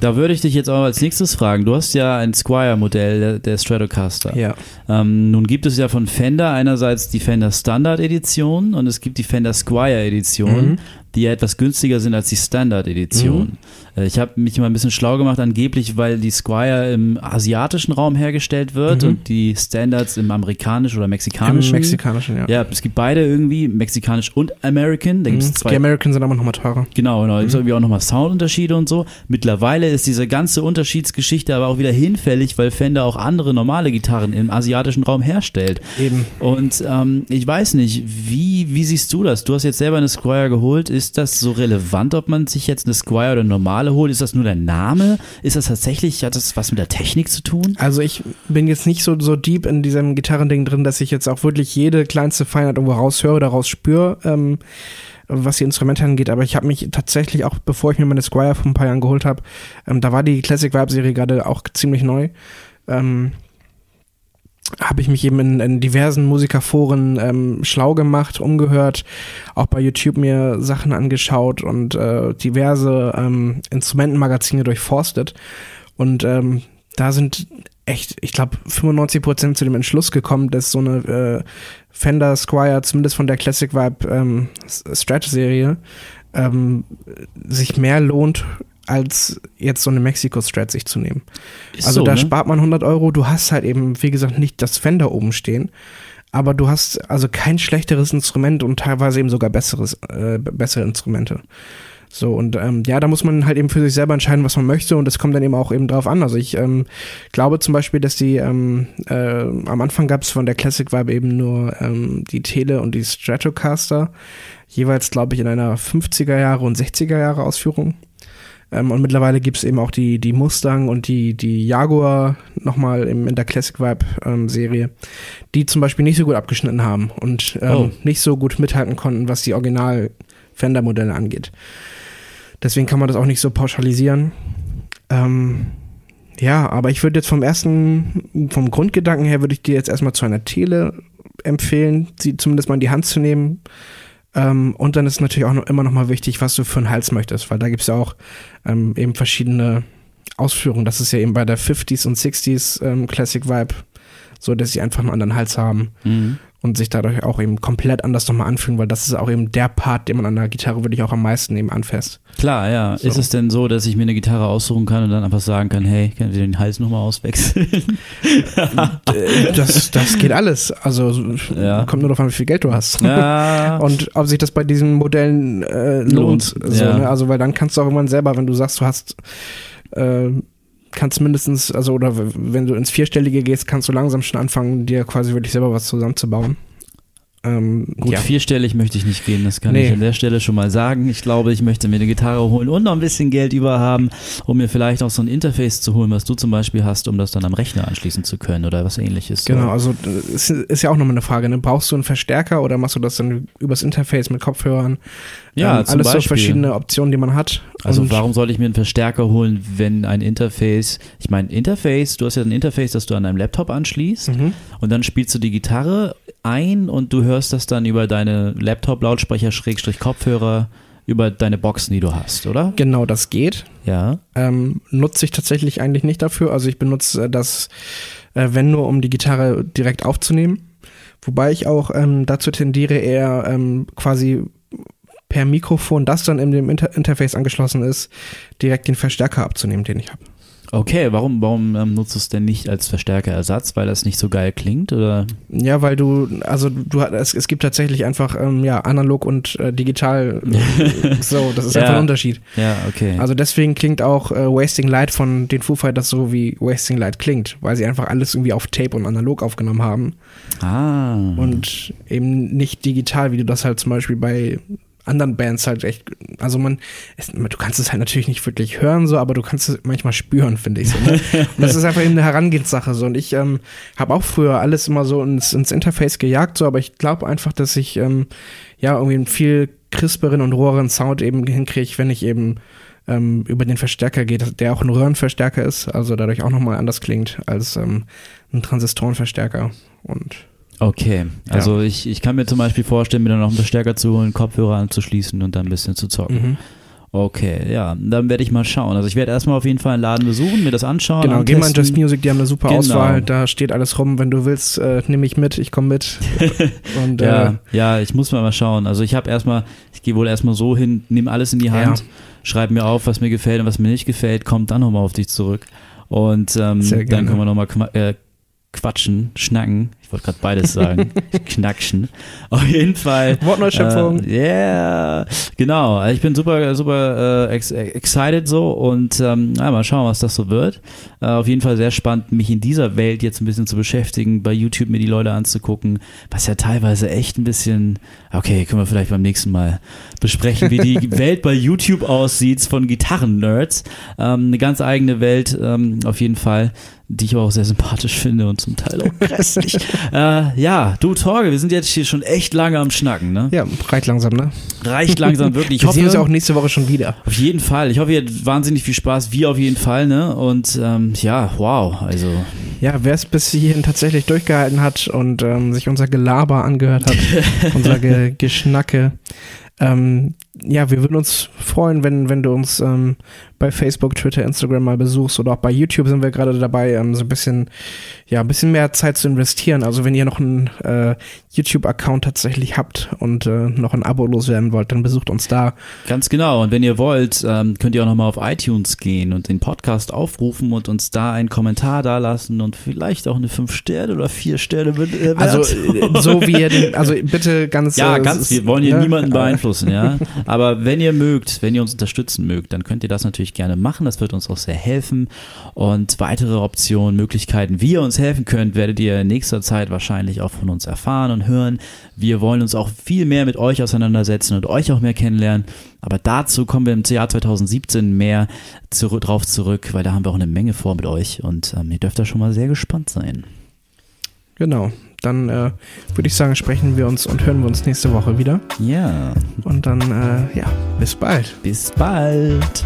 Da würde ich dich jetzt auch als nächstes fragen. Du hast ja ein Squire-Modell der, der Stratocaster. Ja. Ähm, nun gibt es ja von Fender einerseits die Fender Standard Edition und es gibt die Fender Squire Edition. Mhm. Die ja etwas günstiger sind als die Standard-Edition. Äh, Ich habe mich immer ein bisschen schlau gemacht, angeblich, weil die Squire im asiatischen Raum hergestellt wird Mhm. und die Standards im amerikanischen oder Im mexikanischen. mexikanischen, ja. Ja, es gibt beide irgendwie, mexikanisch und American. Da gibt es Mhm. zwei Die Americans sind aber nochmal teurer. Genau, genau. Gibt irgendwie auch nochmal Soundunterschiede und so. Mittlerweile ist diese ganze Unterschiedsgeschichte aber auch wieder hinfällig, weil Fender auch andere normale Gitarren im asiatischen Raum herstellt. Eben. Und ähm, ich weiß nicht, wie, wie siehst du das? Du hast jetzt selber eine Squire geholt. Ist das so relevant, ob man sich jetzt eine Squire oder eine normale holt? Ist das nur der Name? Ist das tatsächlich, hat das was mit der Technik zu tun? Also ich bin jetzt nicht so, so deep in diesem Gitarrending drin, dass ich jetzt auch wirklich jede kleinste Feinheit irgendwo raushöre oder rausspüre, ähm, was die Instrumente angeht. Aber ich habe mich tatsächlich auch, bevor ich mir meine Squire vor ein paar Jahren geholt habe, ähm, da war die Classic Vibe Serie gerade auch ziemlich neu. Ähm, habe ich mich eben in, in diversen Musikerforen ähm, schlau gemacht, umgehört, auch bei YouTube mir Sachen angeschaut und äh, diverse ähm, Instrumentenmagazine durchforstet. Und ähm, da sind echt, ich glaube, 95% zu dem Entschluss gekommen, dass so eine äh, Fender Squire, zumindest von der Classic Vibe ähm, Strat-Serie, ähm, sich mehr lohnt, als jetzt so eine Mexico-Strat sich zu nehmen. Ist Also so, da ne? spart man 100 Euro. Du hast halt eben, wie gesagt, nicht das Fender oben stehen, aber du hast also kein schlechteres Instrument und teilweise eben sogar besseres, äh, bessere Instrumente. So, und ähm, ja, da muss man halt eben für sich selber entscheiden, was man möchte und es kommt dann eben auch eben drauf an. Also ich ähm, glaube zum Beispiel, dass die, ähm, äh, am Anfang gab es von der Classic Vibe eben nur ähm, die Tele und die Stratocaster, jeweils glaube ich in einer 50er Jahre und 60er Jahre Ausführung. Ähm, und mittlerweile gibt's eben auch die, die Mustang und die, die Jaguar nochmal im, in der Classic Vibe ähm, Serie, die zum Beispiel nicht so gut abgeschnitten haben und ähm, Oh. nicht so gut mithalten konnten, was die Original Fender Modelle angeht. Deswegen kann man das auch nicht so pauschalisieren. Ähm, ja, aber ich würde jetzt vom ersten, vom Grundgedanken her, würde ich dir jetzt erstmal zu einer Tele empfehlen, sie zumindest mal in die Hand zu nehmen. Ähm, und dann ist natürlich auch noch, immer noch mal wichtig, was du für einen Hals möchtest, weil da gibt es ja auch ähm, eben verschiedene Ausführungen. Das ist ja eben bei der 50s und 60s ähm, Classic Vibe so, dass sie einfach einen anderen Hals haben Mhm. Und sich dadurch auch eben komplett anders nochmal anfühlen, weil das ist auch eben der Part, den man an der Gitarre wirklich auch am meisten eben anfasst. Klar, ja. So. Ist es denn so, dass ich mir eine Gitarre aussuchen kann und dann einfach sagen kann, hey, können wir den Hals nochmal auswechseln? Äh, das, das geht alles. Also Ja. kommt nur darauf an, wie viel Geld du hast. ja. Und ob sich das bei diesen Modellen äh, lohnt. Lohnt, So, ja. ne? Also, weil dann kannst du auch irgendwann selber, wenn du sagst, du hast, äh, kannst mindestens, also, oder wenn du ins Vierstellige gehst, kannst du langsam schon anfangen, dir quasi wirklich selber was zusammenzubauen. Ähm, Gut, ja. vierstellig möchte ich nicht gehen, das kann Nee. ich an der Stelle schon mal sagen. Ich glaube, ich möchte mir eine Gitarre holen und noch ein bisschen Geld über haben, um mir vielleicht auch so ein Interface zu holen, was du zum Beispiel hast, um das dann am Rechner anschließen zu können oder was ähnliches. Genau, also es ist ja auch nochmal eine Frage, ne? Brauchst du einen Verstärker oder machst du das dann übers Interface mit Kopfhörern? Ja, ähm, alles so Beispiel. verschiedene Optionen, die man hat. Also Und- warum sollte ich mir einen Verstärker holen, wenn ein Interface, ich meine Interface, du hast ja ein Interface, das du an deinem Laptop anschließt Mhm. und dann spielst du die Gitarre ein und du hörst das dann über deine Laptop-Lautsprecher, Schrägstrich Kopfhörer, über deine Boxen, die du hast, oder? Genau, das geht. Ja. Ähm, nutze ich tatsächlich eigentlich nicht dafür. Also ich benutze äh, das, äh, wenn nur, um die Gitarre direkt aufzunehmen. Wobei ich auch ähm, dazu tendiere, eher ähm, quasi per Mikrofon, das dann in dem Inter Interface angeschlossen ist, direkt den Verstärker abzunehmen, den ich habe. Okay, warum, warum ähm, nutzt du es denn nicht als Verstärkerersatz? Weil das nicht so geil klingt? Oder? Ja, weil du, also du es, es gibt tatsächlich einfach ähm, ja analog und äh, digital. so, das ist Ja. einfach ein Unterschied. Ja, okay. Also deswegen klingt auch äh, Wasting Light von den Foo Fighters so wie Wasting Light klingt, weil sie einfach alles irgendwie auf Tape und analog aufgenommen haben ah. und eben nicht digital, wie du das halt zum Beispiel bei anderen Bands halt echt, also man, es, du kannst es halt natürlich nicht wirklich hören so, aber du kannst es manchmal spüren, finde ich so. Ne? Und das ist einfach eben eine Herangehenssache so und ich ähm, habe auch früher alles immer so ins, ins Interface gejagt so, aber ich glaube einfach, dass ich ähm, ja irgendwie einen viel crisperen und roheren Sound eben hinkriege, wenn ich eben ähm, über den Verstärker geht, der auch ein Röhrenverstärker ist, also dadurch auch nochmal anders klingt als ähm, ein Transistorenverstärker und Okay, also ich, ich kann mir zum Beispiel vorstellen, mir dann noch einen Verstärker zu holen, Kopfhörer anzuschließen und dann ein bisschen zu zocken. mhm. Okay, ja, dann werde ich mal schauen. Also ich werde erstmal auf jeden Fall einen Laden besuchen, mir das anschauen. Genau, geh mal in. Just Music, die haben eine super Genau. Auswahl, da steht alles rum. Wenn du willst, äh, nehme ich mit, ich komme mit. Und, Ja, äh, ja, ich muss mal mal schauen. Also ich habe erstmal, ich gehe wohl erstmal so hin, nehme alles in die Hand, Ja. schreibe mir auf, was mir gefällt und was mir nicht gefällt, kommt dann nochmal auf dich zurück. Und ähm, dann können wir nochmal äh, quatschen, schnacken. Ich wollte gerade beides sagen. Knackschen. Auf jeden Fall. Wortneuschöpfung. Äh, yeah, genau. Also ich bin super, super äh, ex excited so und ähm, ja, mal schauen, was das so wird. Äh, auf jeden Fall sehr spannend, mich in dieser Welt jetzt ein bisschen zu beschäftigen, bei YouTube mir die Leute anzugucken, was ja teilweise echt ein bisschen, okay, können wir vielleicht beim nächsten Mal besprechen, wie die Welt bei YouTube aussieht von Gitarren-Nerds. Ähm, eine ganz eigene Welt, ähm, auf jeden Fall die ich aber auch sehr sympathisch finde und zum Teil auch grässlich. äh, ja, du Torge, wir sind jetzt hier schon echt lange am Schnacken, ne? ja, reicht langsam, ne? Reicht langsam wirklich. Ich Wir sehen uns hoffe, ja auch nächste Woche schon wieder. auf jeden Fall. Ich hoffe, ihr habt wahnsinnig viel Spaß. Wir auf jeden Fall, ne? Und ähm, ja, wow. Also Ja, wer es bis hierhin tatsächlich durchgehalten hat und ähm, sich unser Gelaber angehört hat, unser Ge Geschnacke, ähm, ja, wir würden uns freuen, wenn, wenn du uns ähm, bei Facebook, Twitter, Instagram mal besuchst oder auch bei YouTube sind wir gerade dabei, ähm, so ein bisschen, ja, ein bisschen mehr Zeit zu investieren. Also wenn ihr noch einen äh, YouTube-Account tatsächlich habt und äh, noch ein Abo loswerden wollt, dann besucht uns da. ganz genau. Und wenn ihr wollt, ähm, könnt ihr auch nochmal auf iTunes gehen und den Podcast aufrufen und uns da einen Kommentar dalassen und vielleicht auch eine 5 Sterne oder 4 Sterne äh, Also äh, so wie ihr den, also bitte ganz Ja, äh, ganz, wir wollen hier ne? niemanden beeinflussen, ja. Aber wenn ihr mögt, wenn ihr uns unterstützen mögt, dann könnt ihr das natürlich gerne machen. Das wird uns auch sehr helfen. Und weitere Optionen, Möglichkeiten, wie ihr uns helfen könnt, werdet ihr in nächster Zeit wahrscheinlich auch von uns erfahren und hören. Wir wollen uns auch viel mehr mit euch auseinandersetzen und euch auch mehr kennenlernen. Aber dazu kommen wir im Jahr 2017 mehr zurück, drauf zurück, weil da haben wir auch eine Menge vor mit euch und ähm, ihr dürft da schon mal sehr gespannt sein. Genau. Dann äh, würde ich sagen, sprechen wir uns und hören wir uns nächste Woche wieder. Ja, Und dann, äh, ja, bis bald. bis bald.